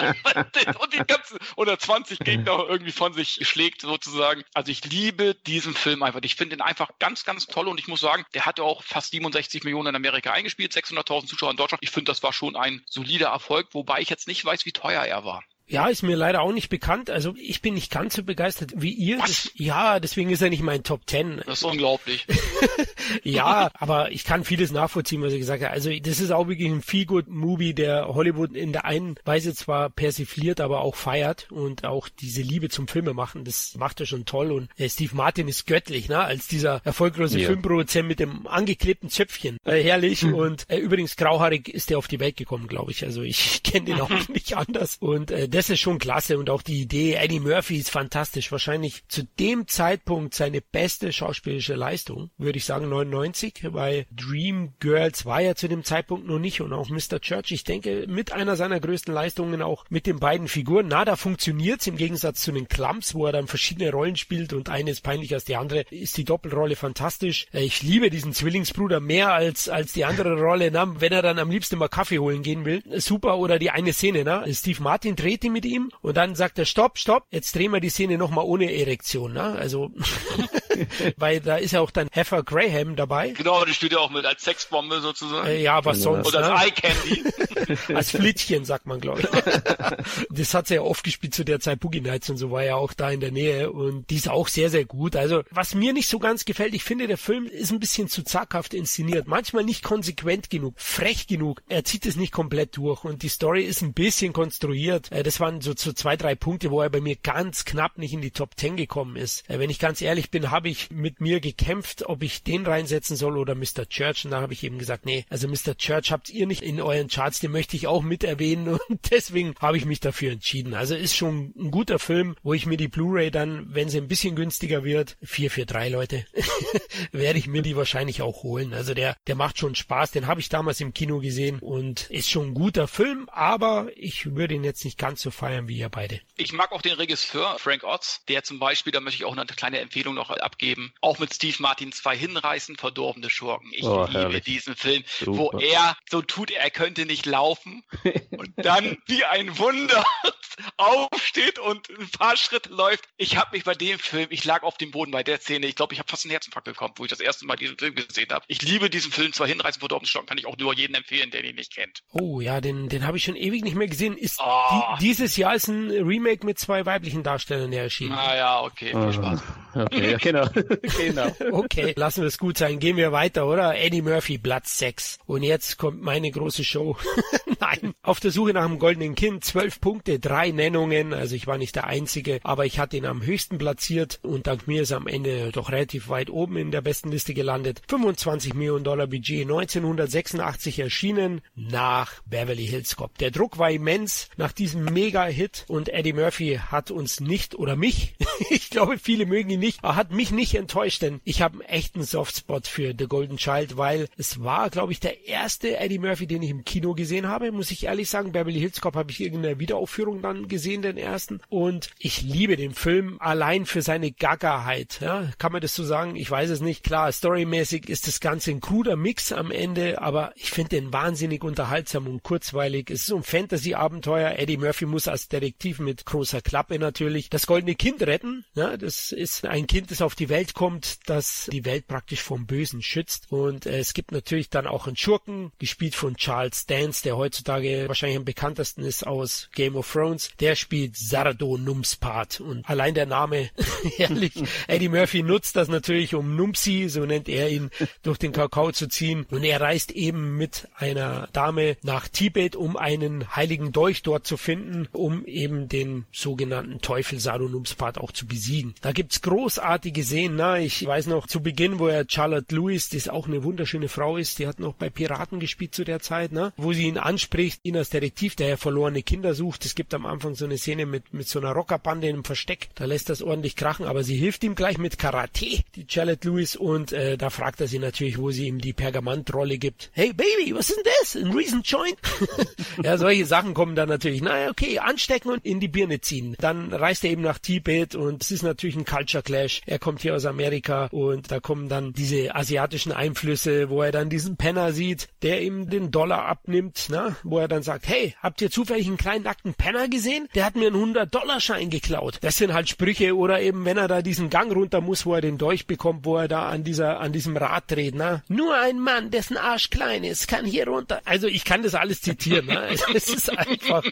und die ganzen 120 Gegner irgendwie von sich schlägt sozusagen. Also ich liebe diesen Film einfach. Ich finde ihn einfach ganz, ganz toll und ich muss sagen, der hat auch fast 67 Millionen in Amerika eingespielt, 600.000 Zuschauer in Deutschland. Ich finde, das war schon ein solider Erfolg, wobei ich jetzt nicht weiß, wie teuer er war. Ja, ist mir leider auch nicht bekannt. Also ich bin nicht ganz so begeistert wie ihr. Das, ja, deswegen ist er nicht mein Top Ten. Das ist unglaublich. [laughs] ja, aber ich kann vieles nachvollziehen, was ihr gesagt habt. Also das ist auch wirklich ein feel good Movie, der Hollywood in der einen Weise zwar persifliert, aber auch feiert und auch diese Liebe zum Filme machen. Das macht er schon toll. Und äh, Steve Martin ist göttlich, ne? Als dieser erfolglose ja. Filmproduzent mit dem angeklebten Zöpfchen. Äh, herrlich. Mhm. Und äh, übrigens grauhaarig ist er auf die Welt gekommen, glaube ich. Also ich [laughs] kenne den auch [laughs] nicht anders. Und äh, das ist schon klasse und auch die Idee, Eddie Murphy ist fantastisch. Wahrscheinlich zu dem Zeitpunkt seine beste schauspielerische Leistung, würde ich sagen 99, weil Dream Girls war ja zu dem Zeitpunkt noch nicht und auch Mr. Church, ich denke, mit einer seiner größten Leistungen auch mit den beiden Figuren. Na, da funktioniert's im Gegensatz zu den Clumps, wo er dann verschiedene Rollen spielt und eine ist peinlicher als die andere, ist die Doppelrolle fantastisch. Äh, ich liebe diesen Zwillingsbruder mehr als, als die andere Rolle, na, wenn er dann am liebsten mal Kaffee holen gehen will. Super, oder die eine Szene, na, Steve Martin dreht ihn mit ihm und dann sagt er, stopp, stopp, jetzt drehen wir die Szene nochmal ohne Erektion, ne? Also, [laughs] [laughs] weil da ist ja auch dann Heifer Graham dabei. Genau, die spielt ja auch mit als Sexbombe sozusagen. Äh, ja, was sonst. Oder als ne? Eye Candy. [laughs] als Flittchen, sagt man, glaube ich. das hat sie ja oft gespielt zu der Zeit. Boogie Nights und so war ja auch da in der Nähe und die ist auch sehr, sehr gut. Also, was mir nicht so ganz gefällt, ich finde, der Film ist ein bisschen zu zaghaft inszeniert. Manchmal nicht konsequent genug, frech genug. Er zieht es nicht komplett durch und die Story ist ein bisschen konstruiert. Äh, waren so, so zwei, drei Punkte, wo er bei mir ganz knapp nicht in die Top Ten gekommen ist. Äh, wenn ich ganz ehrlich bin, habe ich mit mir gekämpft, ob ich den reinsetzen soll oder Mr. Church. Und da habe ich eben gesagt, nee, also Mr. Church habt ihr nicht in euren Charts, den möchte ich auch mit erwähnen [laughs] und deswegen habe ich mich dafür entschieden. Also ist schon ein guter Film, wo ich mir die Blu-ray dann, wenn sie ein bisschen günstiger wird, 443 Leute, [laughs] werde ich mir die wahrscheinlich auch holen. Also der, der macht schon Spaß, den habe ich damals im Kino gesehen und ist schon ein guter Film, aber ich würde ihn jetzt nicht ganz so feiern wie ihr beide. Ich mag auch den Regisseur Frank Otz, der zum Beispiel, da möchte ich auch eine kleine Empfehlung noch abgeben, auch mit Steve Martin zwei hinreißend verdorbene Schurken. Ich oh, liebe herrlich. diesen Film, Super. wo er so tut, er könnte nicht laufen [laughs] und dann wie ein Wunder [laughs] aufsteht und ein paar Schritte läuft. Ich habe mich bei dem Film, ich lag auf dem Boden bei der Szene, ich glaube, ich habe fast einen Herzinfarkt bekommen, wo ich das erste Mal diesen Film gesehen habe. Ich liebe diesen Film, zwar hinreißend verdorbene Schurken, kann ich auch nur jedem empfehlen, der ihn nicht kennt. Oh ja, den, den habe ich schon ewig nicht mehr gesehen. Ist oh. die, dieses Jahr ist ein Remake mit zwei weiblichen Darstellern erschienen. Ah ja, okay, viel Spaß. Okay, genau. [laughs] genau. Okay, lassen wir es gut sein. Gehen wir weiter, oder? Eddie Murphy, Platz 6. Und jetzt kommt meine große Show. [laughs] Nein, auf der Suche nach dem goldenen Kind. Zwölf Punkte, drei Nennungen. Also ich war nicht der Einzige, aber ich hatte ihn am höchsten platziert und dank mir ist er am Ende doch relativ weit oben in der besten Liste gelandet. 25 Millionen Dollar Budget, 1986 erschienen nach Beverly Hills Cop. Der Druck war immens nach diesem Mega-Hit und Eddie Murphy hat uns nicht oder mich, [laughs] ich glaube viele mögen ihn nicht, er hat mich nicht enttäuscht, denn ich habe einen echten Softspot für The Golden Child, weil es war, glaube ich, der erste Eddie Murphy, den ich im Kino gesehen habe, muss ich ehrlich sagen. Beverly Hills Cop habe ich irgendeine Wiederaufführung dann gesehen, den ersten. Und ich liebe den Film allein für seine Gaggerheit. Ja? Kann man das so sagen? Ich weiß es nicht. Klar, storymäßig ist das Ganze ein kruder Mix am Ende, aber ich finde den wahnsinnig unterhaltsam und kurzweilig. Es ist so ein Fantasy-Abenteuer. Eddie Murphy muss als Detektiv mit großer Klappe natürlich das goldene Kind retten. Ja, das ist ein Kind, das auf die Welt kommt, das die Welt praktisch vom Bösen schützt. Und äh, es gibt natürlich dann auch einen Schurken, gespielt von Charles Dance, der heutzutage wahrscheinlich am bekanntesten ist aus Game of Thrones. Der spielt Sardo Numspart. Und allein der Name, [laughs] herrlich, Eddie Murphy nutzt das natürlich, um Numpsi, so nennt er ihn, durch den Kakao zu ziehen. Und er reist eben mit einer Dame nach Tibet, um einen heiligen Dolch dort zu finden, um eben den sogenannten Teufel Sadonumspat auch zu besiegen. Da gibt's großartige Szenen. Na, ich weiß noch zu Beginn, wo er Charlotte Lewis, die auch eine wunderschöne Frau ist, die hat noch bei Piraten gespielt zu der Zeit, ne? wo sie ihn anspricht, ihn als Detektiv, der ja verlorene Kinder sucht. Es gibt am Anfang so eine Szene mit, mit so einer Rockerbande in einem Versteck. Da lässt das ordentlich krachen, aber sie hilft ihm gleich mit Karate, die Charlotte Lewis, und äh, da fragt er sie natürlich, wo sie ihm die Pergamentrolle gibt. Hey Baby, was ist denn das? Ein Reason Joint? [laughs] ja, solche Sachen kommen dann natürlich. Na okay, anstecken und in die Birne ziehen. Dann reist er eben nach Tibet und es ist natürlich ein Culture Clash. Er kommt hier aus Amerika und da kommen dann diese asiatischen Einflüsse, wo er dann diesen Penner sieht, der ihm den Dollar abnimmt, na, wo er dann sagt, hey, habt ihr zufällig einen kleinen nackten Penner gesehen? Der hat mir einen 100-Dollar-Schein geklaut. Das sind halt Sprüche oder eben, wenn er da diesen Gang runter muss, wo er den Dolch bekommt, wo er da an dieser, an diesem Rad dreht, na. Nur ein Mann, dessen Arsch klein ist, kann hier runter. Also ich kann das alles zitieren, ne? [laughs] Es ist einfach,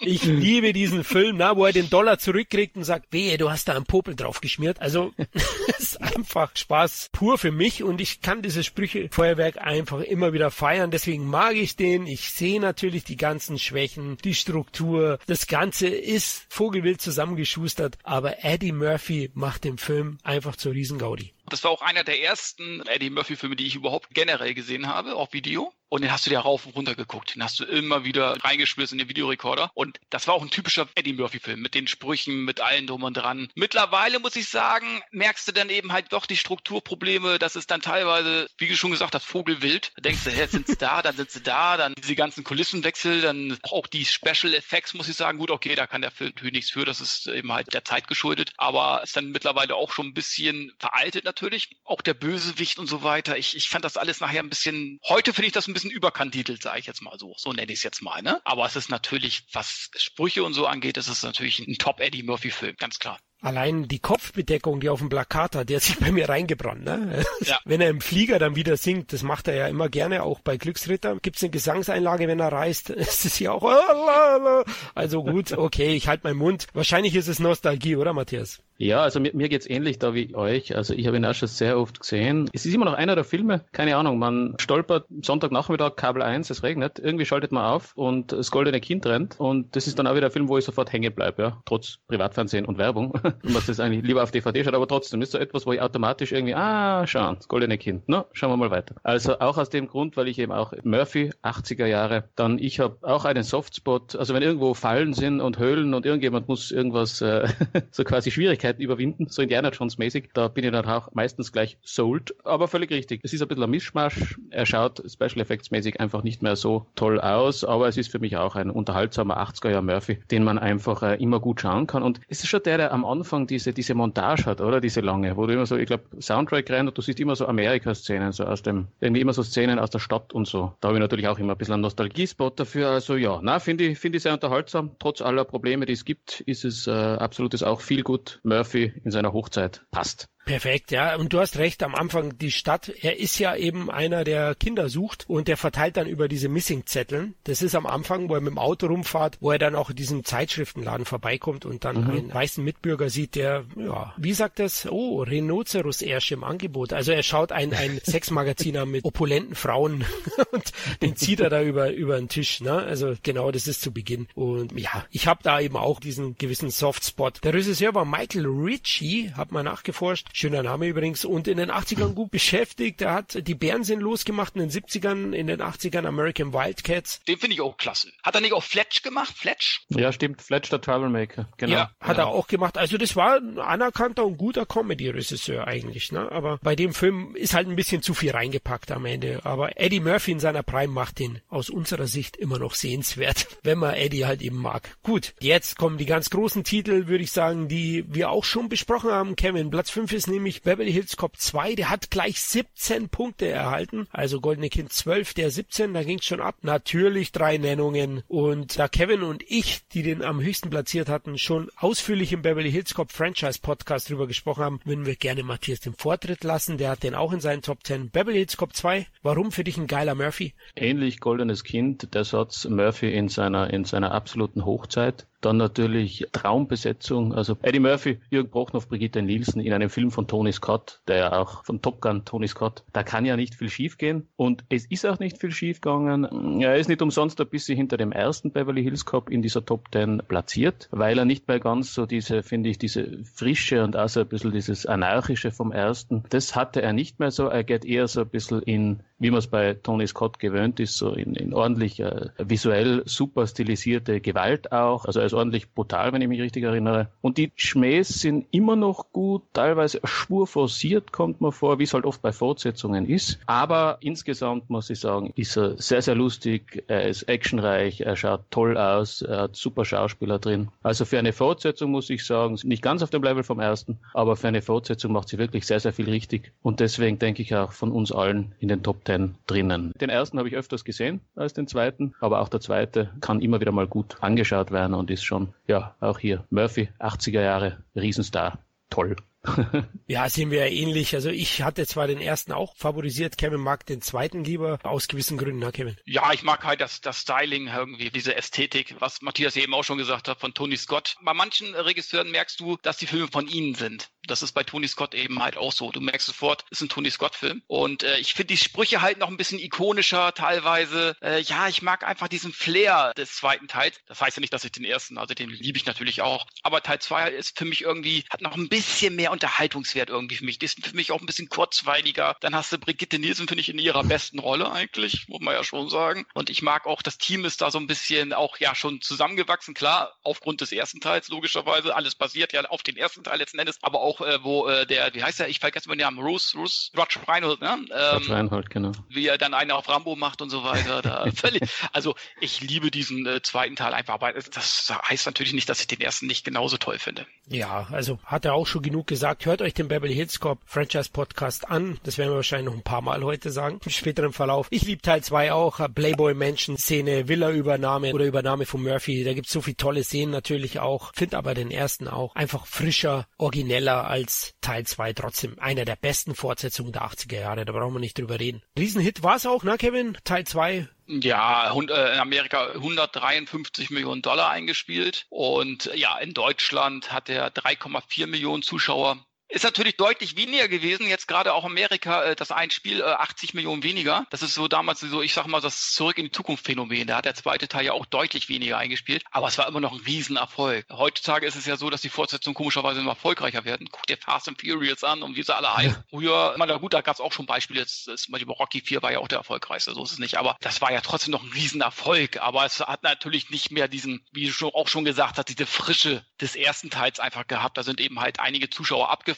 ich liebe diesen Film, na, wo er den Dollar zurückkriegt und sagt, wehe, du hast da einen Popel drauf geschmiert. Also, [laughs] ist einfach Spaß pur für mich und ich kann dieses Sprüche-Feuerwerk einfach immer wieder feiern. Deswegen mag ich den. Ich sehe natürlich die ganzen Schwächen, die Struktur. Das Ganze ist vogelwild zusammengeschustert, aber Eddie Murphy macht den Film einfach zur Riesengaudi. Das war auch einer der ersten Eddie Murphy-Filme, die ich überhaupt generell gesehen habe, auf Video. Und den hast du dir rauf und runter geguckt. Den hast du immer wieder reingeschmissen in den Videorekorder. Und das war auch ein typischer Eddie Murphy-Film mit den Sprüchen, mit allen drum und dran. Mittlerweile muss ich sagen, merkst du dann eben halt doch die Strukturprobleme. Das ist dann teilweise, wie schon gesagt hast, Vogelwild. Da denkst du, hä, sind sie da, dann sind sie da, dann diese ganzen Kulissenwechsel, dann auch die Special Effects, muss ich sagen. Gut, okay, da kann der Film natürlich nichts für. Das ist eben halt der Zeit geschuldet. Aber ist dann mittlerweile auch schon ein bisschen veraltet natürlich natürlich, auch der Bösewicht und so weiter. Ich, ich fand das alles nachher ein bisschen, heute finde ich das ein bisschen überkandidelt, sage ich jetzt mal so. So nenne ich es jetzt mal, ne? Aber es ist natürlich, was Sprüche und so angeht, ist es natürlich ein Top-Eddie Murphy-Film, ganz klar. Allein die Kopfbedeckung, die auf dem Plakat hat, die hat sich bei mir reingebrannt. Ne? Ja. [laughs] Wenn er im Flieger dann wieder singt, das macht er ja immer gerne, auch bei Glücksritter. Gibt es eine Gesangseinlage, wenn er reist? [laughs] Ist es ja auch. Also gut, okay, ich halte meinen Mund. Wahrscheinlich ist es Nostalgie, oder Matthias? Ja, also mir, mir geht's ähnlich da wie euch. Also ich habe ihn auch schon sehr oft gesehen. Es ist immer noch einer der Filme, keine Ahnung, man stolpert Sonntagnachmittag, Kabel 1, es regnet, irgendwie schaltet man auf und das goldene Kind rennt und das ist dann auch wieder ein Film, wo ich sofort hängen bleibe, ja, trotz Privatfernsehen und Werbung. [laughs] [laughs] und man das eigentlich lieber auf DVD schaut, aber trotzdem ist so etwas, wo ich automatisch irgendwie, ah, schauen, das goldene Kind, na, schauen wir mal weiter. Also auch aus dem Grund, weil ich eben auch Murphy, 80er Jahre, dann ich habe auch einen Softspot, also wenn irgendwo Fallen sind und Höhlen und irgendjemand muss irgendwas, äh, [laughs] so quasi Schwierigkeiten überwinden, so Indiana Jones mäßig, da bin ich dann auch meistens gleich sold, aber völlig richtig. Es ist ein bisschen ein Mischmasch, er schaut Special Effects mäßig einfach nicht mehr so toll aus, aber es ist für mich auch ein unterhaltsamer 80er Jahr Murphy, den man einfach äh, immer gut schauen kann. Und es ist schon der, der am Anfang diese, diese Montage hat, oder? Diese lange, wo du immer so, ich glaube, Soundtrack rein und du siehst immer so Amerika-Szenen, so aus dem, irgendwie immer so Szenen aus der Stadt und so. Da habe ich natürlich auch immer ein bisschen einen Nostalgiespot dafür. Also ja, na, finde ich, finde ich sehr unterhaltsam. Trotz aller Probleme, die es gibt, ist es äh, absolutes auch viel gut. Murphy in seiner Hochzeit passt. Perfekt, ja. Und du hast recht, am Anfang die Stadt, er ist ja eben einer, der Kinder sucht und der verteilt dann über diese Missing-Zetteln. Das ist am Anfang, wo er mit dem Auto rumfahrt, wo er dann auch diesen Zeitschriftenladen vorbeikommt und dann mhm. einen weißen Mitbürger sieht, der, ja, wie sagt das? Oh, Rhinoceros-Ärsche im Angebot. Also er schaut ein, ein [laughs] Sexmagaziner mit opulenten Frauen [laughs] und den zieht er da über, über den Tisch, ne? Also genau, das ist zu Beginn. Und ja, ich habe da eben auch diesen gewissen Softspot. Der Regisseur war Michael Ritchie, hat mal nachgeforscht Schöner Name übrigens. Und in den 80ern gut beschäftigt. Er hat die Bären sind losgemacht in den 70ern, in den 80ern American Wildcats. Den finde ich auch klasse. Hat er nicht auch Fletch gemacht? Fletch? Ja, stimmt. Fletch, der Troublemaker. Genau. Ja, hat ja. er auch gemacht. Also das war ein anerkannter und guter Comedy-Regisseur eigentlich. Ne? Aber bei dem Film ist halt ein bisschen zu viel reingepackt am Ende. Aber Eddie Murphy in seiner Prime macht den aus unserer Sicht immer noch sehenswert, [laughs] wenn man Eddie halt eben mag. Gut, jetzt kommen die ganz großen Titel, würde ich sagen, die wir auch schon besprochen haben. Kevin, Platz 5 ist nämlich Beverly Hills Cop 2, der hat gleich 17 Punkte erhalten, also Goldene Kind 12, der 17, da ging's schon ab. Natürlich drei Nennungen und da Kevin und ich, die den am höchsten platziert hatten, schon ausführlich im Beverly Hills Cop Franchise Podcast drüber gesprochen haben, würden wir gerne Matthias den Vortritt lassen, der hat den auch in seinen Top 10. Beverly Hills Cop 2, warum für dich ein geiler Murphy? Ähnlich Goldenes Kind, der Satz Murphy in seiner, in seiner absoluten Hochzeit. Dann natürlich Traumbesetzung, also Eddie Murphy, Jürgen Brochnow, Brigitte Nielsen in einem Film von Tony Scott, der ja auch von Top Gun Tony Scott, da kann ja nicht viel schiefgehen und es ist auch nicht viel schiefgegangen. Er ist nicht umsonst ein bisschen hinter dem ersten Beverly Hills Cop in dieser Top 10 platziert, weil er nicht mehr ganz so diese, finde ich, diese Frische und auch so ein bisschen dieses Anarchische vom ersten, das hatte er nicht mehr so. Er geht eher so ein bisschen in wie man es bei Tony Scott gewöhnt ist, so in, in ordentlich äh, visuell super stilisierte Gewalt auch. Also er ist ordentlich brutal, wenn ich mich richtig erinnere. Und die Schmähs sind immer noch gut, teilweise Spur forciert kommt man vor, wie es halt oft bei Fortsetzungen ist. Aber insgesamt muss ich sagen, ist er sehr, sehr lustig, er ist actionreich, er schaut toll aus, er hat super Schauspieler drin. Also für eine Fortsetzung muss ich sagen, nicht ganz auf dem Level vom ersten, aber für eine Fortsetzung macht sie wirklich sehr, sehr viel richtig. Und deswegen denke ich auch von uns allen in den Top Ten drinnen. Den ersten habe ich öfters gesehen als den zweiten, aber auch der zweite kann immer wieder mal gut angeschaut werden und ist schon, ja, auch hier Murphy, 80er Jahre, Riesenstar, toll. [laughs] ja, sehen wir ja ähnlich. Also ich hatte zwar den ersten auch favorisiert, Kevin mag den zweiten lieber, aus gewissen Gründen, ne, Kevin? Ja, ich mag halt das, das Styling irgendwie, diese Ästhetik, was Matthias eben auch schon gesagt hat von Tony Scott. Bei manchen Regisseuren merkst du, dass die Filme von ihnen sind. Das ist bei Tony Scott eben halt auch so. Du merkst sofort, es ist ein Tony Scott-Film. Und äh, ich finde die Sprüche halt noch ein bisschen ikonischer teilweise. Äh, ja, ich mag einfach diesen Flair des zweiten Teils. Das heißt ja nicht, dass ich den ersten, also den liebe ich natürlich auch. Aber Teil 2 ist für mich irgendwie, hat noch ein bisschen mehr Unterhaltungswert irgendwie für mich. Das ist für mich auch ein bisschen kurzweiliger. Dann hast du Brigitte Nielsen, finde ich, in ihrer besten Rolle eigentlich, muss man ja schon sagen. Und ich mag auch, das Team ist da so ein bisschen auch ja schon zusammengewachsen. Klar, aufgrund des ersten Teils logischerweise. Alles basiert ja auf den ersten Teil letzten Endes, aber auch äh, wo äh, der, wie heißt er, ich vergesse mal den Namen, Bruce, Bruce, Roger Reinhold, ne? Ähm, Roger Reinhold, genau. Wie er dann einen auf Rambo macht und so weiter. Da [laughs] völlig, also ich liebe diesen äh, zweiten Teil einfach, aber das heißt natürlich nicht, dass ich den ersten nicht genauso toll finde. Ja, also hat er auch schon genug gesagt. Hört euch den Beverly Hills Cop Franchise Podcast an. Das werden wir wahrscheinlich noch ein paar Mal heute sagen, im späteren Verlauf. Ich liebe Teil 2 auch. Playboy Mansion Szene, Villa Übernahme oder Übernahme von Murphy. Da gibt's so viele tolle Szenen natürlich auch. Finde aber den ersten auch einfach frischer, origineller als Teil 2 trotzdem einer der besten Fortsetzungen der 80er Jahre. Da brauchen wir nicht drüber reden. Riesenhit war es auch, ne, Kevin? Teil 2 ja, äh, in Amerika 153 Millionen Dollar eingespielt. Und ja, in Deutschland hat er 3,4 Millionen Zuschauer Ist natürlich deutlich weniger gewesen. Jetzt gerade auch Amerika, äh, das ein Spiel 80 Millionen weniger. Das ist so damals so, ich sag mal, das Zurück in die Zukunft Phänomen. Da hat der zweite Teil ja auch deutlich weniger eingespielt. Aber es war immer noch ein Riesenerfolg. Heutzutage ist es ja so, dass die Fortsetzungen komischerweise immer erfolgreicher werden. Guck dir Fast and Furious an und wie sie alle heißen. Früher, na gut, da gab es auch schon Beispiele. Jetzt, zum Beispiel Rocky 4 war ja auch der erfolgreichste. So ist es nicht. Aber das war ja trotzdem noch ein Riesenerfolg. Aber es hat natürlich nicht mehr diesen, wie du auch schon gesagt hast, diese Frische des ersten Teils einfach gehabt. Da sind eben halt einige Zuschauer abgefallen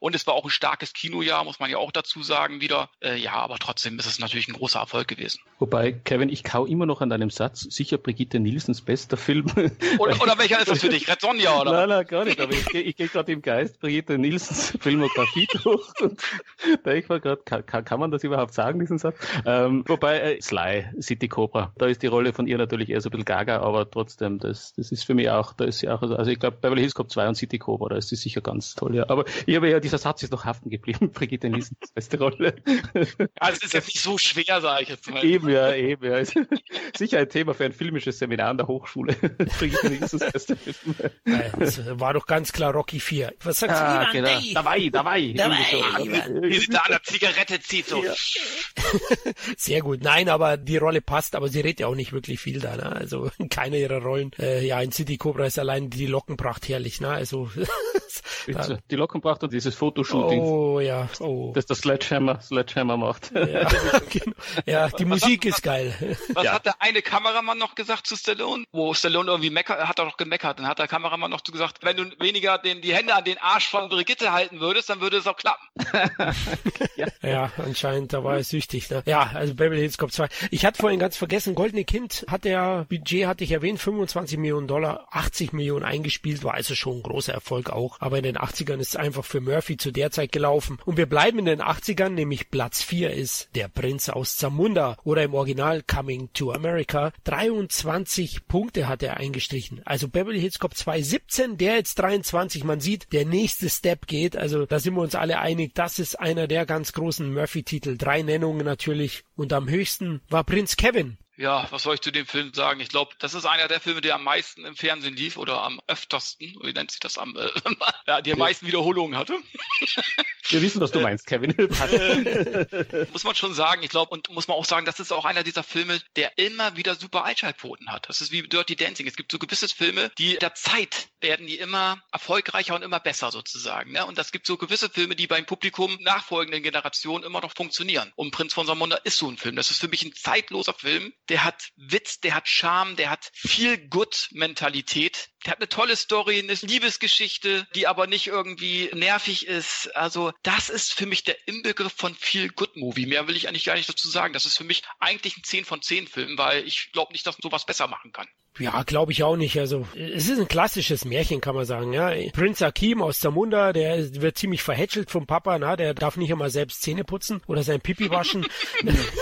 und es war auch ein starkes Kinojahr, muss man ja auch dazu sagen wieder. Äh, ja, aber trotzdem ist es natürlich ein großer Erfolg gewesen. Wobei, Kevin, ich kau immer noch an deinem Satz, sicher Brigitte Nielsens bester Film. [laughs] Oder, oder welcher ist das für dich? Red Sonja, oder? Nein, nein, gar nicht, aber ich, ich gehe gerade im Geist Brigitte Nielsens Filmografie [laughs] durch und da ich war gerade, kann, kann, man das überhaupt sagen, diesen Satz? Ähm, wobei, äh, Sly, City Cobra, da ist die Rolle von ihr natürlich eher so ein bisschen gaga, aber trotzdem, das, das ist für mich auch, da ist sie auch, also ich glaube, Beverly Hills Cop 2 und City Cobra, da ist sie sicher ganz toll, ja. Aber ich habe ja, dieser Satz ist noch haften geblieben, [laughs] Brigitte Nielsen, beste Rolle. Also es ist jetzt nicht so schwer, sage ich jetzt mal. Eben, ja, eben, ja. Sicher ein Thema für ein filmisches Seminar an der Hochschule. [laughs] Brigitte Nielsens beste Film. das war doch ganz klar Rocky 4. Was sagst ah, du? Genau. Dabei, dabei. dabei. Wie sie da an der Zigarette zieht, so. Ja. [laughs] Sehr gut. Nein, aber die Rolle passt, aber sie redet ja auch nicht wirklich viel da, ne? Also keine ihrer Rollen. Äh, ja, in City Cobra ist allein die Lockenpracht herrlich, ne? Also die Lockenpracht und dieses Fotoshooting. Oh ja. Oh. Das das Sledgehammer, Sledgehammer macht. Ja, genau. [laughs] ja die Musik ist geil. Was ja. hat der eine Kameramann noch gesagt zu Stallone? Wo Stallone irgendwie meckert, hat er doch gemeckert. Dann hat der Kameramann noch gesagt, wenn du weniger den, die Hände an den Arsch von Brigitte halten würdest, dann würde es auch klappen. [laughs] ja. ja, anscheinend, da war er süchtig. Ne? Ja, also Beverly Hills Cop 2. Ich hatte vorhin ganz vergessen, Goldene Kind hat der Budget, hatte ich erwähnt, 25 Millionen Dollar, 80 Millionen eingespielt, war also schon ein großer Erfolg auch. Aber in den 80ern ist es einfach für Murphy zu der Zeit gelaufen. Und wir bleiben in den 80ern, nämlich Platz 4 ist Der Prinz aus Zamunda oder im Original Coming to America. 23 Punkte hat er eingestrichen. Also Beverly Hills Cop 2 17, der jetzt 23. Man sieht, der nächste Step geht. Also da sind wir uns alle einig, das ist einer der ganz großen Murphy-Titel. Drei Nennungen natürlich. Und am höchsten war Prinz Kevin ja, was soll ich zu dem Film sagen? Ich glaube, das ist einer der Filme, der am meisten im Fernsehen lief oder am öftersten, wie nennt sich das am, äh, [laughs] ja, die am meisten Wiederholungen hatte. Wir wissen, was du meinst, Kevin. äh, muss man schon sagen, ich glaube, und muss man auch sagen, das ist auch einer dieser Filme, der immer wieder super Einschaltquoten hat. Das ist wie Dirty Dancing. Es gibt so gewisse Filme, die der Zeit werden die immer erfolgreicher und immer besser sozusagen. Ne? Und das gibt so gewisse Filme, die beim Publikum nachfolgenden Generationen immer noch funktionieren. Und Prinz von Samunda ist so ein Film. Das ist für mich ein zeitloser Film, der hat Witz, der hat Charme, der hat viel Good-Mentalität. Der hat eine tolle Story, eine Liebesgeschichte, die aber nicht irgendwie nervig ist. Also das ist für mich der Inbegriff von viel Good Movie. Mehr will ich eigentlich gar nicht dazu sagen. Das ist für mich eigentlich ein 10 von 10 Film, weil ich glaube nicht, dass man sowas besser machen kann. Ja, glaube ich auch nicht. Also es ist ein klassisches Märchen, kann man sagen. Ja, Prinz Akim aus Zamunda, der wird ziemlich verhätschelt vom Papa. Na, der darf nicht einmal selbst Zähne putzen oder sein Pipi waschen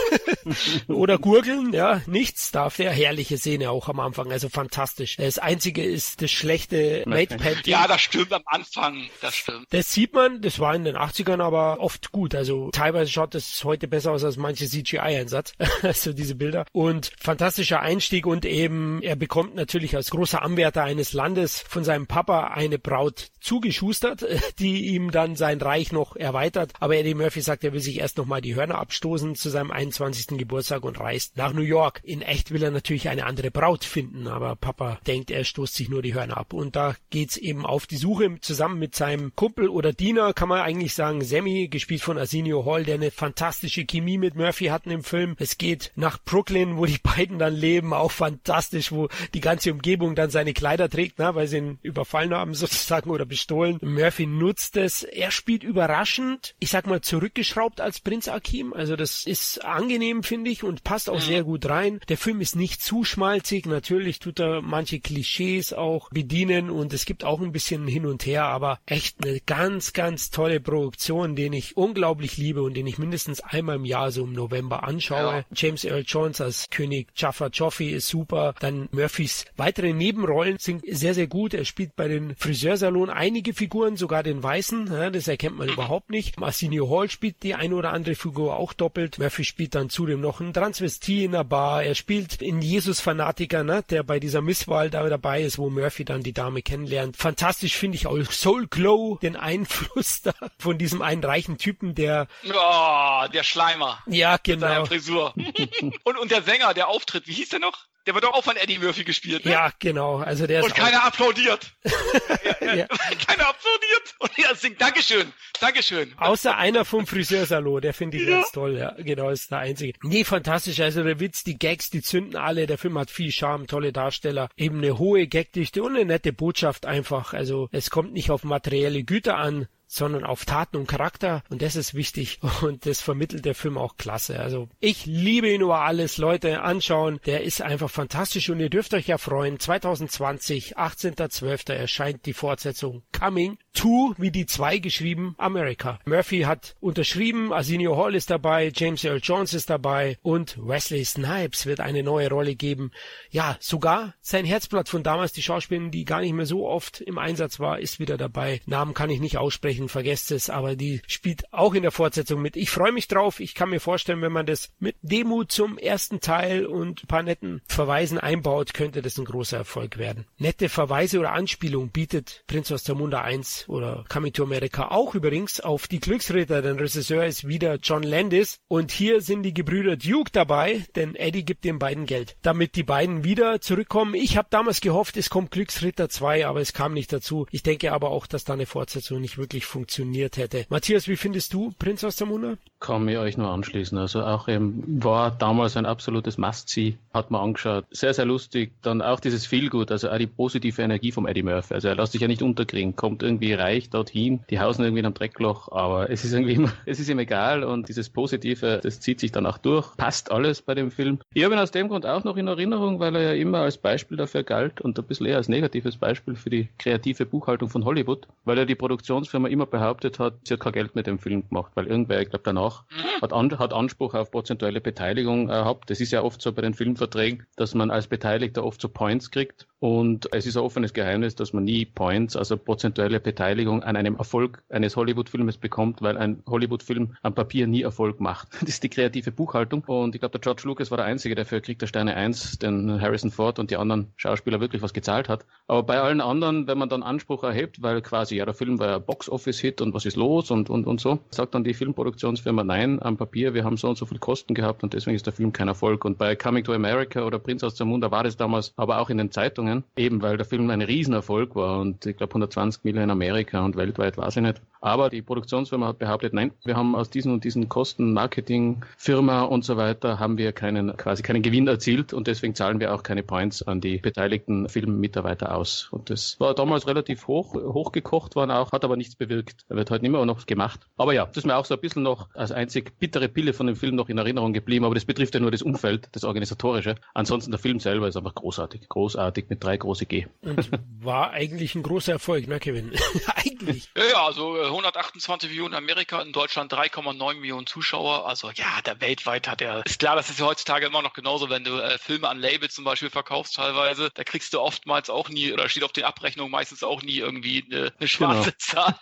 [laughs] oder gurgeln. Ja, nichts darf der. Herrliche Szene auch am Anfang. Also fantastisch. Das Einzige ist das schlechte Mate Painting. Ja, das stimmt am Anfang. Das stimmt. Das sieht man. Das war in den 80ern aber oft gut. Also teilweise schaut das heute besser aus als manche CGI-Einsatz. [laughs] also diese Bilder und fantastischer Einstieg und eben er bekommt natürlich als großer Anwärter eines Landes von seinem Papa eine Braut zugeschustert, die ihm dann sein Reich noch erweitert. Aber Eddie Murphy sagt, er will sich erst nochmal die Hörner abstoßen zu seinem 21. Geburtstag und reist nach New York. In echt will er natürlich eine andere Braut finden, aber Papa denkt, er stoßt sich nur die Hörner ab. Und da geht's eben auf die Suche zusammen mit seinem Kumpel oder Diener, kann man eigentlich sagen, Sammy, gespielt von Arsenio Hall, der eine fantastische Chemie mit Murphy hatten im Film. Es geht nach Brooklyn, wo die beiden dann leben, auch fantastisch, wo die ganze Umgebung dann seine Kleider trägt, na, weil sie ihn überfallen haben [laughs] sozusagen oder bestohlen. Murphy nutzt es. Er spielt überraschend, ich sag mal zurückgeschraubt als Prinz Akim. Also das ist angenehm, finde ich, und passt auch sehr gut rein. Der Film ist nicht zu schmalzig. Natürlich tut er manche Klischees auch bedienen und es gibt auch ein bisschen hin und her, aber echt eine ganz, ganz tolle Produktion, den ich unglaublich liebe und den ich mindestens einmal im Jahr so im November anschaue. Ja. James Earl Jones als König Jaffa Joffe ist super. Dann Murphys weitere Nebenrollen sind sehr, sehr gut. Er spielt bei den Friseursalon einige Figuren, sogar den Weißen. Ja, das erkennt man überhaupt nicht. Arsenio Hall spielt die eine oder andere Figur auch doppelt. Murphy spielt dann zudem noch einen Transvestit in einer wunderbar. Er spielt in Jesus Fanatiker, ne, der bei dieser Misswahl da dabei ist, wo Murphy dann die Dame kennenlernt. Fantastisch finde ich auch Soul Glow, den Einfluss da von diesem einen reichen Typen, der Oh, der Schleimer. Ja, genau. Mit seiner Frisur. [laughs] und, und der Sänger, der auftritt, wie hieß der noch? Der wird doch auch von Eddie Murphy gespielt, ne? Ja, genau. Also der und ist keiner applaudiert. [laughs] ja, ja. keiner applaudiert. Und er singt Dankeschön, Dankeschön. Außer einer vom Friseursalon, der finde ich Ja. ganz toll, ja. Genau, ist der einzige. Nee, fantastisch. Also der Witz, die Gags, die zünden alle. Der Film hat viel Charme, tolle Darsteller, eben eine hohe Gagdichte und eine nette Botschaft einfach. Also es kommt nicht auf materielle Güter an, sondern auf Taten und Charakter und das ist wichtig [laughs] und das vermittelt der Film auch klasse. Also ich liebe ihn über alles, Leute anschauen, der ist einfach fantastisch und ihr dürft euch ja freuen. 2020, 18.12. erscheint die Fortsetzung Coming to, wie die zwei geschrieben, America. Murphy hat unterschrieben, Arsenio Hall ist dabei, James Earl Jones ist dabei und Wesley Snipes wird eine neue Rolle geben. Ja, sogar sein Herzblatt von damals, die Schauspielerin, die gar nicht mehr so oft im Einsatz war, ist wieder dabei. Namen kann ich nicht aussprechen, vergesst es, aber die spielt auch in der Fortsetzung mit. Ich freue mich drauf. Ich kann mir vorstellen, wenn man das mit Demut zum ersten Teil und ein paar netten Verweisen einbaut, könnte das ein großer Erfolg werden. Nette Verweise oder Anspielung bietet Prinz aus der Munde 1 oder Coming to America auch übrigens auf die Glücksritter, denn Regisseur ist wieder John Landis und hier sind die Gebrüder Duke dabei, denn Eddie gibt den beiden Geld, damit die beiden wieder zurückkommen. Ich habe damals gehofft, es kommt Glücksritter 2, aber es kam nicht dazu. Ich denke aber auch, dass da eine Fortsetzung nicht wirklich funktioniert hätte. Matthias, wie findest du Prinz aus der Munde? Kann mich euch nur anschließen. Also auch ähm, war damals ein absolutes Must-See, hat man angeschaut. Sehr, sehr lustig. Dann auch dieses Feelgood, also auch die positive Energie vom Eddie Murphy. Also er lässt sich ja nicht unterkriegen, kommt irgendwie reich dorthin, die hausen irgendwie in einem Dreckloch, aber es ist irgendwie immer, [laughs] es ist ihm egal und dieses Positive, das zieht sich dann auch durch. Passt alles bei dem Film. Ich habe ihn aus dem Grund auch noch in Erinnerung, weil er ja immer als Beispiel dafür galt und ein bisschen eher als negatives Beispiel für die kreative Buchhaltung von Hollywood, weil er die Produktionsfirma immer behauptet hat, sie hat kein Geld mit dem Film gemacht, weil irgendwer, ich glaube danach, hat, an, hat Anspruch auf prozentuelle Beteiligung äh, gehabt. Das ist ja oft so bei den Filmverträgen, dass man als Beteiligter oft so Points kriegt. Und es ist ein offenes Geheimnis, dass man nie Points, also prozentuelle Beteiligung an einem Erfolg eines Hollywood-Filmes bekommt, weil ein Hollywood-Film am Papier nie Erfolg macht. [laughs] Das ist die kreative Buchhaltung. Und ich glaube, der George Lucas war der Einzige, der für Krieg der Sterne 1 den Harrison Ford und die anderen Schauspieler wirklich was gezahlt hat. Aber bei allen anderen, wenn man dann Anspruch erhebt, weil quasi, ja, der Film war ja Box-Office-Hit und was ist los und, und, und so, sagt dann die Filmproduktionsfirma, nein, am Papier, wir haben so und so viel Kosten gehabt und deswegen ist der Film kein Erfolg. Und bei Coming to America oder Prinz aus Mund, war das damals aber auch in den Zeitungen, eben weil der Film ein Riesenerfolg war und ich glaube 120 Millionen in Amerika und weltweit weiß ich nicht. Aber die Produktionsfirma hat behauptet, nein, wir haben aus diesen und diesen Kosten, Marketing, Firma und so weiter, haben wir keinen, quasi keinen Gewinn erzielt und deswegen zahlen wir auch keine Points an die beteiligten Filmmitarbeiter aus. Und das war damals relativ hoch, hochgekocht worden auch, hat aber nichts bewirkt. Er wird heute immer noch gemacht. Aber ja, das ist mir auch so ein bisschen noch als einzig bittere Pille von dem Film noch in Erinnerung geblieben, aber das betrifft ja nur das Umfeld, das Organisatorische. Ansonsten der Film selber ist einfach großartig. Großartig mit drei große G. Und war eigentlich ein großer Erfolg, ne, Kevin? [laughs] eigentlich. Ja, ja, also äh, 128 Millionen in Amerika, in Deutschland 3,9 Millionen Zuschauer. Also ja, der weltweit hat er. Ist klar, das ist ja heutzutage immer noch genauso, wenn du äh, Filme an Labels zum Beispiel verkaufst teilweise, da kriegst du oftmals auch nie, oder steht auf den Abrechnungen meistens auch nie irgendwie eine, eine schwarze [laughs] Zahl.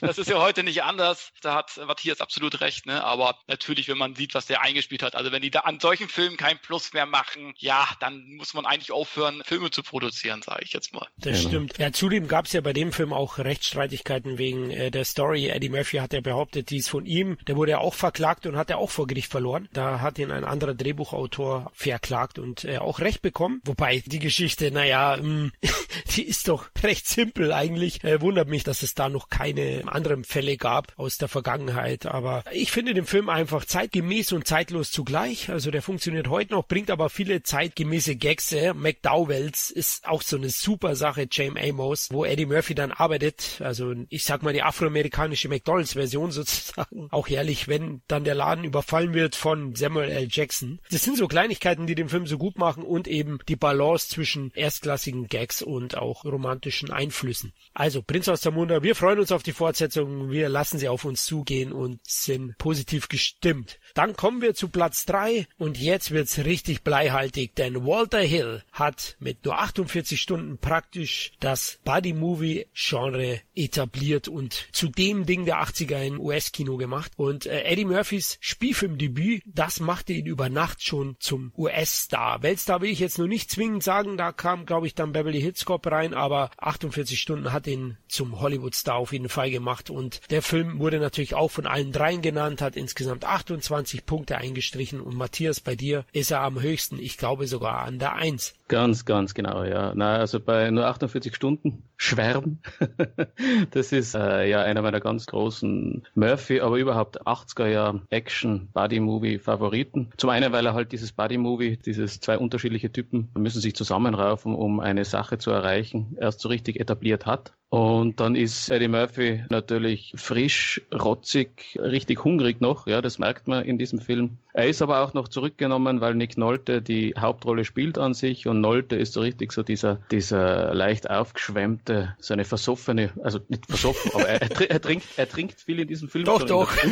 Das ist ja heute nicht anders. Da hat Matthias absolut recht, ne? Aber natürlich, wenn man sieht, was der eingespielt hat, also wenn die da an solchen Filmen kein Plus mehr machen, ja, dann muss man eigentlich aufhören, Filme zu produzieren, sage ich jetzt mal. Das Genau. stimmt. Ja, zudem gab es ja bei dem Film auch Rechtsstreitigkeiten wegen äh, der Story. Eddie Murphy hat ja behauptet, die ist von ihm. Der wurde ja auch verklagt und hat ja auch vor Gericht verloren. Da hat ihn ein anderer Drehbuchautor verklagt und äh, auch Recht bekommen. Wobei die Geschichte, naja, mh, [laughs] die ist doch recht simpel eigentlich. Äh, wundert mich, dass es da noch keine anderen Fälle gab aus der Vergangenheit. Aber ich finde den Film einfach zeitgemäß und zeitlos zugleich. Also der funktioniert heute noch, bringt aber viele zeitgemäße Gags. Äh. McDowells ist auch so eine super Sache, James Amos, wo Eddie Murphy dann arbeitet. Also ich sag mal die afroamerikanische McDonalds-Version sozusagen. Auch herrlich, wenn dann der Laden überfallen wird von Samuel L. Jackson. Das sind so Kleinigkeiten, die den Film so gut machen und eben die Balance zwischen erstklassigen Gags und auch romantischen Einflüssen. Also Prinz aus der Munde, wir freuen uns auf die Fortsetzung. Wir lassen sie auf uns zugehen und sind positiv gestimmt. Dann kommen wir zu Platz drei und jetzt wird's richtig bleihaltig, denn Walter Hill hat mit nur 48 Stunden praktisch das Buddy-Movie-Genre etabliert und zu dem Ding der 80er in US-Kino gemacht. Und äh, Eddie Murphys Spielfilmdebüt, das machte ihn über Nacht schon zum US-Star. Weltstar will ich jetzt nur nicht zwingend sagen, da kam, glaube ich, dann Beverly Hills Cop rein, aber 48 Stunden hat ihn zum Hollywood-Star auf jeden Fall gemacht. Und der Film wurde natürlich auch von allen dreien genannt, hat insgesamt 28 Punkte eingestrichen. Und Matthias, bei dir ist er am höchsten, ich glaube sogar an der Eins. Ganz, ganz genau, ja. Na, also bei nur 48 Stunden Schwärm. [laughs] das ist äh, ja einer meiner ganz großen Murphy, aber überhaupt 80er Jahr Action Buddy Movie Favoriten. Zum einen, weil er halt dieses Buddy Movie, dieses zwei unterschiedliche Typen müssen sich zusammenraufen, um eine Sache zu erreichen, erst so richtig etabliert hat. Und dann ist Eddie Murphy natürlich frisch, rotzig, richtig hungrig noch. Ja, das merkt man in diesem Film. Er ist aber auch noch zurückgenommen, weil Nick Nolte die Hauptrolle spielt an sich und Nolte ist so richtig so dieser, dieser leicht aufgeschwemmte, so eine versoffene, also nicht versoffen, aber er, er, trinkt, er trinkt viel in diesem Film. Doch, doch. [laughs]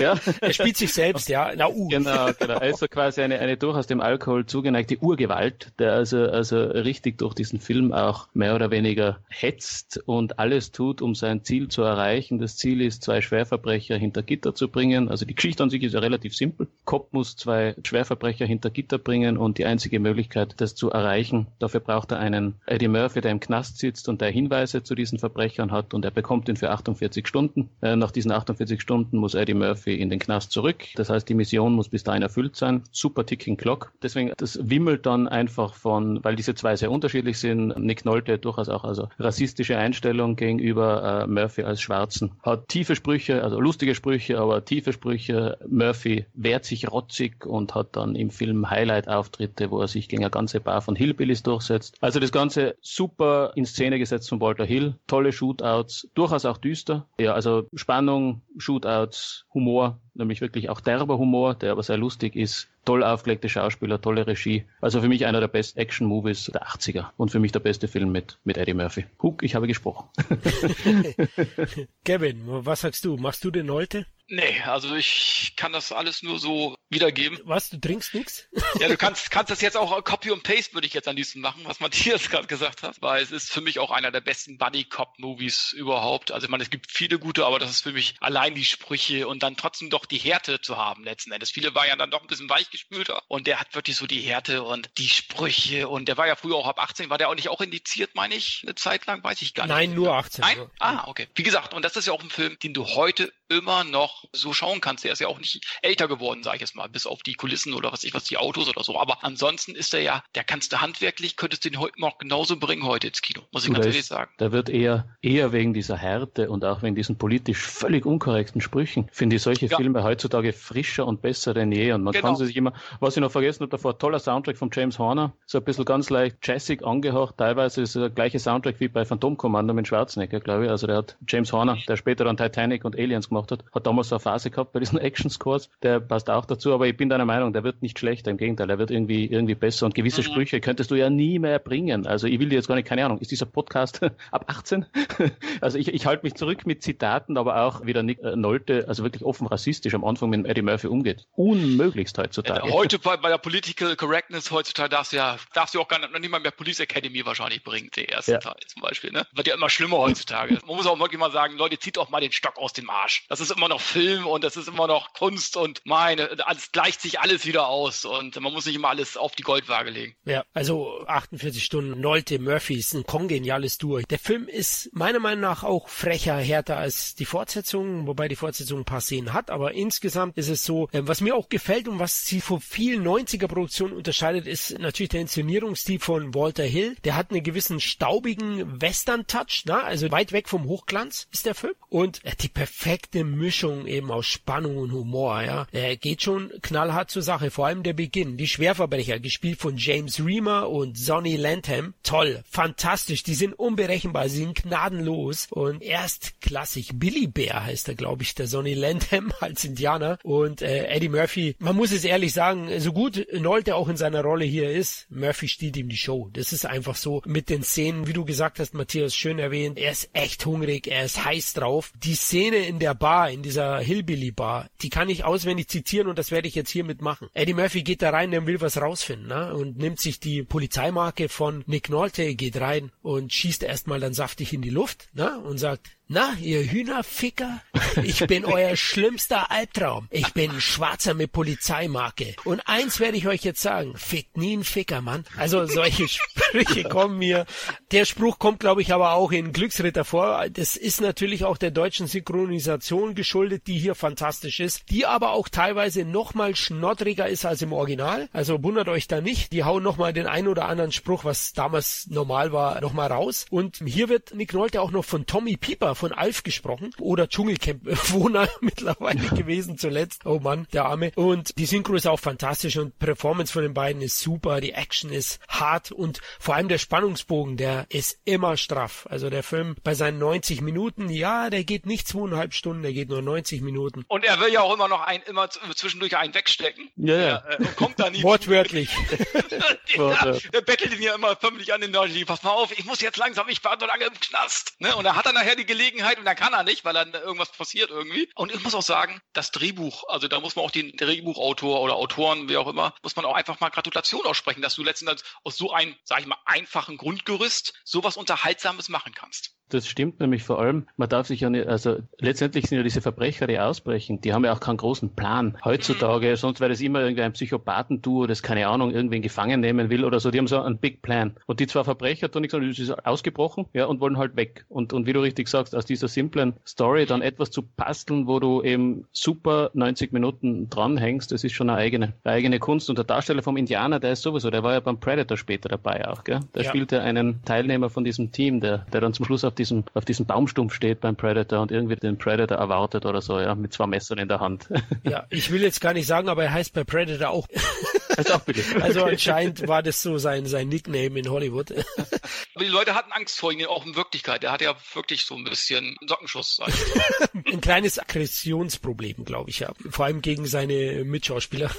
Ja. Er spielt sich selbst, ja. Na, uh. Genau, genau. Er ist so quasi eine, eine durchaus dem Alkohol zugeneigte Urgewalt, der also, also richtig durch diesen Film auch mehr oder weniger hetzt und alles tut, um sein Ziel zu erreichen. Das Ziel ist, zwei Schwerverbrecher hinter Gitter zu bringen. Also die Geschichte an sich ist ja relativ simpel. Cop muss zwei Schwerverbrecher hinter Gitter bringen und die einzige Möglichkeit, das zu erreichen, dafür braucht er einen Eddie Murphy, der im Knast sitzt und der Hinweise zu diesen Verbrechern hat und er bekommt ihn für 48 Stunden. Äh, nach diesen 48 Stunden muss Eddie Murphy in den Knast zurück. Das heißt, die Mission muss bis dahin erfüllt sein. Super Ticking Clock. Deswegen, das wimmelt dann einfach von, weil diese zwei sehr unterschiedlich sind. Nick Nolte durchaus auch also rassistische Einstellung gegenüber äh, Murphy als Schwarzen. Hat tiefe Sprüche, also lustige Sprüche, aber tiefe Sprüche. Murphy wehrt sich rotzig und hat dann im Film Highlight-Auftritte, wo er sich gegen eine ganze Bar von Hillbillies durchsetzt. Also das Ganze super in Szene gesetzt von Walter Hill. Tolle Shootouts, durchaus auch düster. Ja, also Spannung, Shootouts, Humor, nämlich wirklich auch derber Humor, der aber sehr lustig ist. Toll aufgelegte Schauspieler, tolle Regie. Also für mich einer der besten Action-Movies der 80er und für mich der beste Film mit, mit Eddie Murphy. Huck, ich habe gesprochen. [laughs] Kevin, was sagst du? Machst du den heute? Nee, also ich kann das alles nur so wiedergeben. Was, du trinkst nichts? Ja, du [laughs] kannst, kannst das jetzt auch Copy und Paste würde ich jetzt an diesem machen, was Matthias [laughs] gerade gesagt hat, weil es ist für mich auch einer der besten Buddy Cop Movies überhaupt. Also ich meine, es gibt viele gute, aber das ist für mich allein die Sprüche und dann trotzdem doch die Härte zu haben letzten Endes. Viele war ja dann doch ein bisschen weichgespülter und der hat wirklich so die Härte und die Sprüche und der war ja früher auch ab 18, war der auch nicht auch indiziert, meine ich, eine Zeit lang, weiß ich gar nicht. Nein, nur 18. Nein? Ah, okay. Wie gesagt, und das ist ja auch ein Film, den du heute immer noch so schauen kannst. Der ist ja auch nicht älter geworden, sage ich jetzt mal, bis auf die Kulissen oder was ich was, die Autos oder so. Aber ansonsten ist er ja, der kannst du handwerklich, könntest du den heute noch genauso bringen heute ins Kino, muss ich ganz ehrlich sagen. Da wird eher, eher wegen dieser Härte und auch wegen diesen politisch völlig unkorrekten Sprüchen, finde ich solche ja. Filme heutzutage frischer und besser denn je. Und man genau. kann sie sich immer, was ich noch vergessen habe davor, toller Soundtrack von James Horner, so ein bisschen ganz leicht jazzig angehaucht. Teilweise ist der gleiche Soundtrack wie bei Phantomkommando mit Schwarzenegger, glaube ich. Also der hat James Horner, der später dann Titanic und Aliens gemacht hat, hat damals so eine Phase gehabt bei diesen [laughs] Action-Scores. Der passt auch dazu, aber ich bin deiner Meinung, der wird nicht schlechter. Im Gegenteil, er wird irgendwie, irgendwie besser und gewisse mhm. Sprüche könntest du ja nie mehr bringen. Also ich will dir jetzt gar nicht, keine Ahnung, ist dieser Podcast [laughs] ab 18? [laughs] also ich, ich halte mich zurück mit Zitaten, aber auch wieder Nick äh, Nolte, also wirklich offen rassistisch am Anfang mit Eddie Murphy umgeht. Unmöglichst heutzutage. Heute bei, bei der Political Correctness heutzutage darfst du ja, darfst du auch gar nicht, noch nicht mal mehr Police Academy wahrscheinlich bringen, der erste ja. Teil zum Beispiel, ne? Wird ja immer schlimmer heutzutage. Man muss auch wirklich mal sagen, Leute, zieht auch mal den Stock aus dem Arsch. Das ist immer noch Film und das ist immer noch Kunst und meine, alles gleicht sich alles wieder aus und man muss nicht immer alles auf die Goldwaage legen. Ja, also 48 Stunden Nolte Murphy ist ein kongeniales Duo. Der Film ist meiner Meinung nach auch frecher, härter als die Fortsetzung, wobei die Fortsetzung ein paar Szenen hat, aber insgesamt ist es so, äh, was mir auch gefällt und was sie von vielen 90er Produktionen unterscheidet, ist natürlich der Inszenierungsstil von Walter Hill. Der hat einen gewissen staubigen Western-Touch, ne? also weit weg vom Hochglanz ist der Film und die perfekte Mischung eben aus Spannung und Humor, ja. Er geht schon knallhart zur Sache, vor allem der Beginn. Die Schwerverbrecher, gespielt von James Reamer und Sonny Lantham. Toll, fantastisch, die sind unberechenbar, sie sind gnadenlos und erstklassig. Billy Bear heißt er, glaube ich, der Sonny Lantham [laughs] als Indianer und äh, Eddie Murphy. Man muss es ehrlich sagen, so gut Nolte auch in seiner Rolle hier ist, Murphy stiehlt ihm die Show. Das ist einfach so mit den Szenen, wie du gesagt hast, Matthias, schön erwähnt. Er ist echt hungrig, er ist heiß drauf. Die Szene in der Bar, in dieser Hillbilly Bar, die kann ich auswendig zitieren und das werde ich jetzt hiermit machen. Eddie Murphy geht da rein, der will was rausfinden, ne? Und nimmt sich die Polizeimarke von Nick Nolte, geht rein und schießt erstmal dann saftig in die Luft, ne? Und sagt, Na, ihr Hühnerficker? Ich bin euer schlimmster Albtraum. Ich bin Schwarzer mit Polizeimarke. Und eins werde ich euch jetzt sagen. Fickt nie ein Ficker, Mann. Also solche Sprüche kommen mir. Der Spruch kommt, glaube ich, aber auch in Glücksritter vor. Das ist natürlich auch der deutschen Synchronisation geschuldet, die hier fantastisch ist, die aber auch teilweise noch mal schnoddriger ist als im Original. Also wundert euch da nicht. Die hauen noch mal den ein oder anderen Spruch, was damals normal war, noch mal raus. Und hier wird Nick Nolte auch noch von Tommy Pieper, von Alf gesprochen. Oder Dschungelcamp-Wohner [laughs] mittlerweile gewesen zuletzt. Oh Mann, der Arme. Und die Synchro ist auch fantastisch und Performance von den beiden ist super. Die Action ist hart und vor allem der Spannungsbogen, der ist immer straff. Also der Film bei seinen 90 Minuten, ja, der geht nicht zweieinhalb Stunden, der geht nur 90 Minuten. Und er will ja auch immer noch ein, immer zwischendurch einen wegstecken. Ja, ja. Der, äh, kommt da nie. Wortwörtlich. [laughs] der, der bettelt ihn ja immer förmlich an den Nagel. Pass mal auf, ich muss jetzt langsam, ich war so lange im Knast. Ne? Und da hat er nachher die Gelegenheit und dann kann er nicht, weil dann irgendwas passiert irgendwie. Und ich muss auch sagen, das Drehbuch, also da muss man auch den Drehbuchautor oder Autoren, wie auch immer, muss man auch einfach mal Gratulation aussprechen, dass du letztendlich aus so einem, sag ich mal, einfachen Grundgerüst sowas Unterhaltsames machen kannst. Das stimmt nämlich vor allem, man darf sich ja nicht, also letztendlich sind ja diese Verbrecher, die ausbrechen, die haben ja auch keinen großen Plan. Heutzutage, sonst wäre das immer irgendwie ein Psychopathenduo, das keine Ahnung, irgendwen gefangen nehmen will oder so, die haben so einen Big Plan. Und die zwei Verbrecher tun nichts, sondern die sind ausgebrochen, ja, und wollen halt weg. Und, und wie du richtig sagst, aus dieser simplen Story dann etwas zu basteln, wo du eben super 90 Minuten dranhängst, das ist schon eine eigene, eine eigene Kunst. Und der Darsteller vom Indianer, der ist sowieso, der war ja beim Predator später dabei auch, gell? Der ja. spielte einen Teilnehmer von diesem Team, der, der dann zum Schluss auf diesem, auf diesem Baumstumpf steht beim Predator und irgendwie den Predator erwartet oder so, ja, mit zwei Messern in der Hand. [laughs] Ja, ich will jetzt gar nicht sagen, aber er heißt bei Predator auch. [laughs] Also, auch also anscheinend war das so sein, sein Nickname in Hollywood. [laughs] Aber die Leute hatten Angst vor ihm, auch in Wirklichkeit. Er hatte ja wirklich so ein bisschen Sockenschuss. ein kleines Aggressionsproblem, glaube ich, ja. Vor allem gegen seine Mitschauspieler.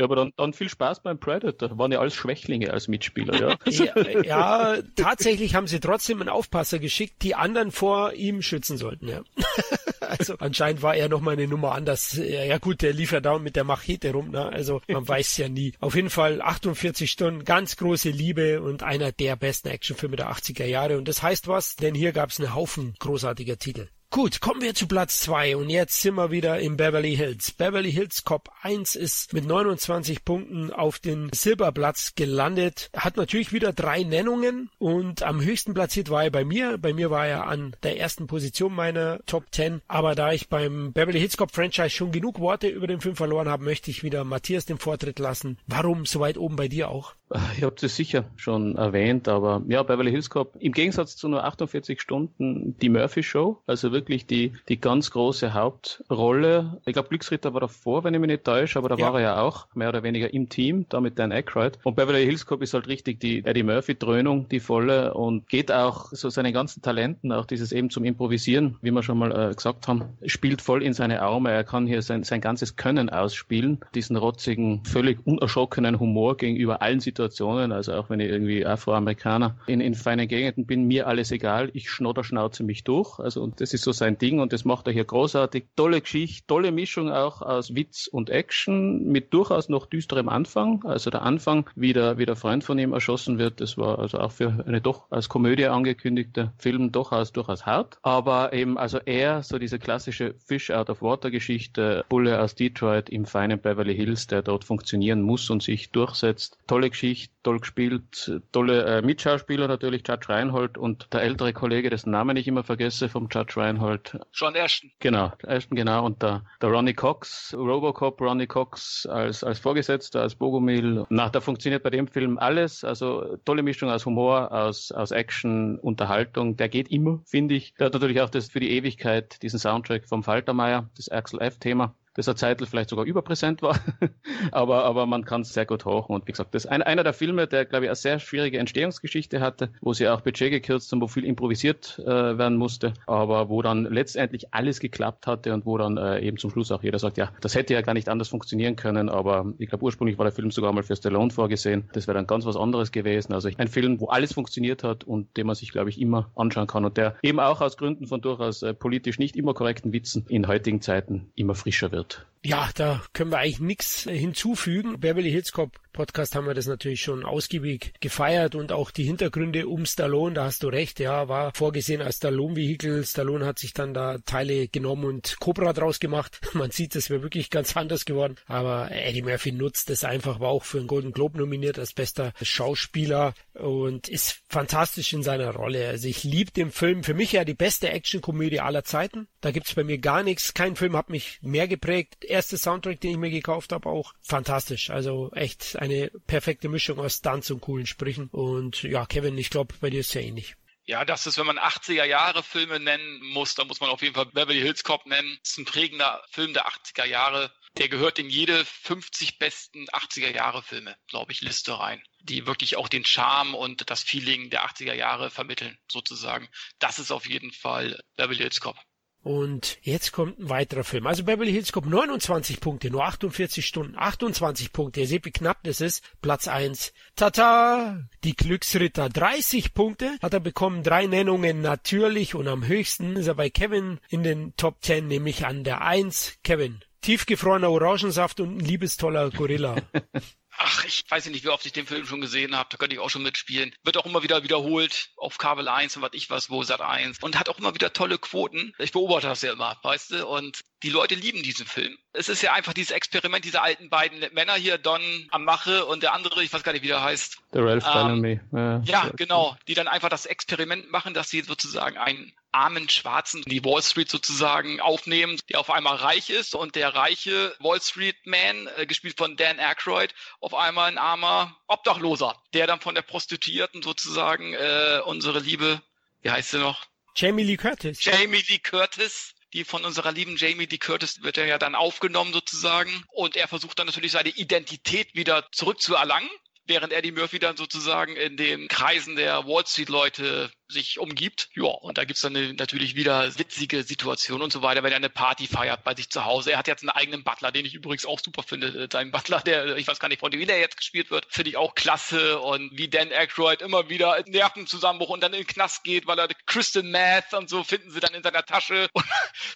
Ja, aber dann, dann viel Spaß beim Predator. Waren ja alles Schwächlinge als Mitspieler, ja. [laughs] ja, ja, tatsächlich haben sie trotzdem einen Aufpasser geschickt, die anderen vor ihm schützen sollten, ja. [laughs] Also anscheinend war er nochmal eine Nummer anders. Ja gut, der lief ja da mit der Machete rum, ne? Also man [laughs] weiß ja nie. Auf jeden Fall 48 Stunden, ganz große Liebe und einer der besten Actionfilme der 80er Jahre. Und das heißt was, denn hier gab es einen Haufen großartiger Titel. Gut, kommen wir zu Platz zwei und jetzt sind wir wieder im Beverly Hills. Beverly Hills Cop 1 ist mit 29 Punkten auf den Silberplatz gelandet. Hat natürlich wieder drei Nennungen und am höchsten platziert war er bei mir. Bei mir war er an der ersten Position meiner Top 10. Aber da ich beim Beverly Hills Cop Franchise schon genug Worte über den Film verloren habe, möchte ich wieder Matthias den Vortritt lassen. Warum so weit oben bei dir auch? Ich habe das sicher schon erwähnt, aber ja, Beverly Hills Cop, im Gegensatz zu nur 48 Stunden die Murphy Show, also wirklich die, die ganz große Hauptrolle. Ich glaube, Glücksritter war davor, wenn ich mich nicht täusche, aber da ja. war er ja auch mehr oder weniger im Team, da mit Dan Aykroyd. Und Beverly Hills Cop ist halt richtig die Eddie Murphy-Dröhnung, die volle und geht auch so seine ganzen Talenten, auch dieses eben zum Improvisieren, wie wir schon mal äh, gesagt haben, spielt voll in seine Arme. Er kann hier sein, sein ganzes Können ausspielen, diesen rotzigen, völlig unerschrockenen Humor gegenüber allen Situationen Situationen, also auch wenn ich irgendwie Afroamerikaner in, in feinen Gegenden bin, mir alles egal, ich schnodder schnauze mich durch. Also und das ist so sein Ding und das macht er hier großartig. Tolle Geschichte, tolle Mischung auch aus Witz und Action mit durchaus noch düsterem Anfang. Also der Anfang, wie der, wie der Freund von ihm erschossen wird, das war also auch für eine doch als Komödie angekündigte Film durchaus, durchaus hart. Aber eben, also er, so diese klassische Fish out of Water Geschichte, Bulle aus Detroit im feinen Beverly Hills, der dort funktionieren muss und sich durchsetzt. Tolle Geschichte Geschichte, toll gespielt, tolle äh, Mitschauspieler natürlich, Judge Reinhold und der ältere Kollege, dessen Namen ich immer vergesse vom Judge Reinhold. John Ashton. Genau, Ashton, genau, und der, der Ronnie Cox, Robocop Ronnie Cox als, als Vorgesetzter, als Bogomil. Na, da funktioniert bei dem Film alles, also tolle Mischung aus Humor, aus, aus Action, Unterhaltung, der geht immer, finde ich. Der hat natürlich auch das für die Ewigkeit, diesen Soundtrack vom Faltermeier, das Axel F-Thema das eine Zeit vielleicht sogar überpräsent war, [laughs] aber, aber man kann es sehr gut hochen. Und wie gesagt, das ist ein, einer der Filme, der, glaube ich, eine sehr schwierige Entstehungsgeschichte hatte, wo sie auch Budget gekürzt haben, wo viel improvisiert äh, werden musste, aber wo dann letztendlich alles geklappt hatte und wo dann äh, eben zum Schluss auch jeder sagt, ja, das hätte ja gar nicht anders funktionieren können, aber ich glaube, ursprünglich war der Film sogar mal für Stallone vorgesehen. Das wäre dann ganz was anderes gewesen. Also ein Film, wo alles funktioniert hat und den man sich, glaube ich, immer anschauen kann und der eben auch aus Gründen von durchaus äh, politisch nicht immer korrekten Witzen in heutigen Zeiten immer frischer wird. Wird. Ja, da können wir eigentlich nichts hinzufügen. Beverly Hills Cop Podcast haben wir das natürlich schon ausgiebig gefeiert und auch die Hintergründe um Stallone, da hast du recht, ja, war vorgesehen als Stallone-Vehikel. Stallone hat sich dann da Teile genommen und Cobra draus gemacht. [laughs] Man sieht, das wäre wirklich ganz anders geworden. Aber Eddie Murphy nutzt es einfach, war auch für einen Golden Globe nominiert als bester Schauspieler und ist fantastisch in seiner Rolle. Also ich liebe den Film. Für mich ja die beste Actionkomödie aller Zeiten. Da gibt's bei mir gar nichts. Kein Film hat mich mehr geprägt. Erste Soundtrack, den ich mir gekauft habe, auch fantastisch. Also echt eine perfekte Mischung aus Stunts und coolen Sprüchen. Und ja, Kevin, ich glaube, bei dir ist es ja ähnlich. Ja, das ist, wenn man 80er Jahre Filme nennen muss, dann muss man auf jeden Fall Beverly Hills Cop nennen. Das ist ein prägender Film der 80er Jahre. Der gehört in jede 50 besten 80er Jahre Filme, glaube ich, Liste rein, die wirklich auch den Charme und das Feeling der 80er Jahre vermitteln, sozusagen. Das ist auf jeden Fall Beverly Hills Cop. Und jetzt kommt ein weiterer Film. Also Beverly Hills Cop 29 Punkte, nur 48 Stunden, 28 Punkte. Ihr seht, wie knapp das ist. Platz 1. Tata! Die Glücksritter 30 Punkte hat er bekommen. Drei Nennungen natürlich und am höchsten ist er bei Kevin in den Top 10, nämlich an der 1. Kevin. Tiefgefrorener Orangensaft und ein liebestoller Gorilla. [laughs] ach, ich weiß nicht, wie oft ich den Film schon gesehen habe, da könnte ich auch schon mitspielen. Wird auch immer wieder wiederholt auf Kabel 1 und was ich was, wo Sat 1 und hat auch immer wieder tolle Quoten. Ich beobachte das ja immer, weißt du, und die Leute lieben diesen Film. Es ist ja einfach dieses Experiment dieser alten beiden Männer hier, Don am Mache und der andere, ich weiß gar nicht, wie der heißt. Der Ralph ähm, Bellamy. Ja, ja, genau, die dann einfach das Experiment machen, dass sie sozusagen einen armen Schwarzen die Wall Street sozusagen aufnehmen, der auf einmal reich ist und der reiche Wall Street Man, äh, gespielt von Dan Aykroyd, auf einmal ein armer Obdachloser, der dann von der Prostituierten sozusagen äh, unsere Liebe, wie heißt sie noch? Jamie Lee Curtis. Jamie Lee Curtis die von unserer lieben Jamie Lee Curtis wird er ja dann aufgenommen sozusagen. Und er versucht dann natürlich seine Identität wieder zurückzuerlangen während Eddie Murphy dann sozusagen in den Kreisen der Wall Street Leute sich umgibt. Ja, und da gibt's dann eine, natürlich wieder witzige Situationen und so weiter, wenn er eine Party feiert bei sich zu Hause. Er hat jetzt einen eigenen Butler, den ich übrigens auch super finde. Äh, Sein Butler, der, ich weiß gar nicht, von dem wie der jetzt gespielt wird, finde ich auch klasse. Und wie Dan Aykroyd immer wieder Nervenzusammenbruch und dann in den Knast geht, weil er Crystal Meth und so finden sie dann in seiner Tasche. [laughs] Und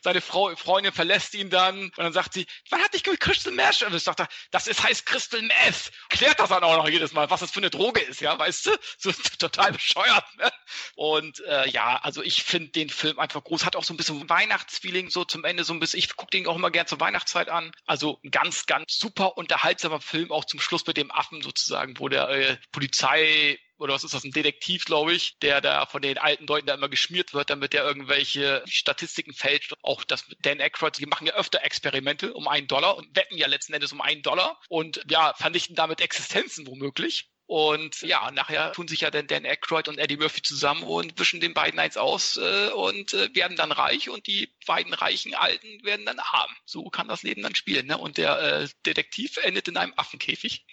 seine Frau, Freundin verlässt ihn dann. Und dann sagt sie, wann hat dich mit Crystal Meth? Und ich er, das ist, heißt Crystal Meth. Klärt das dann auch noch jedes Mal, was das für eine Droge ist, ja, weißt du? So [laughs] total bescheuert, ne? Und äh, ja, also ich finde den Film einfach groß. Hat auch so ein bisschen Weihnachtsfeeling so zum Ende, so ein bisschen. Ich gucke den auch immer gern zur Weihnachtszeit an. Also ein ganz, ganz super unterhaltsamer Film, auch zum Schluss mit dem Affen sozusagen, wo der äh, Polizei oder was ist das, ein Detektiv, glaube ich, der da von den alten Leuten da immer geschmiert wird, damit der irgendwelche Statistiken fälscht. Auch das mit Dan Aykroyd, die machen ja öfter Experimente um einen Dollar und wetten ja letzten Endes um einen Dollar und ja, vernichten damit Existenzen womöglich. Und ja, nachher tun sich ja dann Dan Aykroyd und Eddie Murphy zusammen und wischen den beiden eins aus äh, und äh, werden dann reich und die beiden reichen Alten werden dann arm. So kann das Leben dann spielen. Ne? Und der äh, Detektiv endet in einem Affenkäfig.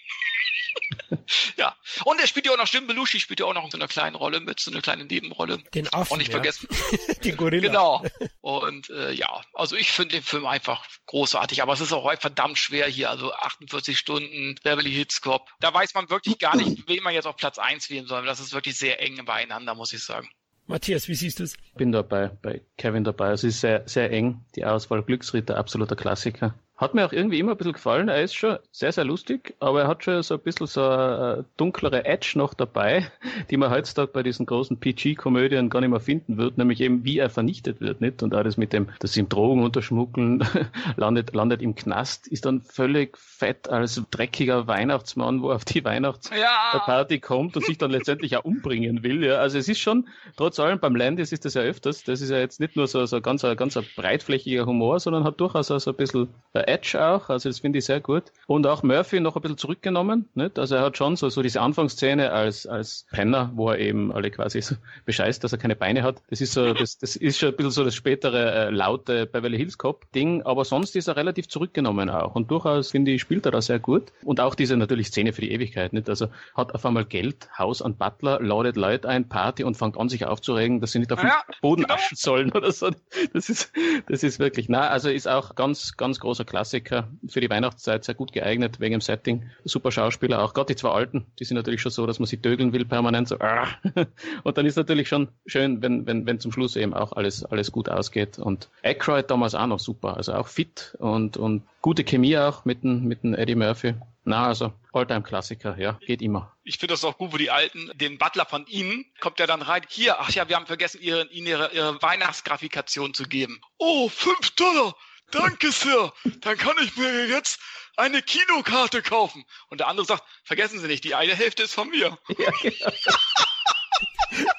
[laughs] ja. Und er spielt ja auch noch, Jim Belushi spielt ja auch noch so eine kleine Rolle mit, so eine kleine Nebenrolle. Den Affen, Auch nicht ja. vergessen. [laughs] Den Gorilla. Genau. Und äh, ja, also ich finde den Film einfach großartig, aber es ist auch verdammt schwer hier, also 48 Stunden, Beverly Hills Cop. Da weiß man wirklich gar nicht, wen man jetzt auf Platz 1 wählen soll. Das ist wirklich sehr eng beieinander, muss ich sagen. Matthias, wie siehst du es? Ich bin dabei, bei Kevin dabei. Es ist sehr, sehr eng. Die Auswahl Glücksritter, absoluter Klassiker. Hat mir auch irgendwie immer ein bisschen gefallen. Er ist schon sehr, sehr lustig, aber er hat schon so ein bisschen so eine dunklere Edge noch dabei, [laughs] die man heutzutage bei diesen großen PG-Komödien gar nicht mehr finden wird, nämlich eben wie er vernichtet wird, nicht? Und das mit dem, dass ihm Drogen unterschmuggeln, [laughs] landet, landet im Knast, ist dann völlig fett als dreckiger Weihnachtsmann, wo auf die Weihnachtsparty Ja, kommt und sich dann letztendlich auch umbringen will. Ja. Also es ist schon, trotz allem beim Landis ist das ja öfters, das ist ja jetzt nicht nur so, so ganz, ein- ganz ein breitflächiger Humor, sondern hat durchaus auch so ein bisschen äh, Edge auch, also das finde ich sehr gut. Und auch Murphy noch ein bisschen zurückgenommen, nicht? Also er hat schon so, so diese Anfangsszene als, als Penner, wo er eben alle quasi so [laughs] bescheißt, dass er keine Beine hat. Das ist so, [laughs] das, das ist schon ein bisschen so das spätere äh, laute Beverly Hills Cop Ding, aber sonst ist er relativ zurückgenommen auch. Und durchaus, finde ich, spielt er da sehr gut. Und auch diese natürlich Szene für die Ewigkeit, nicht? Also hat auf einmal Geld, Haus an Butler, ladet Leute ein, Party und fängt an, sich aufzuregen, dass sie nicht auf den Ja, Boden genau. aschen sollen oder so. Das ist, das ist wirklich, na, also ist auch ganz, ganz großer Klassiker. Klassiker für die Weihnachtszeit sehr gut geeignet, wegen dem Setting. Super Schauspieler, auch gerade die zwei Alten, die sind natürlich schon so, dass man sie dögeln will permanent, so, ah. [laughs] und dann ist natürlich schon schön, wenn, wenn, wenn zum Schluss eben auch alles, alles gut ausgeht. Und Aykroyd damals auch noch super, also auch fit und, und gute Chemie auch mit dem, mit dem Eddie Murphy. Na, also Alltime-Klassiker, ja, geht immer. Ich finde das auch gut, wo die Alten, den Butler von Ihnen, kommt ja dann rein. Hier, ach ja, wir haben vergessen, Ihnen ihre, ihre Weihnachtsgrafikation zu geben. Oh, fünf Dollar! Danke, Sir! Dann kann ich mir jetzt eine Kinokarte kaufen. Und der andere sagt, vergessen Sie nicht, die eine Hälfte ist von mir. Ja, genau.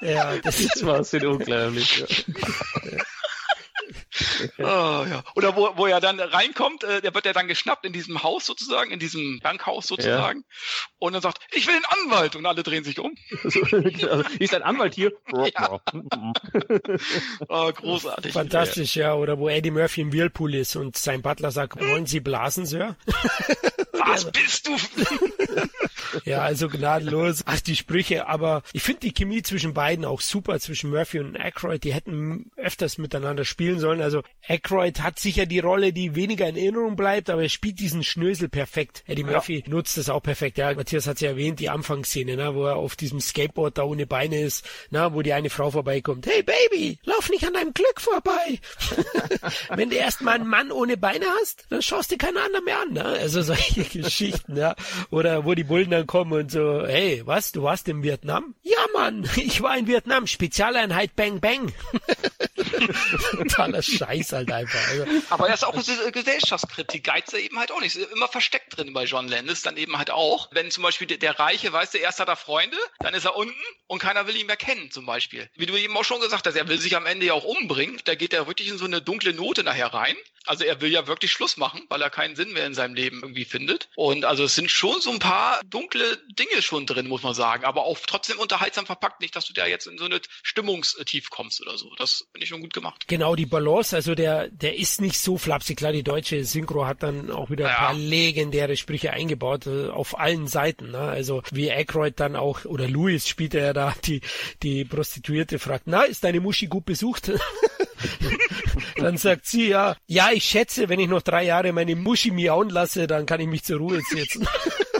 [laughs] ja das, das war so unglaublich. Ja. [laughs] oh, [laughs] ja. Oder wo, wo er dann reinkommt, äh, der wird ja dann geschnappt in diesem Haus sozusagen, in diesem Bankhaus sozusagen. Ja. Und dann sagt, ich will einen Anwalt. Und alle drehen sich um. [laughs] also, ist ein Anwalt hier? [laughs] Ja. oh, großartig. Fantastisch, ja. Oder wo Eddie Murphy im Whirlpool ist und sein Butler sagt, wollen Sie blasen, Sir? Was bist du? ja, also gnadenlos. Ach, die Sprüche. Aber ich finde die Chemie zwischen beiden auch super, zwischen Murphy und Aykroyd. Die hätten öfters miteinander spielen sollen. Also Aykroyd hat sicher die Rolle, die weniger in Erinnerung bleibt, aber er spielt diesen Schnösel perfekt. Eddie Murphy ja. nutzt das auch perfekt. Ja, Matthias hat es ja erwähnt, die Anfangsszene, ne, wo er auf diesem Skateboard da ohne Beine ist, na, wo die eine Frau vorbeikommt. Hey Baby, lauf nicht an deinem Glück vorbei. [laughs] Wenn du erstmal einen Mann ohne Beine hast, dann schaust du keinen anderen mehr an. Ne? Also solche [laughs] Geschichten, ja. Oder wo die Bullen dann kommen und so, hey, was, du warst in Vietnam? Ja, Mann, [laughs] ich war in Vietnam, Spezialeinheit Bang Bang. Totaler Scheiß halt einfach. Also, [laughs] Aber er ist auch eine Gesellschaftskritik, geizt er eben halt auch nicht. Ist immer versteckt drin bei John Landis, dann eben halt auch. Wenn zum Beispiel der, der Reiche, weißt du, erst hat er Freunde, dann ist er unten und keiner will ihn mehr kennen, zum Beispiel. Wie du eben auch schon gesagt hast, er will sich am Ende ja auch umbringen. Da geht er wirklich in so eine dunkle Note nachher rein. Also er will ja wirklich Schluss machen, weil er keinen Sinn mehr in seinem Leben irgendwie findet. Und also es sind schon so ein paar dunkle Dinge schon drin, muss man sagen. Aber auch trotzdem unterhaltsam verpackt. Nicht, dass du da jetzt in so eine Stimmungstief kommst oder so. Das finde ich schon gut gemacht. Genau, die Balance, also der, der ist nicht so flapsig. Klar, die deutsche Synchro hat dann auch wieder ein paar legendäre Sprüche eingebaut, äh, auf allen Seiten. Ne? Also wie Aykroyd dann auch, oder Louis spielt er ja da, die, die Prostituierte fragt, na, ist deine Muschi gut besucht? [laughs] dann sagt sie ja, ja, ich schätze, wenn ich noch drei Jahre meine Muschi miauen lasse, dann kann ich mich zur Ruhe setzen.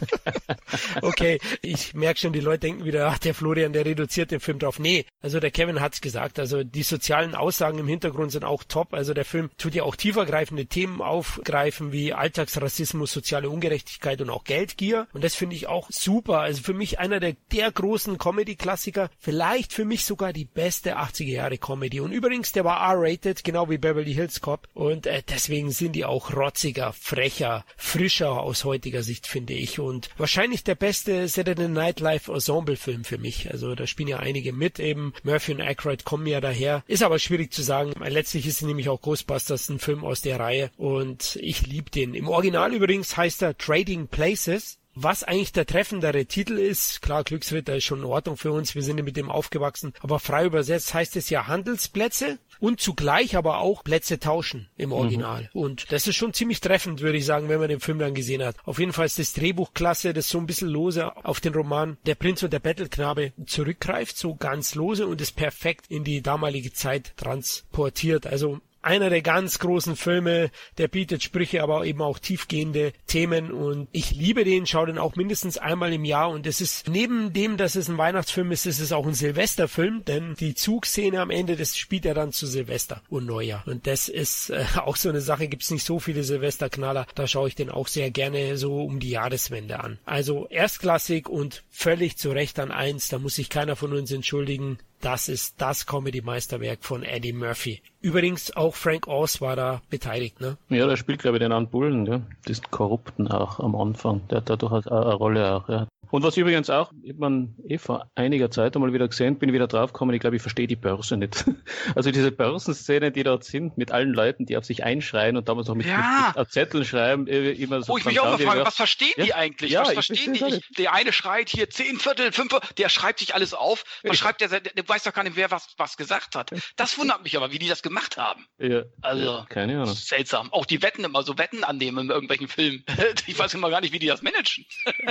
[laughs] okay, ich merke schon, die Leute denken wieder, ach, der Florian, der reduziert den Film drauf. Nee, also der Kevin hat's gesagt. Also die sozialen Aussagen im Hintergrund sind auch top. Also der Film tut ja auch tiefergreifende Themen aufgreifen, wie Alltagsrassismus, soziale Ungerechtigkeit und auch Geldgier. Und das finde ich auch super. Also für mich einer der, der großen Comedy-Klassiker. Vielleicht für mich sogar die beste 80er Jahre Comedy. Und übrigens, der war R-rated, genau wie Beverly Hills Cop. Und äh, deswegen sind die auch rotziger, frecher, frischer aus heutiger Sicht, finde ich. Und wahrscheinlich der beste Saturday Night Live Ensemble Film für mich. Also da spielen ja einige mit eben. Murphy und Aykroyd kommen ja daher. Ist aber schwierig zu sagen. Letztlich ist nämlich auch Ghostbusters ein Film aus der Reihe und ich liebe den. Im Original übrigens heißt er Trading Places. Was eigentlich der treffendere Titel ist, klar, Glücksritter ist schon in Ordnung für uns, wir sind ja mit dem aufgewachsen, aber frei übersetzt heißt es ja Handelsplätze und zugleich aber auch Plätze tauschen im mhm. Original. Mhm. Und das ist schon ziemlich treffend, würde ich sagen, wenn man den Film dann gesehen hat. Auf jeden Fall ist das Drehbuch klasse, das so ein bisschen lose auf den Roman Der Prinz und der Bettelknabe zurückgreift, so ganz lose und ist perfekt in die damalige Zeit transportiert. Also einer der ganz großen Filme, der bietet Sprüche, aber eben auch tiefgehende Themen. Und ich liebe den, schaue den auch mindestens einmal im Jahr. Und es ist neben dem, dass es ein Weihnachtsfilm ist, ist es auch ein Silvesterfilm, denn die Zugszene am Ende, das spielt er dann zu Silvester und Neujahr. Und das ist äh, auch so eine Sache, gibt's nicht so viele Silvesterknaller, da schaue ich den auch sehr gerne so um die Jahreswende an. Also erstklassig und völlig zu Recht an eins, da muss sich keiner von uns entschuldigen, das ist das Comedy-Meisterwerk von Eddie Murphy. Übrigens auch Frank Oz war da beteiligt, ne? Ja, der spielt glaube ich den An Bullen, ja. Diesen Korrupten auch am Anfang. Der hat da durchaus eine Rolle auch, ja. Und was übrigens auch, ich man eh vor einiger Zeit einmal wieder gesehen, bin wieder draufgekommen, ich glaube, ich verstehe die Börse nicht. [laughs] Also diese Börsenszene, die dort sind, mit allen Leuten, die auf sich einschreien und damals noch mit, ja. mit, mit Zetteln schreiben, immer so. Oh, ich mich auch mal fragen, was verstehen ja? die eigentlich? Ja, was verstehen die? Ich, der eine schreit hier zehn Viertel, fünf, der schreibt sich alles auf. Was schreibt der, der weiß doch gar nicht, wer was, was gesagt hat. Das wundert mich aber, wie die das gemacht haben. Ja. Also, keine Ahnung. Seltsam. Auch die Wetten immer so Wetten annehmen in irgendwelchen Filmen. [laughs] Ich weiß immer gar nicht, wie die das managen.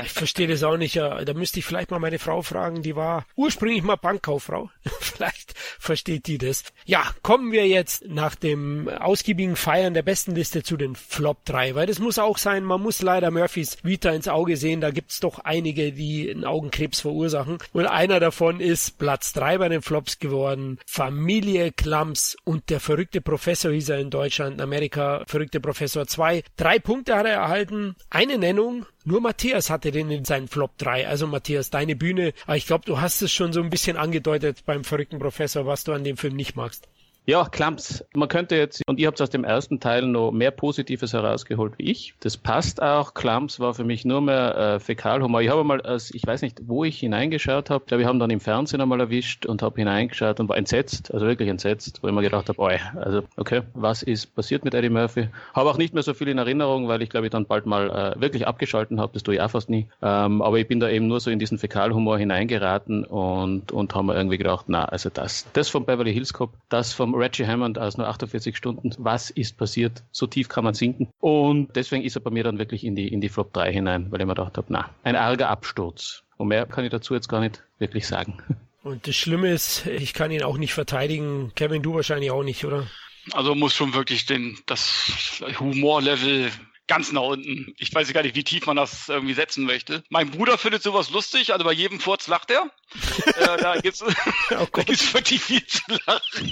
Ich verstehe das auch nicht sicher. Da müsste ich vielleicht mal meine Frau fragen, die war ursprünglich mal Bankkauffrau. [laughs] vielleicht versteht die das. Ja, kommen wir jetzt nach dem ausgiebigen Feiern der besten Liste zu den Flop 3, weil das muss auch sein, man muss leider Murphys Vita ins Auge sehen, da gibt's doch einige, die einen Augenkrebs verursachen. Und einer davon ist Platz 3 bei den Flops geworden. Familie Klams und der verrückte Professor hieß er in Deutschland, in Amerika, verrückte Professor 2. Drei Punkte hat er erhalten, eine Nennung, nur Matthias hatte den in seinen Flop 3. Also Matthias, deine Bühne. Aber ich glaube, du hast es schon so ein bisschen angedeutet beim verrückten Professor, was du an dem Film nicht magst. Ja, Klamps. Man könnte jetzt, und ihr habt aus dem ersten Teil noch mehr Positives herausgeholt wie ich. Das passt auch. Klamps war für mich nur mehr äh, Fäkalhumor. Ich habe mal, als, ich weiß nicht, wo ich hineingeschaut habe, glaube, wir haben dann im Fernsehen einmal erwischt und habe hineingeschaut und war entsetzt, also wirklich entsetzt, wo ich mir gedacht habe, oi, also okay, was ist passiert mit Eddie Murphy? Habe auch nicht mehr so viel in Erinnerung, weil ich glaube, ich dann bald mal äh, wirklich abgeschalten habe. Das tue ich auch fast nie. Ähm, aber ich bin da eben nur so in diesen Fäkalhumor hineingeraten und, und haben mir irgendwie gedacht, na, also das, das vom Beverly Hills Cop, das vom Reggie Hammond aus nur 48 Stunden. Was ist passiert? So tief kann man sinken. Und deswegen ist er bei mir dann wirklich in die, in die Flop 3 hinein, weil ich mir gedacht habe, na, ein arger Absturz. Und mehr kann ich dazu jetzt gar nicht wirklich sagen. [laughs] Und das Schlimme ist, ich kann ihn auch nicht verteidigen. Kevin, du wahrscheinlich auch nicht, oder? Also muss schon wirklich den, das Humorlevel ganz nach unten. Ich weiß gar nicht, wie tief man das irgendwie setzen möchte. Mein Bruder findet sowas lustig, also bei jedem Furz lacht er. [laughs] äh, da gibt's, oh [laughs] da gibt's wirklich viel zu lachen.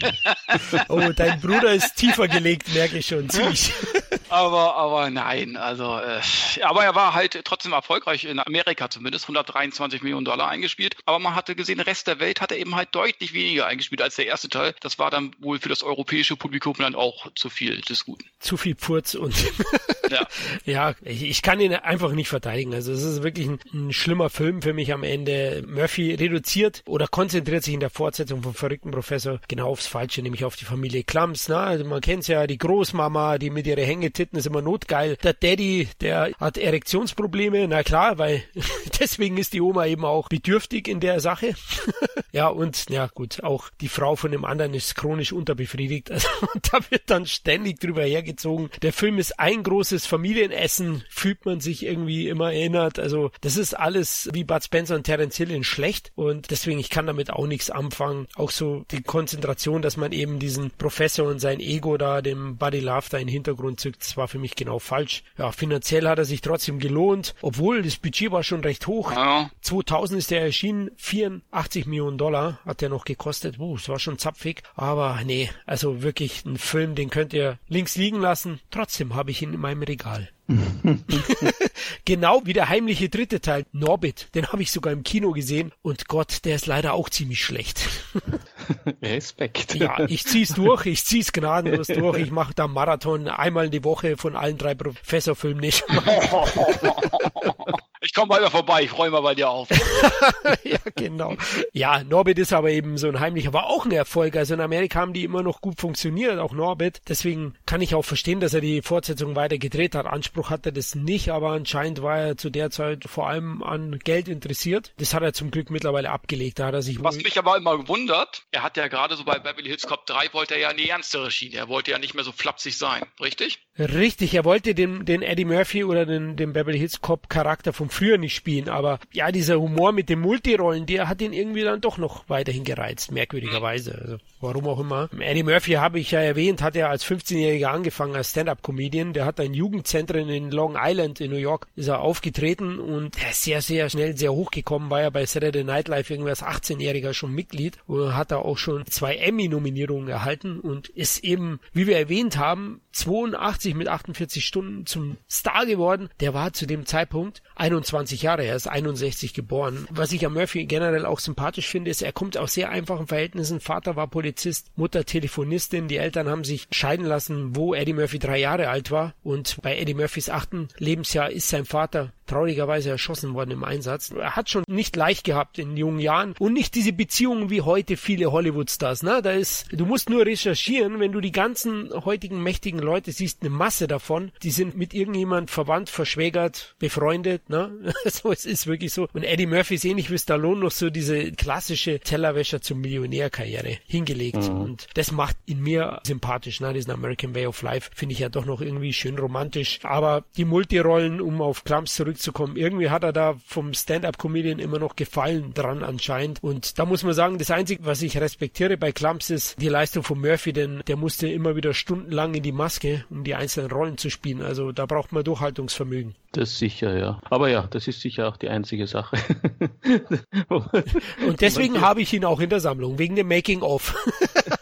oh, dein Bruder ist tiefer gelegt, merke ich schon, ziemlich. [laughs] aber, aber nein, also, äh, aber er war halt trotzdem erfolgreich in Amerika zumindest, 123 Millionen Dollar eingespielt. Aber man hatte gesehen, der Rest der Welt hat er eben halt deutlich weniger eingespielt als der erste Teil. Das war dann wohl für das europäische Publikum dann auch zu viel des Guten. Zu viel Purz und ja, ja ich, ich, kann ihn einfach nicht verteidigen. Also es ist wirklich ein, ein schlimmer Film für mich am Ende. Murphy reduziert oder konzentriert sich in der Fortsetzung vom verrückten Professor genau aufs Falsche, nämlich auf die Familie Klams. Ne? Also man kennt's ja, die Großmama, die mit ihrer Hängetitten ist immer notgeil. Der Daddy, der hat Erektionsprobleme, na klar, weil [laughs] deswegen ist die Oma eben auch bedürftig in der Sache. [laughs] ja, und ja gut, auch die Frau von dem anderen ist chronisch unterbefriedigt. [laughs] Also da wird dann ständig drüber hergezogen. Der Film ist ein großes Familienessen, fühlt man sich irgendwie immer erinnert. Also das ist alles wie Bud Spencer und Terence Hill in schlecht und deswegen, ich kann damit auch nichts anfangen. Auch so die Konzentration, dass man eben diesen Professor und sein Ego da, dem Buddy Love da in den Hintergrund zückt, das war für mich genau falsch. Ja, finanziell hat er sich trotzdem gelohnt, obwohl das Budget war schon recht hoch. Ja. 2000 ist er erschienen, 84 Millionen Dollar hat er noch gekostet. Uh, das war schon zapfig. Aber nee, also wirklich ein Film, den könnt ihr links liegen lassen. Trotzdem habe ich ihn in meinem Regal. [laughs] genau wie der heimliche dritte Teil, Norbit, den habe ich sogar im Kino gesehen und Gott, der ist leider auch ziemlich schlecht. [laughs] Respekt. Ja, ich zieh's durch, ich zieh's gnadenlos durch, ich mache da Marathon einmal in die Woche von allen drei Professorfilmen nicht. [laughs] Ich komme mal vorbei, ich freue mich bei dir auf. [laughs] ja, genau. Ja, Norbit ist aber eben so ein heimlicher, war auch ein Erfolg. Also in Amerika haben die immer noch gut funktioniert, auch Norbit. Deswegen kann ich auch verstehen, dass er die Fortsetzung weiter gedreht hat. Anspruch hat er das nicht, aber anscheinend war er zu der Zeit vor allem an Geld interessiert. Das hat er zum Glück mittlerweile abgelegt. Da hat er sich Was mich aber immer wundert, er hat ja gerade so bei Beverly Hills Cop 3 wollte er ja eine ernstere Schiene. Er wollte ja nicht mehr so flapsig sein, richtig? Richtig, er wollte den, den Eddie Murphy oder den, den Beverly Hills Cop Charakter vom früher nicht spielen, aber ja, dieser Humor mit den Multirollen, der hat ihn irgendwie dann doch noch weiterhin gereizt, merkwürdigerweise. Also, warum auch immer. Eddie Murphy habe ich ja erwähnt, hat ja als 15-Jähriger angefangen als Stand-Up-Comedian. Der hat ein Jugendzentrum in Long Island in New York, ist er aufgetreten und er sehr, sehr schnell sehr hochgekommen, war ja bei Saturday Night Live irgendwie als 18-Jähriger schon Mitglied und hat da auch schon zwei Emmy-Nominierungen erhalten und ist eben, wie wir erwähnt haben, 82 mit 48 Stunden zum Star geworden. Der war zu dem Zeitpunkt 21 Jahre, er ist 61 geboren. Was ich an Murphy generell auch sympathisch finde, ist, er kommt aus sehr einfachen Verhältnissen. Vater war Polizist, Mutter Telefonistin. Die Eltern haben sich scheiden lassen, wo Eddie Murphy drei Jahre alt war. Und bei Eddie Murphys achten Lebensjahr ist sein Vater traurigerweise erschossen worden im Einsatz. Er hat schon nicht leicht gehabt in jungen Jahren und nicht diese Beziehungen wie heute viele Hollywood-Stars. Ne? Da ist, du musst nur recherchieren, wenn du die ganzen heutigen mächtigen Leute siehst, eine Masse davon, die sind mit irgendjemand verwandt, verschwägert, befreundet. Ne? [laughs] so, es ist wirklich so. Und Eddie Murphy ist ähnlich wie Stallone noch so diese klassische Tellerwäscher zum Millionärkarriere hingelegt. Mhm. Und das macht ihn mir sympathisch, ne? Diesen American Way of Life finde ich ja doch noch irgendwie schön romantisch. Aber die Multirollen, um auf Klams zurückzukommen, irgendwie hat er da vom Stand-Up-Comedian immer noch Gefallen dran anscheinend. Und da muss man sagen, das Einzige, was ich respektiere bei Klams ist die Leistung von Murphy, denn der musste immer wieder stundenlang in die Maske, um die einzelnen Rollen zu spielen. Also da braucht man Durchhaltungsvermögen. Das sicher, ja. Aber ja, das ist sicher auch die einzige Sache. [laughs] Und deswegen habe ich ihn auch in der Sammlung, wegen dem Making-of. [laughs]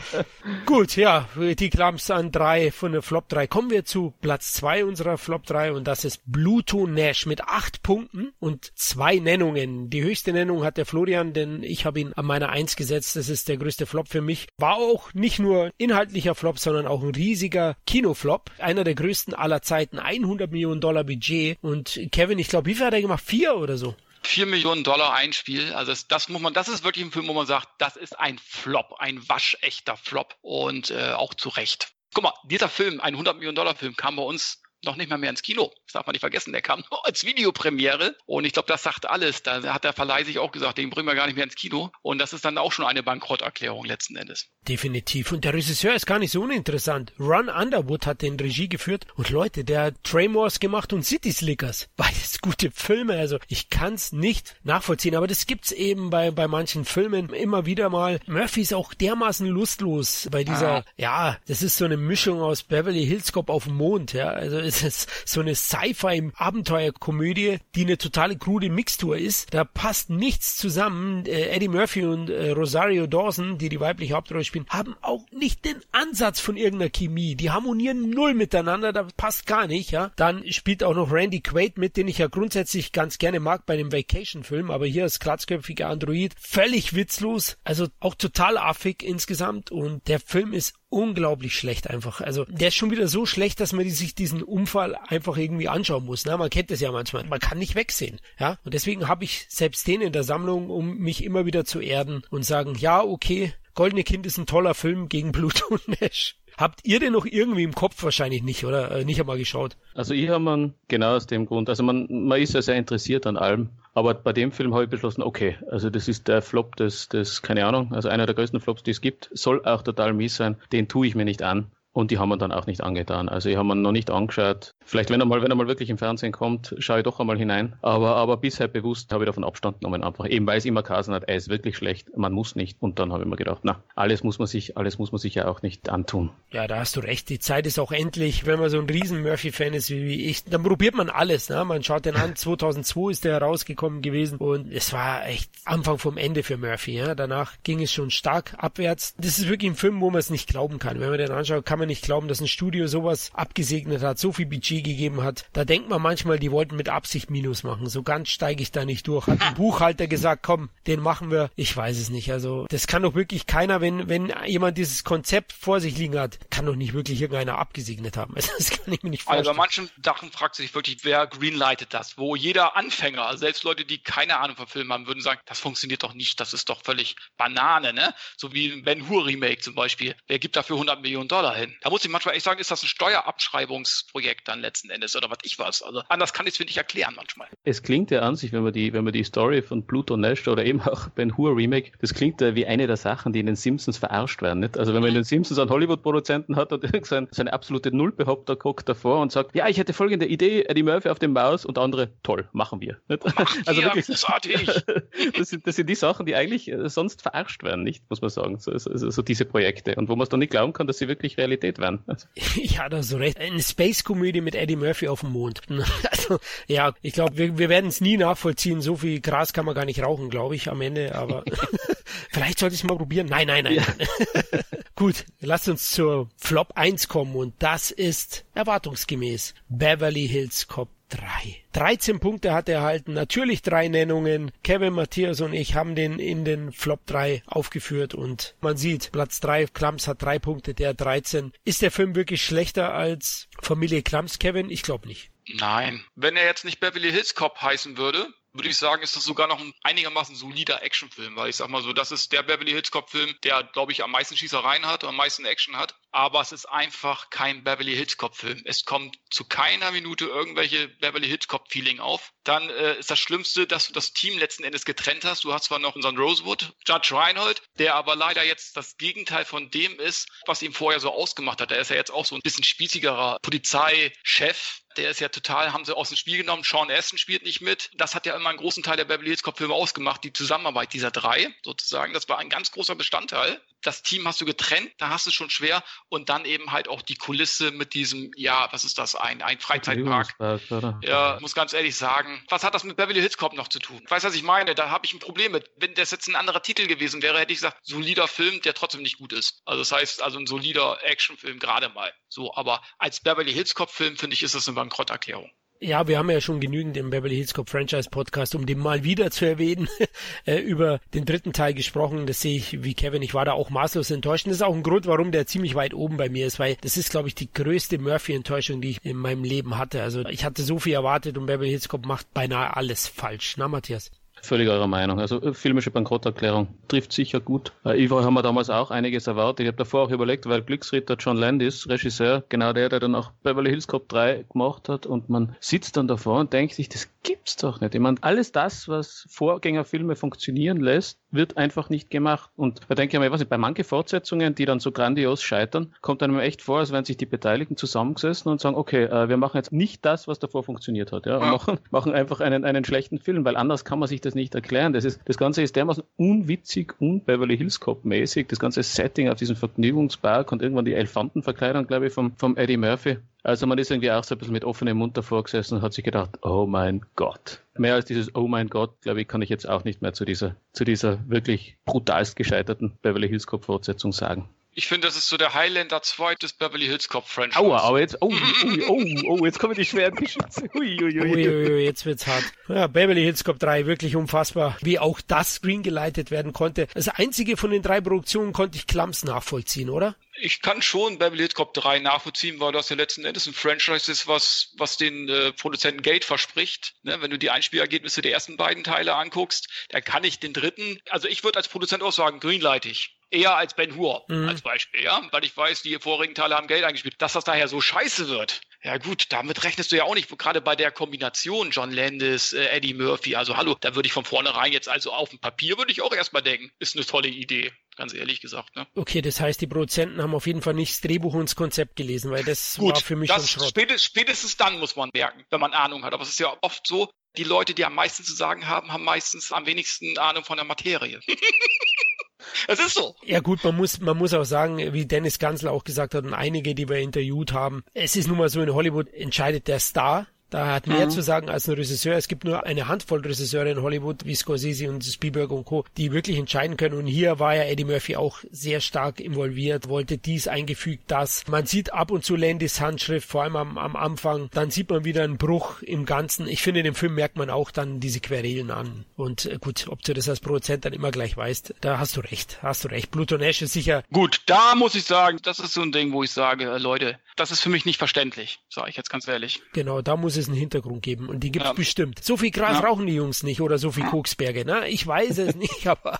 [laughs] Gut, ja, die Klams an drei von der Flop 3. Kommen wir zu Platz zwei unserer Flop 3 und das ist Bluetooth Nash mit acht Punkten und zwei Nennungen. Die höchste Nennung hat der Florian, denn ich habe ihn an meiner Eins gesetzt. Das ist der größte Flop für mich. War auch nicht nur inhaltlicher Flop, sondern auch ein riesiger Kinoflop. Einer der größten aller Zeiten. 100 Millionen Dollar Budget. Und Kevin, ich glaube, wie viel hat er gemacht? Vier oder so? 4 Millionen Dollar Einspiel. Also das, das, muss man, das ist wirklich ein Film, wo man sagt, das ist ein Flop, ein waschechter Flop und äh, auch zu Recht. Guck mal, dieser Film, ein 100 Millionen Dollar Film, kam bei uns noch nicht mal mehr ins Kino. Das darf man nicht vergessen. Der kam nur [laughs] als Videopremiere. Und ich glaube, das sagt alles. Da hat der Verleih sich auch gesagt, den bringen wir gar nicht mehr ins Kino. Und das ist dann auch schon eine Bankrotterklärung letzten Endes. Definitiv. Und der Regisseur ist gar nicht so uninteressant. Ron Underwood hat den Regie geführt. Und Leute, der hat Traymores gemacht und City Slickers. [laughs] Beides gute Filme. Also ich kann es nicht nachvollziehen. Aber das gibt's eben bei, bei manchen Filmen immer wieder mal. Murphy ist auch dermaßen lustlos bei dieser, ah. ja, das ist so eine Mischung aus Beverly Hills Cop auf dem Mond. Ja, also es ist so eine Sci-Fi-Abenteuerkomödie, die eine totale krude Mixtur ist. Da passt nichts zusammen. Äh, Eddie Murphy und äh, Rosario Dawson, die die weibliche Hauptrolle spielen, haben auch nicht den Ansatz von irgendeiner Chemie. Die harmonieren null miteinander, da passt gar nicht, ja. Dann spielt auch noch Randy Quaid mit, den ich ja grundsätzlich ganz gerne mag bei dem Vacation-Film, aber hier als glatzköpfiger Android völlig witzlos, also auch total affig insgesamt und der Film ist unglaublich schlecht einfach. Also der ist schon wieder so schlecht, dass man sich diesen Unfall einfach irgendwie anschauen muss. Ne? Man kennt das ja manchmal. Man kann nicht wegsehen. Ja? Und deswegen habe ich selbst den in der Sammlung, um mich immer wieder zu erden und sagen, ja, okay, Goldene Kind ist ein toller Film gegen und Nash. Habt ihr den noch irgendwie im Kopf wahrscheinlich nicht, oder? Äh, nicht einmal geschaut? Also ich habe man genau aus dem Grund. Also man, man ist ja sehr interessiert an allem. Aber bei dem Film habe ich beschlossen, okay, also das ist der Flop des, des, keine Ahnung, also einer der größten Flops, die es gibt, soll auch total mies sein. Den tue ich mir nicht an. Und die haben wir dann auch nicht angetan. Also ich habe mir noch nicht angeschaut. Vielleicht, wenn er mal, wenn er mal wirklich im Fernsehen kommt, schaue ich doch einmal hinein. Aber, aber bisher bewusst habe ich davon Abstand genommen einfach. Eben weil es immer Kasen hat, er ist wirklich schlecht, man muss nicht. Und dann habe ich mir gedacht, na, alles muss man sich, alles muss man sich ja auch nicht antun. Ja, da hast du recht. Die Zeit ist auch endlich, wenn man so ein riesen Murphy-Fan ist wie ich, dann probiert man alles. Ne? Man schaut den an. 2002 ist der herausgekommen gewesen und es war echt Anfang vom Ende für Murphy. Ja? Danach ging es schon stark abwärts. Das ist wirklich ein Film, wo man es nicht glauben kann. Wenn man den anschaut, kann man man nicht glauben, dass ein Studio sowas abgesegnet hat, so viel Budget gegeben hat. Da denkt man manchmal, die wollten mit Absicht Minus machen. So ganz steige ich da nicht durch. Hat ein Buchhalter gesagt, komm, den machen wir. Ich weiß es nicht. Also das kann doch wirklich keiner, wenn, wenn jemand dieses Konzept vor sich liegen hat, kann doch nicht wirklich irgendeiner abgesegnet haben. [laughs] Also, das kann ich mir nicht vorstellen. Also bei manchen Sachen fragt sich wirklich, wer greenlightet das? Wo jeder Anfänger, also selbst Leute, die keine Ahnung von Filmen haben, würden sagen, das funktioniert doch nicht, das ist doch völlig Banane, ne? So wie ein Ben Hur Remake zum Beispiel. Wer gibt dafür 100 Millionen Dollar hin? Da muss ich manchmal echt sagen, ist das ein Steuerabschreibungsprojekt dann letzten Endes oder was ich was. Also anders kann ich es mir nicht erklären manchmal. Es klingt ja an sich, wenn man die, wenn man die Story von Pluto Nash oder eben auch Ben Hur Remake, das klingt ja wie eine der Sachen, die in den Simpsons verarscht werden. Nicht? Also wenn man in den Simpsons einen Hollywood-Produzenten hat und [laughs] seine, seine absolute Nullbehaupter guckt davor und sagt, ja, ich hätte folgende Idee, Eddie Murphy auf dem Maus und andere, toll, machen wir. Nicht? [laughs] also wirklich, großartig. [laughs] das, sind, das sind die Sachen, die eigentlich äh, sonst verarscht werden, nicht, muss man sagen. So, so, so diese Projekte. Und wo man es dann nicht glauben kann, dass sie wirklich Realität werden. Also. [laughs] Ja, da hast du recht. Eine Space-Komödie mit Eddie Murphy auf dem Mond. [laughs] Also, ja, ich glaube, wir, wir werden es nie nachvollziehen. So viel Gras kann man gar nicht rauchen, glaube ich, am Ende. Aber [laughs] vielleicht sollte ich es mal probieren. Nein, nein, nein. Ja. Gut, lasst uns zur Flop 1 kommen und das ist erwartungsgemäß Beverly Hills Cop 3. 13 Punkte hat er erhalten, natürlich drei Nennungen. Kevin, Matthias und ich haben den in den Flop 3 aufgeführt und man sieht, Platz 3, Klams hat drei Punkte, der 13. Ist der Film wirklich schlechter als Familie Klams, Kevin? Ich glaube nicht. Nein. Wenn er jetzt nicht Beverly Hills Cop heißen würde, würde ich sagen, ist das sogar noch ein einigermaßen solider Actionfilm, weil ich sag mal so, das ist der Beverly Hills Cop Film, der, glaube ich, am meisten Schießereien hat, am meisten Action hat. Aber es ist einfach kein Beverly Hills Cop Film. Es kommt zu keiner Minute irgendwelche Beverly Hills Cop Feeling auf. Dann äh, ist das Schlimmste, dass du das Team letzten Endes getrennt hast. Du hast zwar noch unseren Rosewood, Judge Reinhold, der aber leider jetzt das Gegenteil von dem ist, was ihm vorher so ausgemacht hat. Er ist ja jetzt auch so ein bisschen spießigerer Polizeichef, der ist ja total, haben sie aus dem Spiel genommen. Sean Aston spielt nicht mit. Das hat ja immer einen großen Teil der Beverly Hills Cop Filme ausgemacht, die Zusammenarbeit dieser drei sozusagen. Das war ein ganz großer Bestandteil. Das Team hast du getrennt, da hast du schon schwer. Und dann eben halt auch die Kulisse mit diesem, ja, was ist das, ein, ein Freizeitpark. Ja, muss ganz ehrlich sagen, was hat das mit Beverly Hills Cop noch zu tun? Weißt du, was ich meine? Da habe ich ein Problem mit. Wenn das jetzt ein anderer Titel gewesen wäre, hätte ich gesagt, solider Film, der trotzdem nicht gut ist. Also das heißt, also ein solider Actionfilm gerade mal. So, aber als Beverly Hills Cop Film, finde ich, ist das eine Bankrotterklärung. Ja, wir haben ja schon genügend im Beverly Hills Cop Franchise Podcast, um den mal wieder zu erwähnen, [laughs] äh, über den dritten Teil gesprochen. Das sehe ich wie Kevin. Ich war da auch maßlos enttäuscht. Und das ist auch ein Grund, warum der ziemlich weit oben bei mir ist, weil das ist, glaube ich, die größte Murphy-Enttäuschung, die ich in meinem Leben hatte. Also ich hatte so viel erwartet und Beverly Hills Cop macht beinahe alles falsch. Na, Matthias? Völlig eurer Meinung. Also äh, filmische Bankrotterklärung trifft sicher gut. Äh, ich haben wir damals auch einiges erwartet. Ich habe davor auch überlegt, weil Glücksritter John Landis, Regisseur, genau der, der dann auch Beverly Hills Cop 3 gemacht hat und man sitzt dann davor und denkt sich, das gibt's doch nicht. Ich meine, alles das, was Vorgängerfilme funktionieren lässt, wird einfach nicht gemacht. Und da denke ich mir, was bei manchen Fortsetzungen, die dann so grandios scheitern, kommt einem echt vor, als wären sich die Beteiligten zusammengesessen und sagen, okay, äh, wir machen jetzt nicht das, was davor funktioniert hat, ja, und machen, [laughs] machen einfach einen, einen schlechten Film, weil anders kann man sich das nicht erklären. Das ist, das Ganze ist dermaßen unwitzig und Beverly Hills Cop mäßig, das ganze Setting auf diesem Vergnügungspark und irgendwann die Elefantenverkleidung, glaube ich, vom, vom Eddie Murphy. Also man ist irgendwie auch so ein bisschen mit offenem Mund davor gesessen und hat sich gedacht, oh mein Gott. Mehr als dieses Oh mein Gott, glaube ich, kann ich jetzt auch nicht mehr zu dieser, zu dieser wirklich brutalst gescheiterten Beverly Hills Cop Fortsetzung sagen. Ich finde, das ist so der Highlander 2 des Beverly Hills Cop Franchise. Aua, aber jetzt, oh, [laughs] oh, oh, oh, jetzt kommen die schweren Geschütze. [laughs] Ui, ui, ui. Ui, ui, jetzt wird's hart. Ja, Beverly Hills Cop 3, wirklich unfassbar, wie auch das Screen geleitet werden konnte. Das einzige von den drei Produktionen konnte ich Klams nachvollziehen, oder? Ich kann schon Beverly Hills Cop 3 nachvollziehen, weil das ja letzten Endes ein Franchise ist, was, was den äh, Produzenten Geld verspricht. Ne? Wenn du die Einspielergebnisse der ersten beiden Teile anguckst, dann kann ich den dritten, also ich würde als Produzent auch sagen, greenlightig eher als Ben Hur mhm. als Beispiel, ja, weil ich weiß, die vorigen Teile haben Geld eingespielt. Dass das daher so scheiße wird, ja gut, damit rechnest du ja auch nicht, gerade bei der Kombination John Landis, äh, Eddie Murphy, also hallo, da würde ich von vornherein jetzt also auf dem Papier würde ich auch erstmal denken, ist eine tolle Idee, ganz ehrlich gesagt. Ne? Okay, das heißt, die Produzenten haben auf jeden Fall nicht das Drehbuch und das Konzept gelesen, weil das gut, war für mich das schon Schrott. Spätestens, spätestens dann muss man merken, wenn man Ahnung hat, aber es ist ja oft so, die Leute, die am meisten zu sagen haben, haben meistens am wenigsten Ahnung von der Materie. [laughs] Es ist so. Ja gut, man muss, man muss auch sagen, wie Dennis Gansler auch gesagt hat und einige, die wir interviewt haben, es ist nun mal so, in Hollywood entscheidet der Star da hat mehr mhm. zu sagen als ein Regisseur. Es gibt nur eine Handvoll Regisseure in Hollywood, wie Scorsese und Spielberg und Co., die wirklich entscheiden können. Und hier war ja Eddie Murphy auch sehr stark involviert, wollte dies eingefügt, das. Man sieht ab und zu Landis Handschrift, vor allem am, am Anfang. Dann sieht man wieder einen Bruch im Ganzen. Ich finde, in dem Film merkt man auch dann diese Querelen an. Und äh, gut, ob du das als Produzent dann immer gleich weißt, da hast du recht. Hast du recht. Blut und Ash ist sicher. Gut, da muss ich sagen, das ist so ein Ding, wo ich sage, äh, Leute, das ist für mich nicht verständlich, sage ich jetzt ganz ehrlich. Genau, da muss es einen Hintergrund geben und die gibt's ja. bestimmt. So viel Gras ja. rauchen die Jungs nicht oder so viel Koksberge, ne? Ich weiß es nicht, [laughs] aber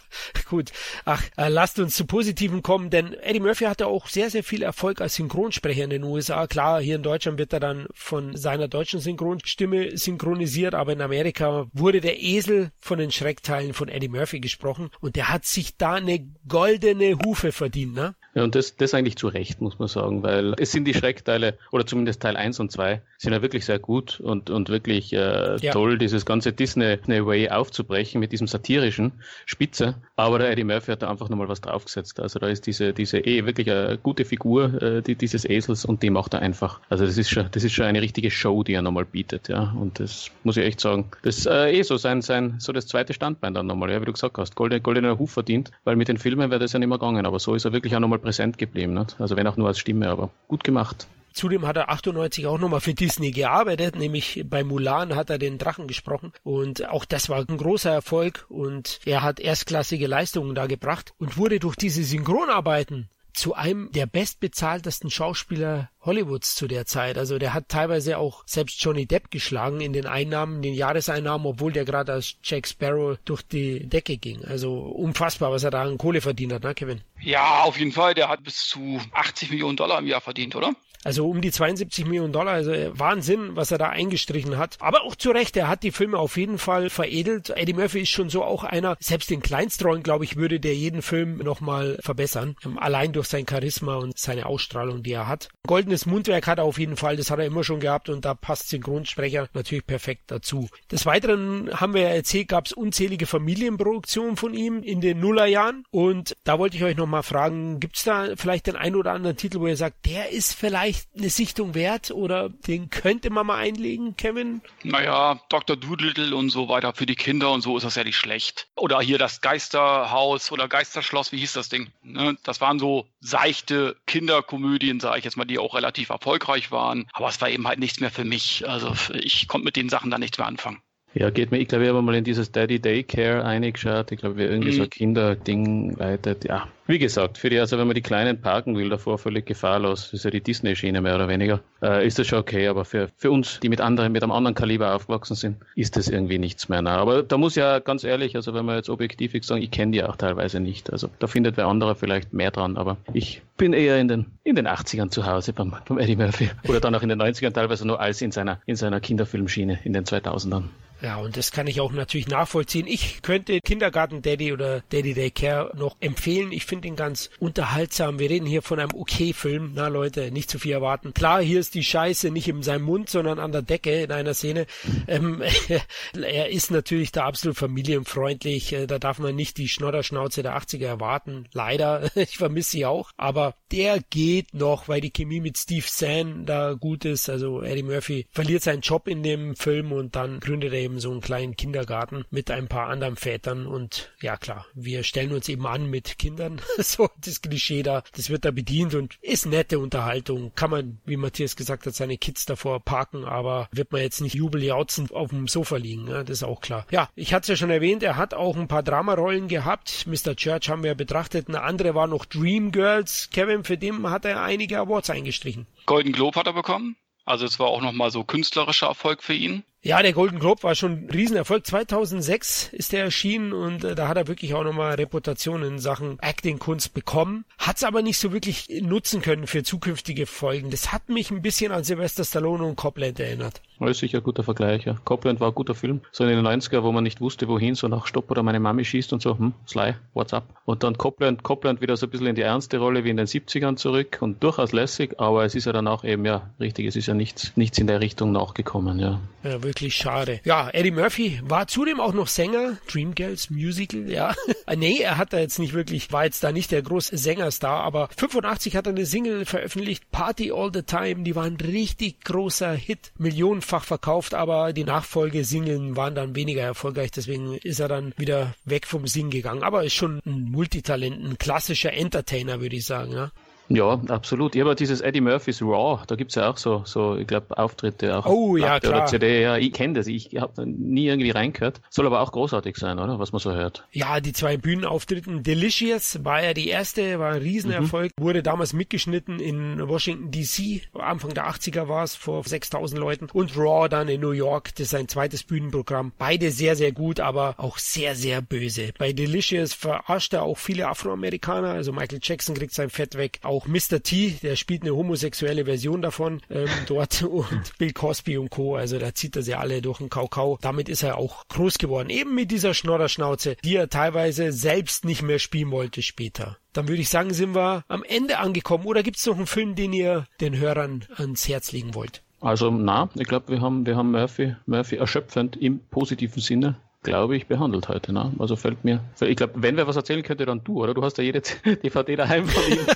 gut. Ach, äh, lasst uns zu Positiven kommen, denn Eddie Murphy hatte auch sehr, sehr viel Erfolg als Synchronsprecher in den USA. Klar, hier in Deutschland wird er dann von seiner deutschen Synchronstimme synchronisiert, aber in Amerika wurde der Esel von den Schreckteilen von Eddie Murphy gesprochen und der hat sich da eine goldene Hufe verdient, ne? Ja, und das, das eigentlich zu Recht, muss man sagen, weil es sind die Schreckteile, oder zumindest Teil 1 und 2, sind ja wirklich sehr gut und, und wirklich äh, ja. toll, dieses ganze Disney-Way aufzubrechen mit diesem satirischen Spitze. Aber der Eddie Murphy hat da einfach nochmal was draufgesetzt. Also da ist diese, diese eh wirklich eine gute Figur äh, die, dieses Esels und die macht er einfach. Also das ist schon, das ist schon eine richtige Show, die er nochmal bietet, ja. Und das muss ich echt sagen. Das ist äh, eh so sein, sein, so das zweite Standbein dann nochmal, ja, wie du gesagt hast. Golden, goldener Huf verdient, weil mit den Filmen wäre das ja nicht mehr gegangen. Aber so ist er wirklich auch nochmal präsent geblieben. Nicht? Also wenn auch nur als Stimme, aber gut gemacht. Zudem hat er 98 auch nochmal für Disney gearbeitet, nämlich bei Mulan hat er den Drachen gesprochen und auch das war ein großer Erfolg und er hat erstklassige Leistungen da gebracht und wurde durch diese Synchronarbeiten zu einem der bestbezahltesten Schauspieler Hollywoods zu der Zeit. Also der hat teilweise auch selbst Johnny Depp geschlagen in den Einnahmen, den Jahreseinnahmen, obwohl der gerade als Jack Sparrow durch die Decke ging. Also unfassbar, was er da an Kohle verdient hat, ne, Kevin? Ja, auf jeden Fall. Der hat bis zu 80 Millionen Dollar im Jahr verdient, oder? Also um die 72 Millionen Dollar, also Wahnsinn, was er da eingestrichen hat. Aber auch zu Recht, er hat die Filme auf jeden Fall veredelt. Eddie Murphy ist schon so auch einer, selbst den Kleinstrollen, glaube ich, würde der jeden Film nochmal verbessern. Allein durch sein Charisma und seine Ausstrahlung, die er hat. Goldenes Mundwerk hat er auf jeden Fall, das hat er immer schon gehabt und da passt Synchronsprecher natürlich perfekt dazu. Des Weiteren haben wir ja erzählt, gab es unzählige Familienproduktionen von ihm in den Nullerjahren und da wollte ich euch nochmal fragen, gibt es da vielleicht den einen oder anderen Titel, wo ihr sagt, der ist vielleicht vielleicht eine Sichtung wert oder den könnte man mal einlegen, Kevin? Naja, Dr. Doodle und so weiter für die Kinder und so ist das ja nicht schlecht. Oder hier das Geisterhaus oder Geisterschloss, wie hieß das Ding? Ne? Das waren so seichte Kinderkomödien, sage ich jetzt mal, die auch relativ erfolgreich waren. Aber es war eben halt nichts mehr für mich. Also ich konnte mit den Sachen dann nichts mehr anfangen. Ja, geht mir, ich glaube, ich habe mal in dieses Daddy Daycare eingeschaut. Ich glaube, wir irgendwie mhm. so ein Kinderding leitet. Ja, wie gesagt, für die, also wenn man die Kleinen parken will, davor völlig gefahrlos, das ist ja die Disney-Schiene mehr oder weniger, äh, ist das schon okay. Aber für, für uns, die mit anderen, mit einem anderen Kaliber aufgewachsen sind, ist das irgendwie nichts mehr. Nah. Aber da muss ja ganz ehrlich, also wenn man jetzt objektiv sagen, ich kenne die auch teilweise nicht. Also da findet wer andere vielleicht mehr dran. Aber ich bin eher in den, in den 80ern zu Hause beim, beim Eddie Murphy. Oder dann auch in den 90ern teilweise nur als in seiner, in seiner Kinderfilmschiene in den 2000ern. Ja, und das kann ich auch natürlich nachvollziehen. Ich könnte Kindergarten Daddy oder Daddy Daycare noch empfehlen. Ich finde ihn ganz unterhaltsam. Wir reden hier von einem Okay-Film. Na Leute, nicht zu viel erwarten. Klar, hier ist die Scheiße nicht in seinem Mund, sondern an der Decke in einer Szene. Ähm, [laughs] er ist natürlich da absolut familienfreundlich. Äh, da darf man nicht die Schnodderschnauze der 80er erwarten. Leider. [laughs] Ich vermisse sie auch. Aber der geht noch, weil die Chemie mit Steve Zahn da gut ist. Also Eddie Murphy verliert seinen Job in dem Film und dann gründet er eben so einen kleinen Kindergarten mit ein paar anderen Vätern und ja klar, wir stellen uns eben an mit Kindern, [laughs] so das Klischee da, das wird da bedient und ist nette Unterhaltung, kann man, wie Matthias gesagt hat, seine Kids davor parken, aber wird man jetzt nicht jubeljautzend auf dem Sofa liegen, ja, das ist auch klar. Ja, ich hatte es ja schon erwähnt, er hat auch ein paar Dramarollen gehabt, Mr. Church haben wir betrachtet, eine andere war noch Dreamgirls, Kevin, für den hat er einige Awards eingestrichen. Golden Globe hat er bekommen. Also es war auch nochmal so künstlerischer Erfolg für ihn. Ja, der Golden Globe war schon ein Riesenerfolg. 2006 ist er erschienen und äh, da hat er wirklich auch nochmal Reputation in Sachen Acting-Kunst bekommen. Hat es aber nicht so wirklich nutzen können für zukünftige Folgen. Das hat mich ein bisschen an Sylvester Stallone und Copland erinnert. Das ist sicher ein guter Vergleich, ja. Copland war ein guter Film. So in den 90er, wo man nicht wusste, wohin, so nach Stopp oder meine Mami schießt und so, hm, Sly, what's up? Und dann Copland, Copland wieder so ein bisschen in die ernste Rolle wie in den 70ern zurück und durchaus lässig, aber es ist ja dann auch eben, ja, richtig, es ist ja nichts, nichts in der Richtung nachgekommen, ja. Ja, wirklich schade. Ja, Eddie Murphy war zudem auch noch Sänger, Dreamgirls Musical, ja. [laughs] nee, er hat da jetzt nicht wirklich, war jetzt da nicht der große Sängerstar, aber 85 hat er eine Single veröffentlicht, Party All the Time, die war ein richtig großer Hit, Millionen millionenfach verkauft, aber die Nachfolgesingeln waren dann weniger erfolgreich, deswegen ist er dann wieder weg vom Singen gegangen. Aber ist schon ein Multitalent, ein klassischer Entertainer, würde ich sagen. Ja? Ja, absolut. Ich habe dieses Eddie Murphys Raw, da gibt es ja auch so, so ich glaube, Auftritte auch. Oh ja, klar. Oder CD, ja, ich kenne das, ich habe nie irgendwie reingehört. Soll aber auch großartig sein, oder? Was man so hört. Ja, die zwei Bühnenauftritten. Delicious war ja die erste, war ein Riesenerfolg, mhm. wurde damals mitgeschnitten in Washington DC, Anfang der 80er war es, vor 6000 Leuten. Und Raw dann in New York, das ist sein zweites Bühnenprogramm. Beide sehr, sehr gut, aber auch sehr, sehr böse. Bei Delicious verarscht er auch viele Afroamerikaner, also Michael Jackson kriegt sein Fett weg, auch auch Mr. T, der spielt eine homosexuelle Version davon ähm, [laughs] dort und Bill Cosby und Co. Also da zieht er sie alle durch den Kaukau. Damit ist er auch groß geworden. Eben mit dieser Schnorderschnauze, die er teilweise selbst nicht mehr spielen wollte später. Dann würde ich sagen, sind wir am Ende angekommen. Oder gibt es noch einen Film, den ihr den Hörern ans Herz legen wollt? Also na, ich glaube, wir haben, wir haben Murphy, Murphy erschöpfend im positiven Sinne glaube ich, behandelt heute. Ne? Also fällt mir, ich glaube, wenn wer was erzählen könnte, dann du, oder? Du hast ja jede [laughs] DVD daheim von ihm.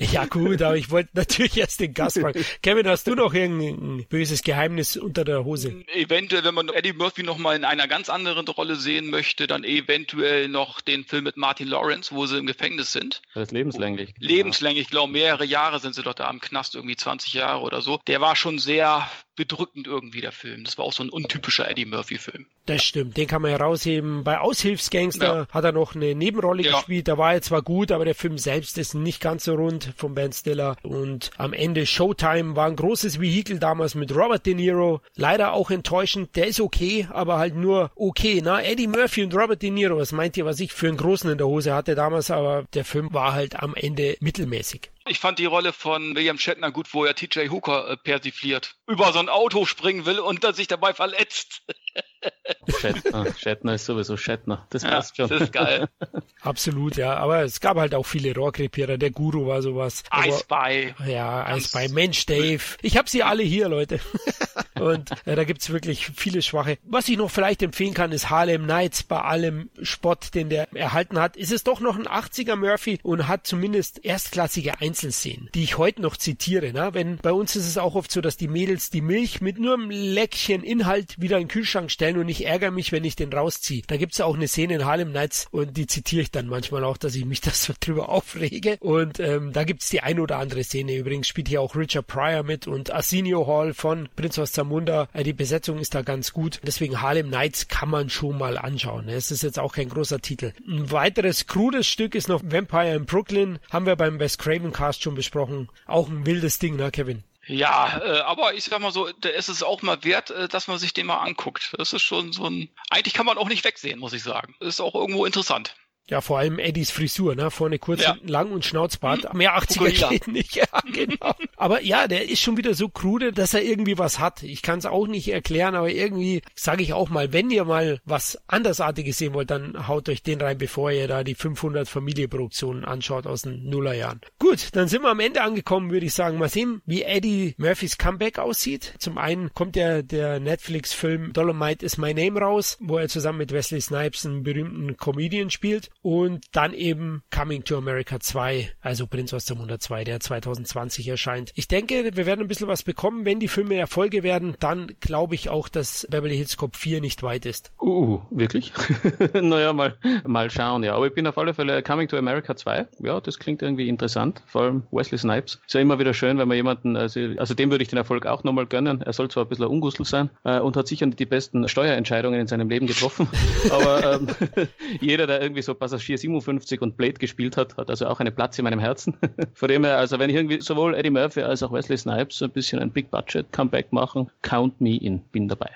[laughs] ja gut, aber ich wollte natürlich erst den Gast fragen. [laughs] Kevin, hast du noch irgendein böses Geheimnis unter der Hose? Eventuell, wenn man Eddie Murphy noch mal in einer ganz anderen Rolle sehen möchte, dann eventuell noch den Film mit Martin Lawrence, wo sie im Gefängnis sind. Das ist lebenslänglich. Lebenslänglich, ich glaube, mehrere Jahre sind sie doch da am Knast, irgendwie 20 Jahre oder so. Der war schon sehr bedrückend irgendwie, der Film. Das war auch so ein untypischer Eddie Murphy-Film. Das stimmt, den kann man herausheben. Bei Aushilfsgangster ja. hat er noch eine Nebenrolle ja. gespielt. Da war er zwar gut, aber der Film selbst ist nicht ganz so rund von Ben Stiller. Und am Ende Showtime war ein großes Vehikel damals mit Robert De Niro. Leider auch enttäuschend. Der ist okay, aber halt nur okay. Na, Eddie Murphy und Robert De Niro, was meint ihr, was ich für einen Großen in der Hose hatte damals? Aber der Film war halt am Ende mittelmäßig. Ich fand die Rolle von William Shatner gut, wo er TJ Hooker äh, persifliert, über so ein Auto springen will und sich dabei verletzt. Shatner, Shatner ist sowieso Shatner. Das passt ja, schon. Das ist geil. [laughs] Absolut, ja. Aber es gab halt auch viele Rohrkrepierer. Der Guru war sowas. Ice Spy. Ja, Ice Spy. Mensch, Dave. Ich habe sie alle hier, Leute. [laughs] Und äh, da gibt's wirklich viele Schwache. Was ich noch vielleicht empfehlen kann, ist Harlem Nights. Bei allem Spott, den der erhalten hat, ist es doch noch ein 80er Murphy und hat zumindest erstklassige Einzelszenen, die ich heute noch zitiere. Ne? Wenn bei uns ist es auch oft so, dass die Mädels die Milch mit nur einem Leckchen Inhalt wieder in den Kühlschrank stellen und ich ärgere mich, wenn ich den rausziehe. Da gibt's auch eine Szene in Harlem Nights und die zitiere ich dann manchmal auch, dass ich mich [laughs] das drüber aufrege. Und ähm, da gibt's die ein oder andere Szene. Übrigens spielt hier auch Richard Pryor mit und Arsenio Hall von Prinz aus Zamunda. Äh, die Besetzung ist da ganz gut. Deswegen Harlem Nights kann man schon mal anschauen. Es ist jetzt auch kein großer Titel. Ein weiteres krudes Stück ist noch Vampire in Brooklyn. Haben wir beim Wes Craven Cast schon besprochen. Auch ein wildes Ding, ne, Kevin? Ja, äh, aber ich sag mal so, da ist es auch mal wert, äh, dass man sich den mal anguckt. Das ist schon so ein. Eigentlich kann man auch nicht wegsehen, muss ich sagen. Ist auch irgendwo interessant. Ja, vor allem Eddies Frisur, ne? Vorne kurz, ja. lang und Schnauzbart. Hm. Mehr 80er Fukuhila. geht nicht. [laughs] Ja, genau. aber ja, der ist schon wieder so krude, dass er irgendwie was hat. Ich kann es auch nicht erklären, aber irgendwie sage ich auch mal, wenn ihr mal was Andersartiges sehen wollt, dann haut euch den rein, bevor ihr da die 500 Familieproduktionen anschaut aus den Nullerjahren. Gut, dann sind wir am Ende angekommen, würde ich sagen. Mal sehen, wie Eddie Murphys Comeback aussieht. Zum einen kommt ja der Netflix-Film Dolomite is My Name raus, wo er zusammen mit Wesley Snipes einen berühmten Comedian spielt und dann eben Coming to America 2, also Prinz aus dem 102, der 2020 erscheint. Ich denke, wir werden ein bisschen was bekommen. Wenn die Filme Erfolge werden, dann glaube ich auch, dass Beverly Hills Cop 4 nicht weit ist. Uh, wirklich? [laughs] naja, mal, mal schauen, ja. Aber ich bin auf alle Fälle Coming to America 2. Ja, das klingt irgendwie interessant. Vor allem Wesley Snipes. Ist ja immer wieder schön, wenn man jemanden, also, also dem würde ich den Erfolg auch nochmal gönnen. Er soll zwar ein bisschen ein sein äh, und hat sicher die besten Steuerentscheidungen in seinem Leben getroffen. [laughs] aber ähm, [laughs] jeder, der irgendwie so Passagier 57 und Blade gespielt hat, hat also auch einen Platz in meinem Herzen. [laughs] Von dem her, also wenn ich irgendwie sowohl Eddie Murphy als auch Wesley Snipes ein bisschen ein Big Budget Comeback machen, count me in, bin dabei.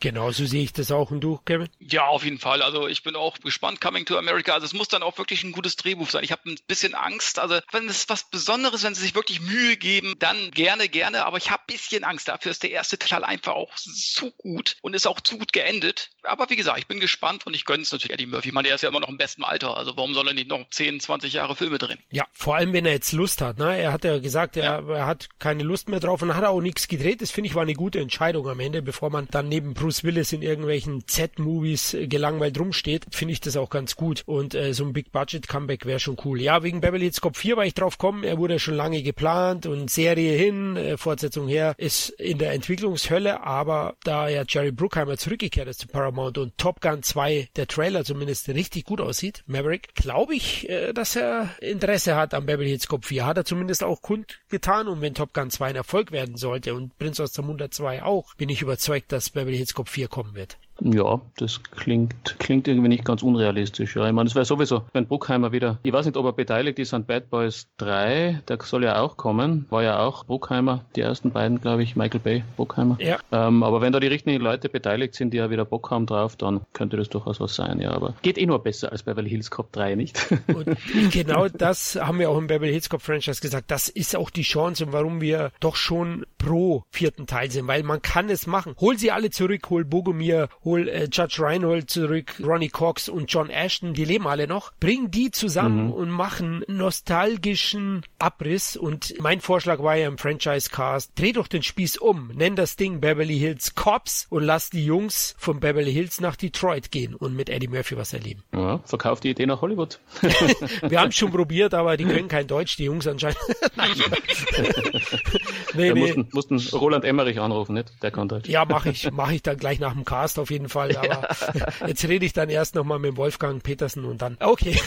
Genau, so sehe ich das auch. Und du, Kevin? Ja, auf jeden Fall. Also ich bin auch gespannt, Coming to America. Also es muss dann auch wirklich ein gutes Drehbuch sein. Ich habe ein bisschen Angst. Also wenn es was Besonderes, wenn sie sich wirklich Mühe geben, dann gerne, gerne. Aber ich habe ein bisschen Angst. Dafür ist der erste Teil einfach auch zu gut und ist auch zu gut geendet. Aber wie gesagt, ich bin gespannt und ich gönne es natürlich Eddie Murphy. Ich meine, der ist ja immer noch im besten Alter. Also warum soll er nicht noch 10, 20 Jahre Filme drehen? Ja, vor allem, wenn er jetzt Lust hat. Ne? Er hat ja gesagt, er, ja. er hat keine Lust mehr drauf und hat auch nichts gedreht. Das finde ich war eine gute Entscheidung am Ende, bevor man dann neben Bruce Willis in irgendwelchen Z-Movies äh, gelangweilt rumsteht, finde ich das auch ganz gut. Und äh, so ein Big-Budget-Comeback wäre schon cool. Ja, wegen Beverly Hills Cop 4 war ich drauf kommen. Er wurde schon lange geplant und Serie hin, äh, Fortsetzung her, ist in der Entwicklungshölle. Aber da ja Jerry Bruckheimer zurückgekehrt ist zu Paramount und Top Gun 2, der Trailer zumindest richtig gut aussieht, Maverick, glaube ich, äh, dass er Interesse hat am Beverly Hills Cop 4. Hat er zumindest auch kundgetan. Und wenn Top Gun 2 ein Erfolg werden sollte und Prince aus der 2 auch, bin ich überzeugt, dass Beverly Hills Cop 4 kommen wird. Ja, das klingt, klingt irgendwie nicht ganz unrealistisch. Ja, ich meine, es wäre sowieso, wenn Bruckheimer wieder, ich weiß nicht, ob er beteiligt ist an Bad Boys 3, der soll ja auch kommen, war ja auch Bruckheimer, die ersten beiden, glaube ich, Michael Bay, Bruckheimer. Ja. Ähm, aber wenn da die richtigen Leute beteiligt sind, die ja wieder Bock haben drauf, dann könnte das durchaus was sein, ja. Aber geht eh nur besser als Beverly Hills Cop 3, nicht? [laughs] Und genau das haben wir auch im Beverly Hills Cop Franchise gesagt. Das ist auch die Chance und warum wir doch schon pro vierten Teil sind, weil man kann es machen. Hol sie alle zurück, hol Bogomir, hol äh, Judge Reinhold zurück, Ronnie Cox und John Ashton, die leben alle noch. Bring die zusammen mhm. und machen nostalgischen Abriss. Und mein Vorschlag war ja im Franchise-Cast, dreh doch den Spieß um, nenn das Ding Beverly Hills Cops und lass die Jungs von Beverly Hills nach Detroit gehen und mit Eddie Murphy was erleben. Ja, verkauf die Idee nach Hollywood. [laughs] Wir haben es schon probiert, aber die können kein Deutsch, die Jungs anscheinend. [laughs] nee, nee. Mussten, mussten Roland Emmerich anrufen, nicht? Der kann Deutsch. Ja, mache ich, mache ich dann gleich nach dem Cast auf jeden Fall aber ja. [laughs] jetzt rede ich dann erst nochmal mit Wolfgang Petersen und dann, okay.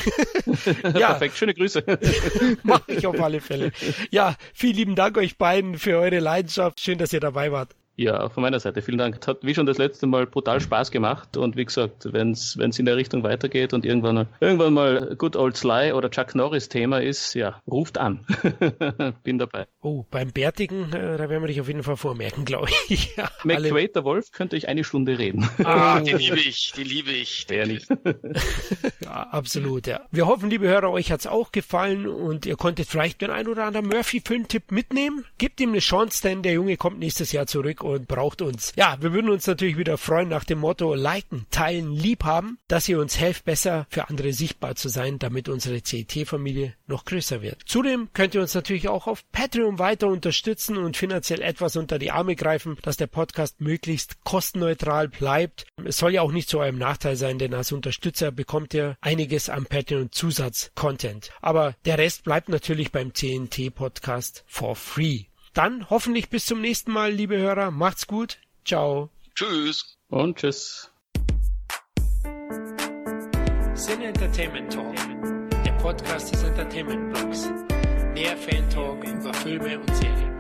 [laughs] ja. Perfekt, schöne Grüße. [laughs] Mache ich auf alle Fälle. Ja, vielen lieben Dank euch beiden für eure Leidenschaft. Schön, dass ihr dabei wart. Ja, von meiner Seite vielen Dank. Es hat wie schon das letzte Mal brutal Spaß gemacht und wie gesagt, wenn es in der Richtung weitergeht und irgendwann, irgendwann mal Good Old Sly oder Chuck Norris Thema ist, ja, ruft an. [laughs] Bin dabei. Oh, beim Bärtigen, äh, da werden wir dich auf jeden Fall vormerken, glaube ich. [laughs] ja, McQuaid, der Wolf, könnte ich eine Stunde reden. Ah, [laughs] den liebe ich, den liebe ich. Der nicht. ja, absolut, ja. Wir hoffen, liebe Hörer, euch hat's auch gefallen und ihr konntet vielleicht den ein oder anderen Murphy-Filmtipp mitnehmen. Gebt ihm eine Chance, denn der Junge kommt nächstes Jahr zurück und braucht uns. Ja, wir würden uns natürlich wieder freuen nach dem Motto liken, teilen, liebhaben, dass ihr uns helft, besser für andere sichtbar zu sein, damit unsere CT-Familie noch größer wird. Zudem könnt ihr uns natürlich auch auf Patreon weiter unterstützen und finanziell etwas unter die Arme greifen, dass der Podcast möglichst kostenneutral bleibt. Es soll ja auch nicht zu eurem Nachteil sein, denn als Unterstützer bekommt ihr einiges am Patreon Zusatz-Content. Aber der Rest bleibt natürlich beim TNT Podcast for free. Dann hoffentlich bis zum nächsten Mal, liebe Hörer. Macht's gut. Ciao. Tschüss. Und tschüss. Sin Entertainment Talk, der Podcast des Entertainment Blogs. Mehr Fan Talk über Filme und Serien.